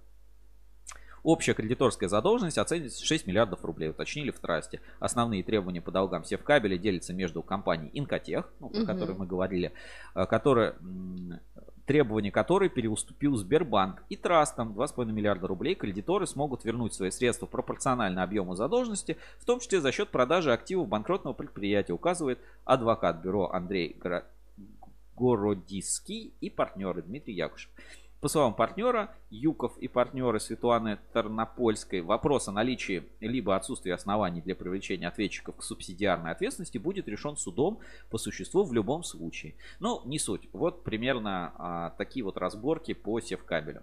Общая кредиторская задолженность оценивается 6 миллиардов рублей, уточнили в трасте. Основные требования по долгам Севкабеля делятся между компанией Инкотех, ну, про угу. которую мы говорили, э, которая требования которой переуступил Сбербанк и Трастом 2,5 миллиарда рублей кредиторы смогут вернуть свои средства пропорционально объему задолженности, в том числе за счет продажи активов банкротного предприятия, указывает адвокат бюро Андрей Городиский и партнеры Дмитрий Якушев. По словам партнера, Юков и партнеры Светланы Тарнопольской, вопрос о наличии либо отсутствии оснований для привлечения ответчиков к субсидиарной ответственности будет решен судом по существу в любом случае. Но не суть. Вот примерно а, такие вот разборки по севкабелю.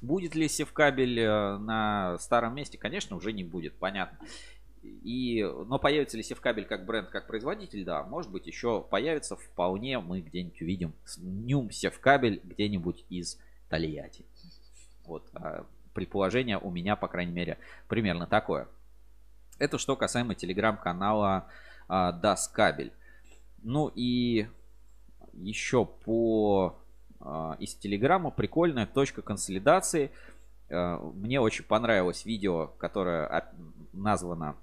Будет ли севкабель э, на старом месте? Конечно, уже не будет, понятно. И, но появится ли Севкабель как бренд, как производитель, да, может быть, еще появится вполне, мы где-нибудь увидим Нюм Севкабель где-нибудь из Тольятти. Вот. А предположение у меня, по крайней мере, примерно такое. Это что касаемо телеграм-канала а, Даскабель. Ну и еще по а, из телеграма прикольная точка консолидации. Мне очень понравилось видео, которое названо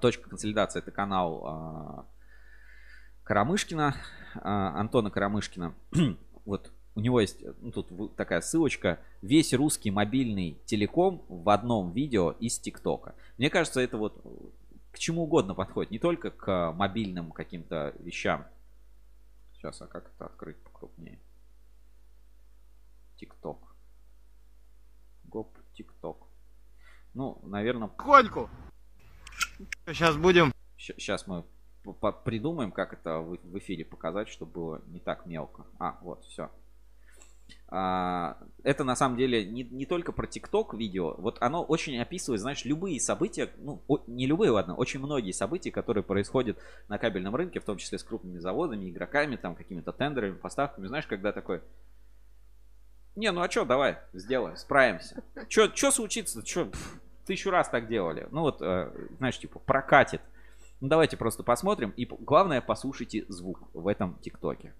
точка консолидации. Это канал Карамышкина, Антона Карамышкина. вот у него есть ну, тут такая ссылочка. Весь русский мобильный телеком в одном видео из ТикТока. Мне кажется, это вот к чему угодно подходит. Не только к мобильным каким-то вещам. Сейчас, а как это открыть покрупнее? ТикТок. Гоп, ТикТок. Ну, наверное... Кольку! Сейчас будем... Сейчас мы придумаем, как это в эфире показать, чтобы было не так мелко. А, вот, все. А, это на самом деле не, не только про ТикТок видео. Вот оно очень описывает, знаешь, любые события, ну, не любые, ладно, очень многие события, которые происходят на кабельном рынке, в том числе с крупными заводами, игроками, там, какими-то тендерами, поставками. Знаешь, когда такой, не, ну а что, давай, сделаем, справимся. Что случится? Что, тысячу раз так делали. Ну вот, э, знаешь, типа, прокатит. Ну давайте просто посмотрим. И главное, послушайте звук в этом ТикТоке.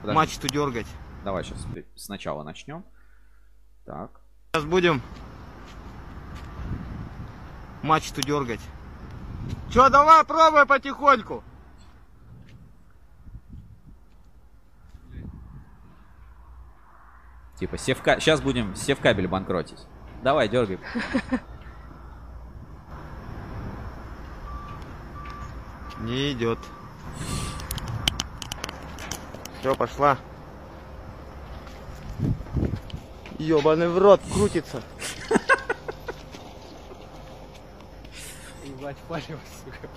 Подожди. Мачту дергать. Давай сейчас сначала начнем. Так. Сейчас будем мачту дергать. Че, давай, пробуй потихоньку. Типа, севка... сейчас будем севкабель банкротить. Давай, дергай. Не идет. Все, пошла. Ёбаный в рот крутится. Ебать, палево, сука.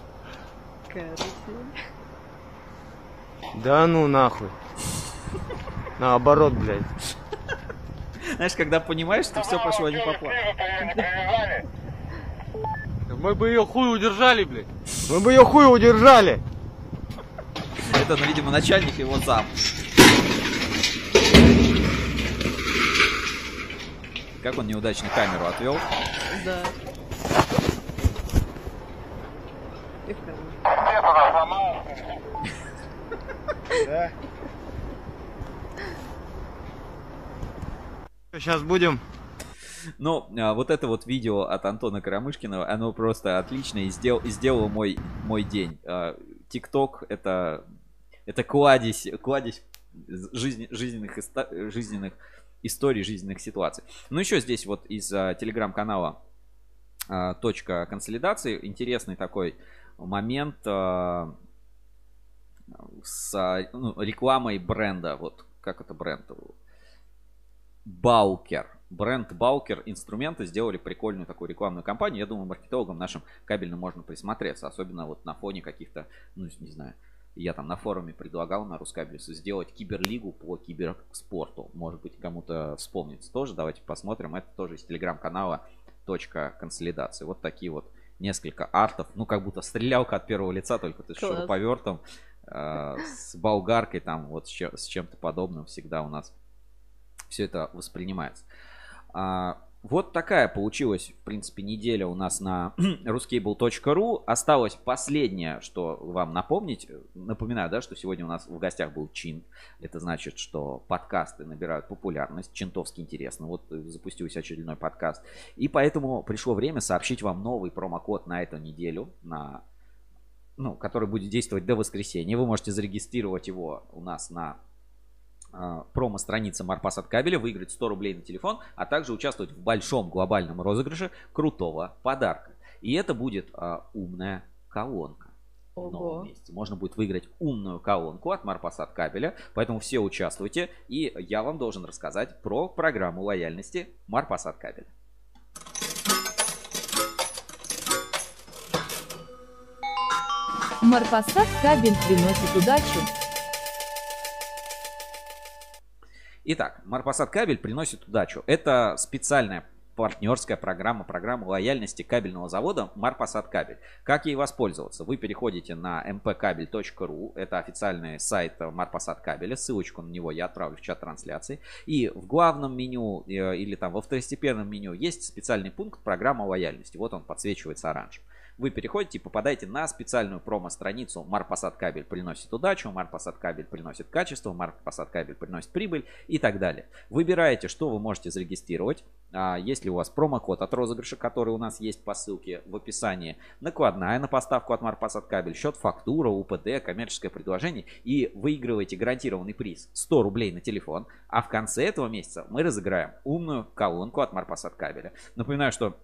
Да ну нахуй. Наоборот, блядь. Знаешь, когда понимаешь, что все пошло не по плану. Мы бы ее хуй удержали, блядь. Мы бы ее хуй удержали. Это, ну, видимо, начальник его зам. Как он неудачно камеру отвел. Да. Да. Сейчас будем. Ну, а, вот это вот видео от Антона Карамышкина, оно просто отлично и, сдел, и сделало мой, мой день. ТикТок это, это кладезь, кладезь жизни, жизненных, жизненных историй, жизненных ситуаций. Ну, еще здесь вот из а, телеграм-канала а, точка консолидации интересный такой момент а, с а, ну, рекламой бренда. Вот как это бренд? Баукер. Бренд Баукер инструменты сделали прикольную такую рекламную кампанию. Я думаю, маркетологам нашим кабельным можно присмотреться. Особенно вот на фоне каких-то, ну, не знаю, я там на форуме предлагал на Рускабелюсу сделать киберлигу по киберспорту. Может быть, кому-то вспомнится тоже. Давайте посмотрим. Это тоже из телеграм-канала точка консолидации. Вот такие вот несколько артов. Ну, как будто стрелялка от первого лица, только ты с шуруповертом, э, с болгаркой, там вот с чем-то подобным всегда у нас все это воспринимается. А, вот такая получилась, в принципе, неделя у нас на ruscable.ru. Осталось последнее, что вам напомнить. Напоминаю, да, что сегодня у нас в гостях был Чин. Это значит, что подкасты набирают популярность. Чинтовски интересно. Вот запустился очередной подкаст. И поэтому пришло время сообщить вам новый промокод на эту неделю, на ну, который будет действовать до воскресенья. Вы можете зарегистрировать его у нас на а, промо-странице Марпас от кабеля, выиграть 100 рублей на телефон, а также участвовать в большом глобальном розыгрыше крутого подарка. И это будет а, умная колонка. В новом Ого. месте. Можно будет выиграть умную колонку от Марпаса от кабеля, поэтому все участвуйте. И я вам должен рассказать про программу лояльности Марпас от кабеля. Марпасад кабель приносит удачу. Итак, Марпасад кабель приносит удачу. Это специальная партнерская программа, программа лояльности кабельного завода Марпасад кабель. Как ей воспользоваться? Вы переходите на mpkabel.ru, это официальный сайт Марпасад кабеля, ссылочку на него я отправлю в чат трансляции. И в главном меню э, или там во второстепенном меню есть специальный пункт программа лояльности. Вот он подсвечивается оранжевым. Вы переходите и попадаете на специальную промо-страницу Марпасад кабель приносит удачу, Марпасад кабель приносит качество, Марпасад кабель приносит прибыль и так далее. Выбираете, что вы можете зарегистрировать. А, Есть ли у вас промокод от розыгрыша, который у нас есть по ссылке в описании, накладная на поставку от Марпасад кабель, счет фактура, УПД, коммерческое предложение и выигрываете гарантированный приз 100 рублей на телефон, а в конце этого месяца мы разыграем умную колонку от Марпасад кабеля. Напоминаю, что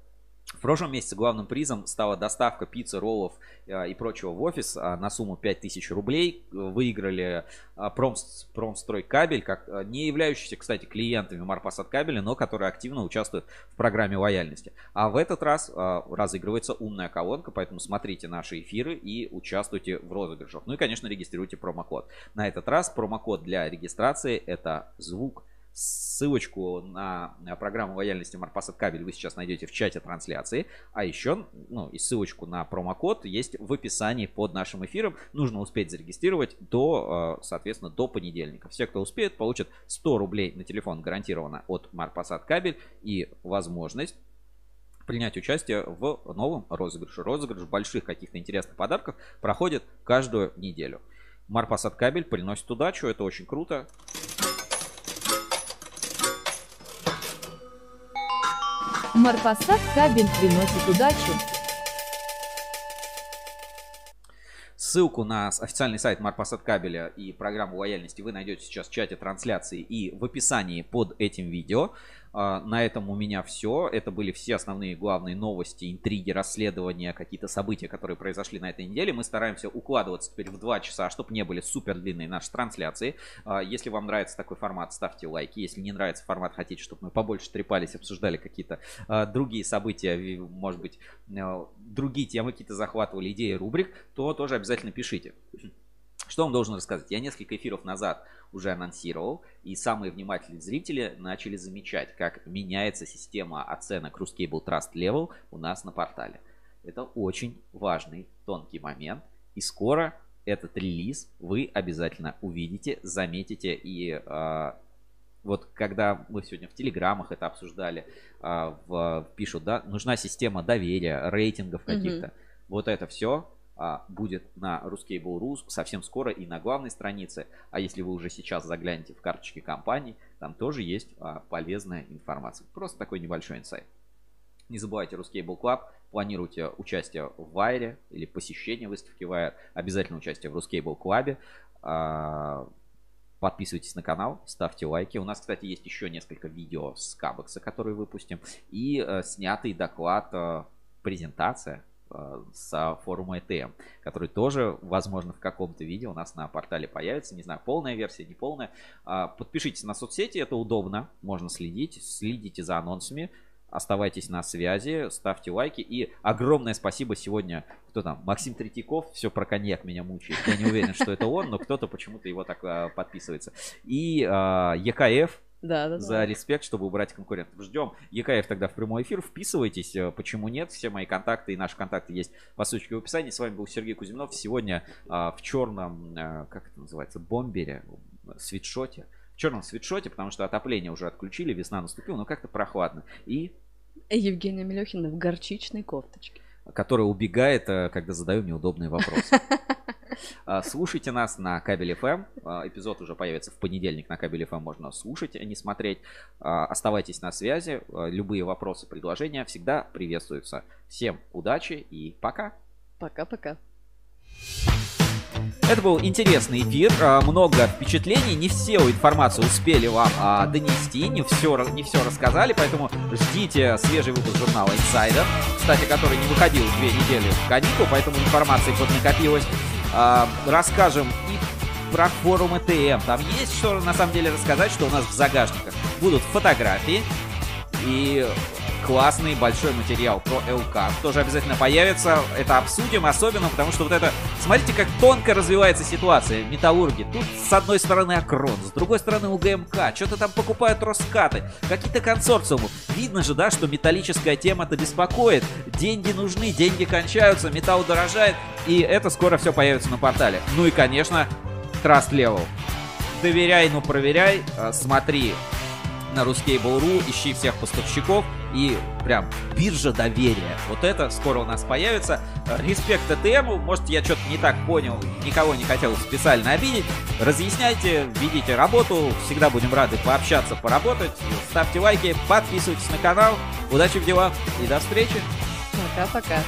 в прошлом месяце главным призом стала доставка пиццы, роллов э, и прочего в офис а, на сумму 5000 рублей. Выиграли а, Промс- Промстройкабель, как э, не являющиеся, кстати, клиентами Марпасад кабеля, но которые активно участвуют в программе лояльности. А в этот раз а, разыгрывается умная колонка, поэтому смотрите наши эфиры и участвуйте в розыгрышах. Ну и, конечно, регистрируйте промокод. На этот раз промокод для регистрации это звук Ссылочку на программу лояльности Марпасад Кабель вы сейчас найдете в чате трансляции. А еще, ну, и ссылочку на промокод есть в описании под нашим эфиром. Нужно успеть зарегистрировать до, э, соответственно, до понедельника. Все, кто успеет, получат 100 рублей на телефон гарантированно от Марпасад Кабель и возможность принять участие в новом розыгрыше. Розыгрыш больших каких-то интересных подарков проходит каждую неделю. Марпасад Кабель приносит удачу, это очень круто. Марпасад кабель приносит удачу. Ссылку на официальный сайт Марпасад кабеля и программу лояльности вы найдете сейчас в чате трансляции и в описании под этим видео. А, на этом у меня все. Это были все основные главные новости, интриги, расследования, какие-то события, которые произошли на этой неделе. Мы стараемся укладываться теперь в 2 часа, чтобы не были супер длинные наши трансляции. А, если вам нравится такой формат, ставьте лайки. Если не нравится формат, хотите, чтобы мы побольше трепались, обсуждали какие-то а, другие события, может быть, другие темы какие-то захватывали, идеи рубрик, то тоже обязательно пишите. Что вам должен рассказать? Я несколько эфиров назад уже анонсировал, и самые внимательные зрители начали замечать, как меняется система оценок Ruscable Trust Level у нас на портале. Это очень важный, тонкий момент, и скоро этот релиз вы обязательно увидите, заметите и э, вот когда мы сегодня в телеграммах это обсуждали, э, в, пишут, да, нужна система доверия, рейтингов каких-то. Mm-hmm. Вот это все будет на Ruskable.ru совсем скоро и на главной странице. А если вы уже сейчас заглянете в карточки компаний, там тоже есть а, полезная информация. Просто такой небольшой инсайт. Не забывайте Ruscable Club, планируйте участие в Вайре или посещение выставки Вайр, обязательно участие в Ruscable Club. А, подписывайтесь на канал, ставьте лайки. У нас, кстати, есть еще несколько видео с Кабекса, которые выпустим. И э, снятый доклад, э, презентация с форума ETM, который тоже, возможно, в каком-то виде у нас на портале появится. Не знаю, полная версия, не полная. А, подпишитесь на соцсети, это удобно, можно следить. Следите за анонсами, оставайтесь на связи, ставьте лайки. И огромное спасибо сегодня, кто там, Максим Третьяков, все про коньяк меня мучает. Я не уверен, что это он, но кто-то почему-то его так а, подписывается. И а, ЕКФ, да, да, за да. респект, чтобы убрать конкурентов. Ждем ЕКФ тогда в прямой эфир. Вписывайтесь, э, почему нет. Все мои контакты и наши контакты есть по ссылочке в описании. С вами был Сергей Кузьминов. Сегодня а, в черном, а, как это называется, бомбере, свитшоте. В черном свитшоте, потому что отопление уже отключили, весна наступила, но как-то прохладно. И... Евгения Мелехина в горчичной кофточке. Которая убегает, э, когда задаю неудобные вопросы. А, слушайте нас на Кабель FM. А, эпизод уже появится в понедельник на Кабель FM. Можно слушать, а не смотреть. Оставайтесь на связи. Любые вопросы, предложения всегда приветствуются. Всем удачи и пока. Пока-пока. Это был интересный эфир, много впечатлений, не все информацию успели вам а, донести, не все, не все рассказали, поэтому ждите свежий выпуск журнала Insider, кстати, который не выходил две недели в каникул, поэтому информации поднакопилось. А, расскажем и про форум ЭТМ. Там есть что на самом деле рассказать, что у нас в загашниках будут фотографии и классный большой материал про ЛК. Тоже обязательно появится. Это обсудим, особенно потому что вот это... Смотрите, как тонко развивается ситуация. Металлурги. Тут с одной стороны Акрон, с другой стороны УГМК. Что-то там покупают Роскаты. Какие-то консорциумы. Видно же, да, что металлическая тема-то беспокоит. Деньги нужны, деньги кончаются, металл дорожает. И это скоро все появится на портале. Ну и, конечно, Trust Level. Доверяй, но проверяй. А, смотри на Ruscable.ru, ищи всех поставщиков и прям биржа доверия. Вот это скоро у нас появится. Респект ТТМу, может я что-то не так понял, никого не хотел специально обидеть. Разъясняйте, видите работу, всегда будем рады пообщаться, поработать. Ставьте лайки, подписывайтесь на канал. Удачи в делах и до встречи. Пока-пока.